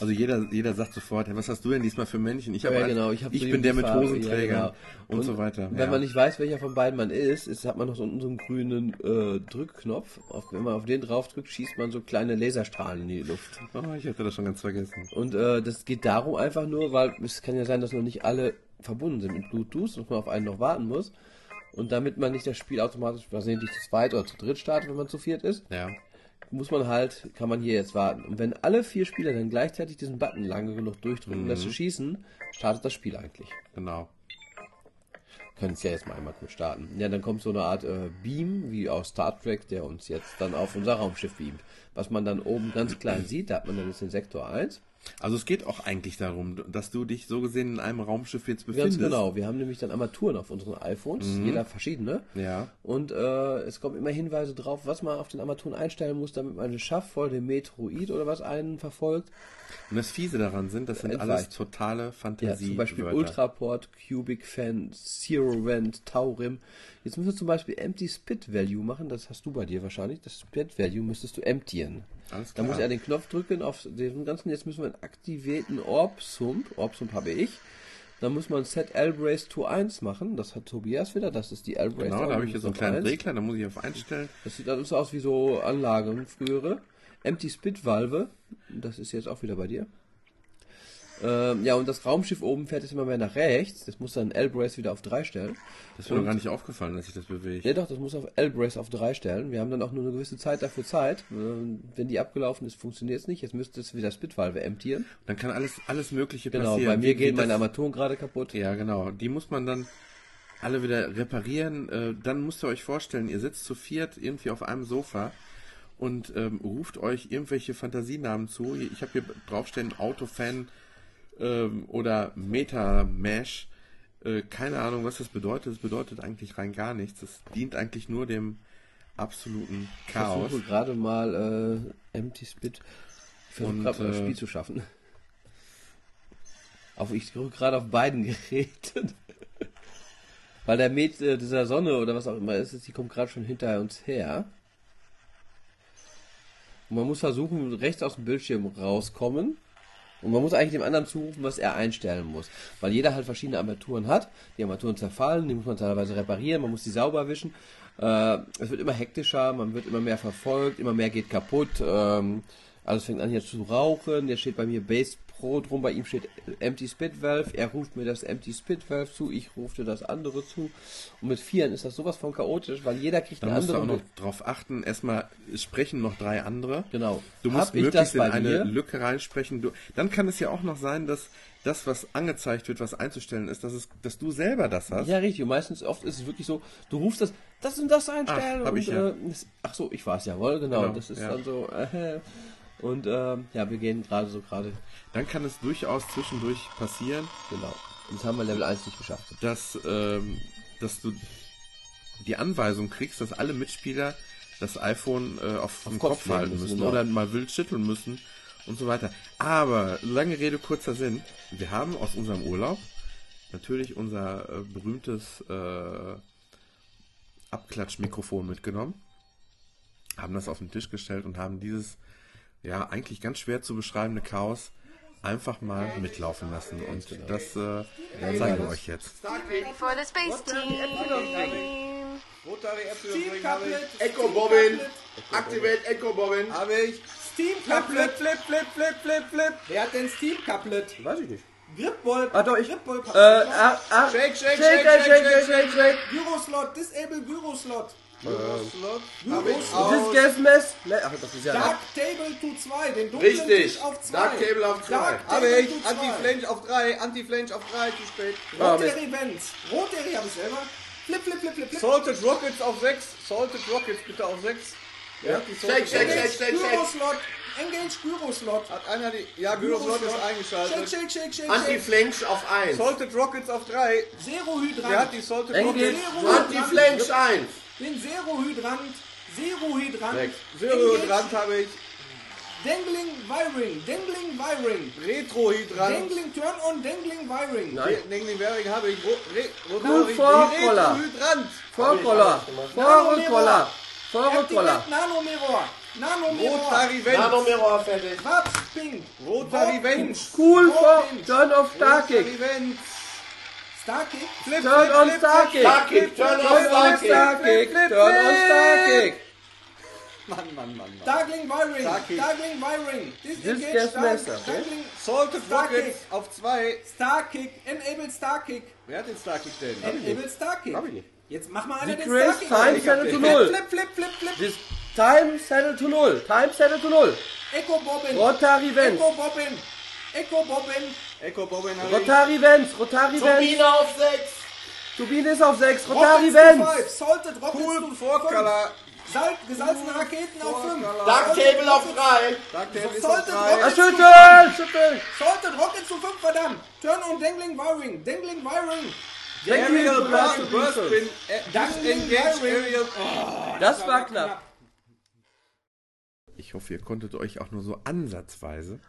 Also jeder, jeder sagt sofort, ja, was hast du denn diesmal für Männchen? Ich, Ja, ein- genau, ich, ich bin der mit Farbe, Hosenträgern ja, genau. und, so weiter. Wenn ja. man nicht weiß, welcher von beiden man ist, ist hat man noch so unten so einen grünen äh, Drückknopf. Auf, wenn man auf den drauf drückt, schießt man so kleine Laserstrahlen in die Luft. oh, ich hatte das schon ganz vergessen. Und äh, das geht darum einfach nur, weil es kann ja sein, dass noch nicht alle verbunden sind mit Bluetooth und man auf einen noch warten muss. Und damit man nicht das Spiel automatisch versehentlich zu zweit oder zu dritt startet, wenn man zu viert ist, Ja. muss man halt, kann man hier jetzt warten. Und wenn alle vier Spieler dann gleichzeitig diesen Button lange genug durchdrücken, um das zu schießen, startet das Spiel eigentlich. Genau. Können es ja jetzt mal einmal kurz starten. Ja, dann kommt so eine Art äh, Beam, wie aus Star Trek, der uns jetzt dann auf unser Raumschiff beamt. Was man dann oben ganz klein (clears throat) sieht, da hat man dann jetzt den Sektor 1. Also es geht auch eigentlich darum, dass du dich so gesehen in einem Raumschiff jetzt befindest. Ganz genau. Wir haben nämlich dann Armaturen auf unseren iPhones, jeder verschiedene. Ja. Und äh, es kommen immer Hinweise drauf, was man auf den Armaturen einstellen muss, damit man es schafft, vor dem Metroid oder was einen verfolgt. Und das Fiese daran sind, das sind Entweicht. alles totale Ja, Fantasie. zum Beispiel Ultraport, Cubic Fan, Zero Rent, Taurim. Jetzt müssen wir zum Beispiel Empty Spit Value machen. Das hast du bei dir wahrscheinlich. Das Spit Value müsstest du emptieren. Da muss er den Knopf drücken auf den ganzen. Jetzt müssen wir einen aktivierten Orb-Sump. Orb-Sump habe ich. Dann muss man Set L-Brace to 1 machen. Das hat Tobias wieder. Das ist die L-Brace. Genau, da habe ich hier so einen kleinen 1. Regler, da muss ich auf einstellen. Das sieht alles aus wie so Anlagen frühere. Empty Spit Valve. Das ist jetzt auch wieder bei dir. Ähm, ja, und das Raumschiff oben fährt jetzt immer mehr nach rechts. Das muss dann L-Brace wieder auf 3 stellen. Das ist mir noch gar nicht aufgefallen, dass sich das bewegt. Ja doch, das muss auf L-Brace auf 3 stellen. Wir haben dann auch nur eine gewisse Zeit dafür Zeit. Ähm, Wenn die abgelaufen ist, funktioniert es nicht. Jetzt müsste es wieder Spitvalve emptieren. Dann kann alles, alles Mögliche Genau, passieren. bei mir gehen meine Armaturen gerade kaputt. Ja, genau. Die muss man dann alle wieder reparieren. Äh, dann müsst ihr euch vorstellen, ihr sitzt zu viert irgendwie auf einem Sofa und ähm, ruft euch irgendwelche Fantasienamen zu. Ich habe hier draufstehen Autofan ähm, oder Meta-Mesh. Äh, keine Ahnung, was das bedeutet. Das bedeutet eigentlich rein gar nichts. Das dient eigentlich nur dem absoluten Ich Chaos. versuche gerade mal äh, Empty Spit. Ich versuche gerade mal das äh, Spiel zu schaffen. Auf, ich drücke gerade auf beiden (laughs) Geräten. Weil der Met äh, dieser Sonne oder was auch immer ist, die kommt gerade schon hinter uns her. Und man muss versuchen, rechts aus dem Bildschirm rauskommen. Und man muss eigentlich dem anderen zurufen, was er einstellen muss. Weil jeder halt verschiedene Armaturen hat. Die Armaturen zerfallen, die muss man teilweise reparieren, man muss die sauber wischen. Äh, es wird immer hektischer, man wird immer mehr verfolgt, immer mehr geht kaputt. Ähm, alles fängt an hier zu rauchen. Jetzt steht bei mir Base Pro drum, bei ihm steht Empty Spit Valve. Er ruft mir das Empty Spit Valve zu, ich rufe das andere zu. Und mit Vieren ist das sowas von chaotisch, weil jeder kriegt Da eine musst du andere. auch noch drauf achten. Erstmal sprechen noch drei andere. Genau. Du musst Hab möglichst in eine mir? Lücke reinsprechen. Du, dann kann es ja auch noch sein, dass das, was angezeigt wird, was einzustellen ist, dass, es, dass du selber das hast. Ja, richtig. Und meistens oft ist es wirklich so, du rufst das, das und das einstellen. Ach, und, ich ja. äh, das, ach so, ich war es jawohl, genau. Genau, das ist ja. dann so, äh, und ähm, ja, wir gehen gerade so gerade, Dann kann es durchaus zwischendurch passieren, genau. Und das haben wir Level 1 nicht geschafft. dass, ähm, dass du die Anweisung kriegst, dass alle Mitspieler das iPhone äh, auf, den Kopf Kopf, halten müssen, müssen genau. oder mal wild schütteln müssen und so weiter. Aber lange Rede, kurzer Sinn. Wir haben aus unserem Urlaub natürlich unser äh, berühmtes äh, Abklatschmikrofon mitgenommen, haben das auf den Tisch gestellt und haben dieses ja eigentlich ganz schwer zu beschreibende Chaos einfach mal mitlaufen lassen. Und das äh, zeigen wir euch jetzt. For the space team. Steam Couplet. Echo Bobbin. Activate Echo Bobbin. Habe ich. Steam Couplet. Flip, flip, flip, flip, flip. Wer hat denn Steam Couplet? Weiß ich nicht. Gripball. Ah, doch, ich- Gripball. Äh, ah, ah, Shake, shake, shake, shake, shake, shake, shake. Gyroslot. Disable Gyroslot. This gas mess. Ne, Ach, das ist ja. Dark Table to 2. Den dunklen Richtig. Tisch auf 2. Dark Table auf zwei. Dark Habe Table ich. Anti-Flange auf 3, Anti-Flange auf 3, zu spät. Mist. Events. Rote habe ich selber. Flip, flip, flip, flip, flip. Salted Rockets auf 6, Salted Rockets bitte auf 6. Wer hat die Shake, Salted shake, Engage shake, shake, shake. Gyroslot. Engage Gyroslot. Hat einer die. Ja, Gyroslot ist eingeschaltet. shake, shake, shake, shake. Anti-Flange auf 1. Salted Rockets auf 3. Zero Wer hat die Salted. Rockets? Anti-Flange 1. Den Zero Hydrant. Zero Hydrant. Sechs. Zero Engage. Hydrant habe ich. Dangling Wiring. Dangling Wiring. Retro Hydrant. Dangling Turn on Dangling Wiring. Dangling Währing habe ich. Ro Re Cool Rotary Vorroller. Retro Hydrant. Vorroller. Vorrückroller. Vorrückroller. Activate Nanomirror. Nanomirror. Rotary Vent. Nanomirror fertig. Farbs Pink. Rotary Vent. Cool for Turn off Starkick. Rotary Vent. Starkick. Flip, Turn on flip, Starkick. Starkick, turn on Turn on Starkick. Starkick. Flip, Turn on flip. Starkick. Mann, Mann, Mann, Mann. Darkling Wiring. Starkick. Darkling Wiring. This gas messer, okay? Darkling Salted Starkick. Rockets auf 2. Starkick. Enable Starkick. Wer hat den Starkick denn? Enable Starkick. Hab ich nicht. Jetzt mach mal einer den Decrease Starkick. time settle to Flip, null. flip, flip, flip, flip. This time settle to null. Time settle to null. Echo Bobbin. Rotary Vents. Echo Bobbin. Echo Bobbin. Echo ich. Rotary Vents. Rotary Vents. Turbine auf 6. Turbine ist auf 6. Rotary Rockets to Vents. Salted Rockets Cool to Vorcolor. Sal gesalzene Raketen auf 5. Dark Table auf 3. Darktale ist Salted auf 3. Ah, Rockets schütteln. Schütteln. Salted Rockets zu 5, verdammt. Turn on Dangling Wiring. Dangling Wiring. Aerial Blast Burst. Pin. Dangling Engage Wiring. Aerial. Das war knapp. Ich hoffe, ihr konntet euch auch nur so ansatzweise,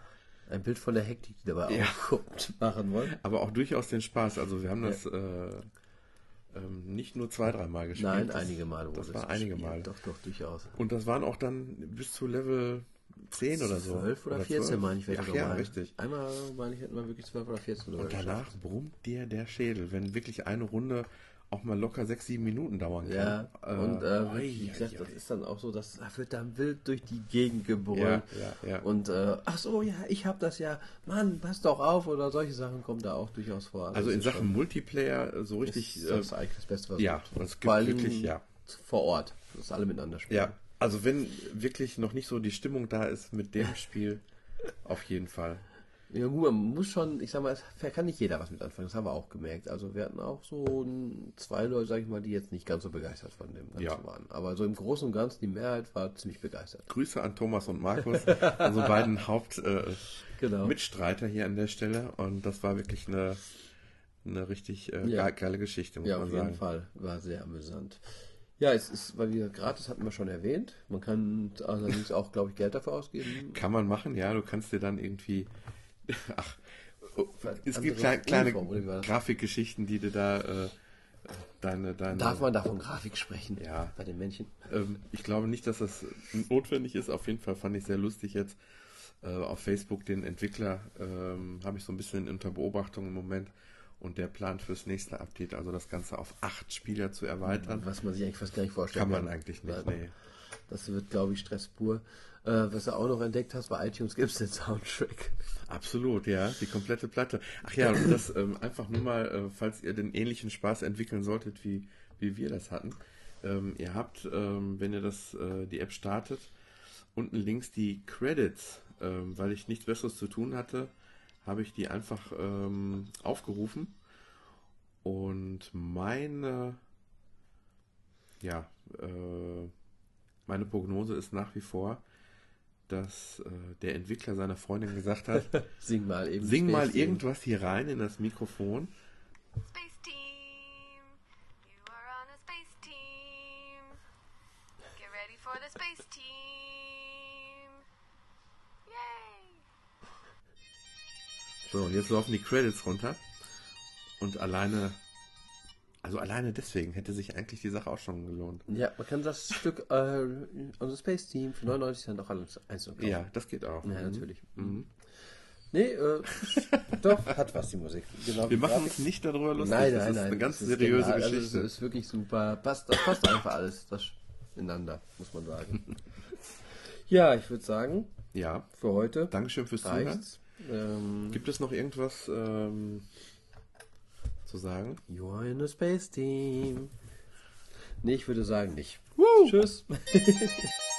Ein Bild von der Hektik, die dabei Ja. aufkommt, (laughs) machen wollen. aber auch durchaus den Spaß. Also wir haben das äh, ähm, nicht nur zwei, dreimal gespielt. Nein, das, einige Male. Das wurde war einige. Male. Doch, doch, durchaus. Und das waren auch dann bis zu Level 10 oder so. 12 oder 14 12. meine ich, Ach ja, mal. richtig. Einmal meine ich, hätten wir wirklich 12 oder 14 oder Und danach brummt dir der Schädel, wenn wirklich eine Runde auch mal locker sechs, sieben Minuten dauern Ja, kann. und äh, oi, wie oi, gesagt, oi. das ist dann auch so, dass da wird dann wild durch die Gegend gebrüllt. Ja, ja, ja. Und äh, ach so, ja, ich hab das ja, Mann, pass doch auf oder solche Sachen kommen da auch durchaus vor. Also das in ist Sachen Multiplayer äh, so richtig. ist das äh, eigentlich das Beste, was ja, es gibt. wirklich, ja. vor Ort, dass alle miteinander spielen. ja, also wenn wirklich noch nicht so die Stimmung da ist mit dem Spiel, (laughs) auf jeden Fall. Ja gut, man muss schon, ich sag mal, es kann nicht jeder was mit anfangen, das haben wir auch gemerkt. Also wir hatten auch so zwei Leute, sag ich mal, die jetzt nicht ganz so begeistert von dem Ganzen Ja. waren. Aber so im Großen und Ganzen, die Mehrheit war ziemlich begeistert. Grüße an Thomas und Markus, unsere beiden (laughs) Hauptmitstreiter äh, Genau. Hier an der Stelle. Und das war wirklich eine, eine richtig äh, Ja. ge- geile Geschichte, muss Ja, man auf jeden sagen. Fall. War sehr amüsant. Ja, es ist, weil wir gratis hatten wir schon erwähnt. Man kann allerdings auch, glaube ich, Geld dafür ausgeben. Kann man machen, ja. Du kannst dir dann irgendwie. (laughs) Ach, oh, es gibt kleine, kleine? Grafikgeschichten, die du da. Äh, deine, deine, Darf man da von Grafik sprechen? Ja. Bei den Männchen. Ähm, ich glaube nicht, dass das notwendig ist. Auf jeden Fall fand ich sehr lustig jetzt äh, auf Facebook den Entwickler. Ähm, Habe ich so ein bisschen unter Beobachtung im Moment. Und der plant fürs nächste Update, also das Ganze auf acht Spieler zu erweitern. Was man sich eigentlich fast gar nicht vorstellen Kann man eigentlich nicht, nee. Das wird, glaube ich, Stress pur. Äh, was du auch noch entdeckt hast, bei iTunes gibt es den Soundtrack. Absolut, ja, die komplette Platte. Ach ja, und das ähm, einfach nur mal, äh, falls ihr den ähnlichen Spaß entwickeln solltet, wie, wie wir das hatten. Ähm, ihr habt, ähm, wenn ihr das, äh, die App startet, unten links die Credits, ähm, weil ich nichts Besseres zu tun hatte, habe ich die einfach ähm, aufgerufen. Und meine, ja, äh, meine Prognose ist nach wie vor, dass äh, der Entwickler seiner Freundin gesagt hat, (laughs) Sing mal eben. Sing mal irgendwas hier rein in das Mikrofon. Space team, you are on a space team. Get ready for the space team. Yay! So, und jetzt laufen die Credits runter. Und alleine, also alleine deswegen hätte sich eigentlich die Sache auch schon gelohnt. Ja, man kann das Stück äh, unser Space Team für 99 Cent auch alles einzeln kaufen. Ja, das geht auch. Ja, Mhm. natürlich. Nee, äh, (laughs) doch, hat was die Musik. Genau, Wir machen uns nicht darüber lustig. Nein, das nein, ist nein. eine ganz das seriöse genial. Geschichte. Also, ist wirklich super. Passt, das passt einfach alles das ineinander, muss man sagen. (laughs) ja, ich würde sagen, ja, für heute Dankeschön fürs Zuhören. Ähm, Gibt es noch irgendwas ähm, zu sagen? you are in a Space Team. Nee, ich würde sagen nicht. Tschüss. (laughs)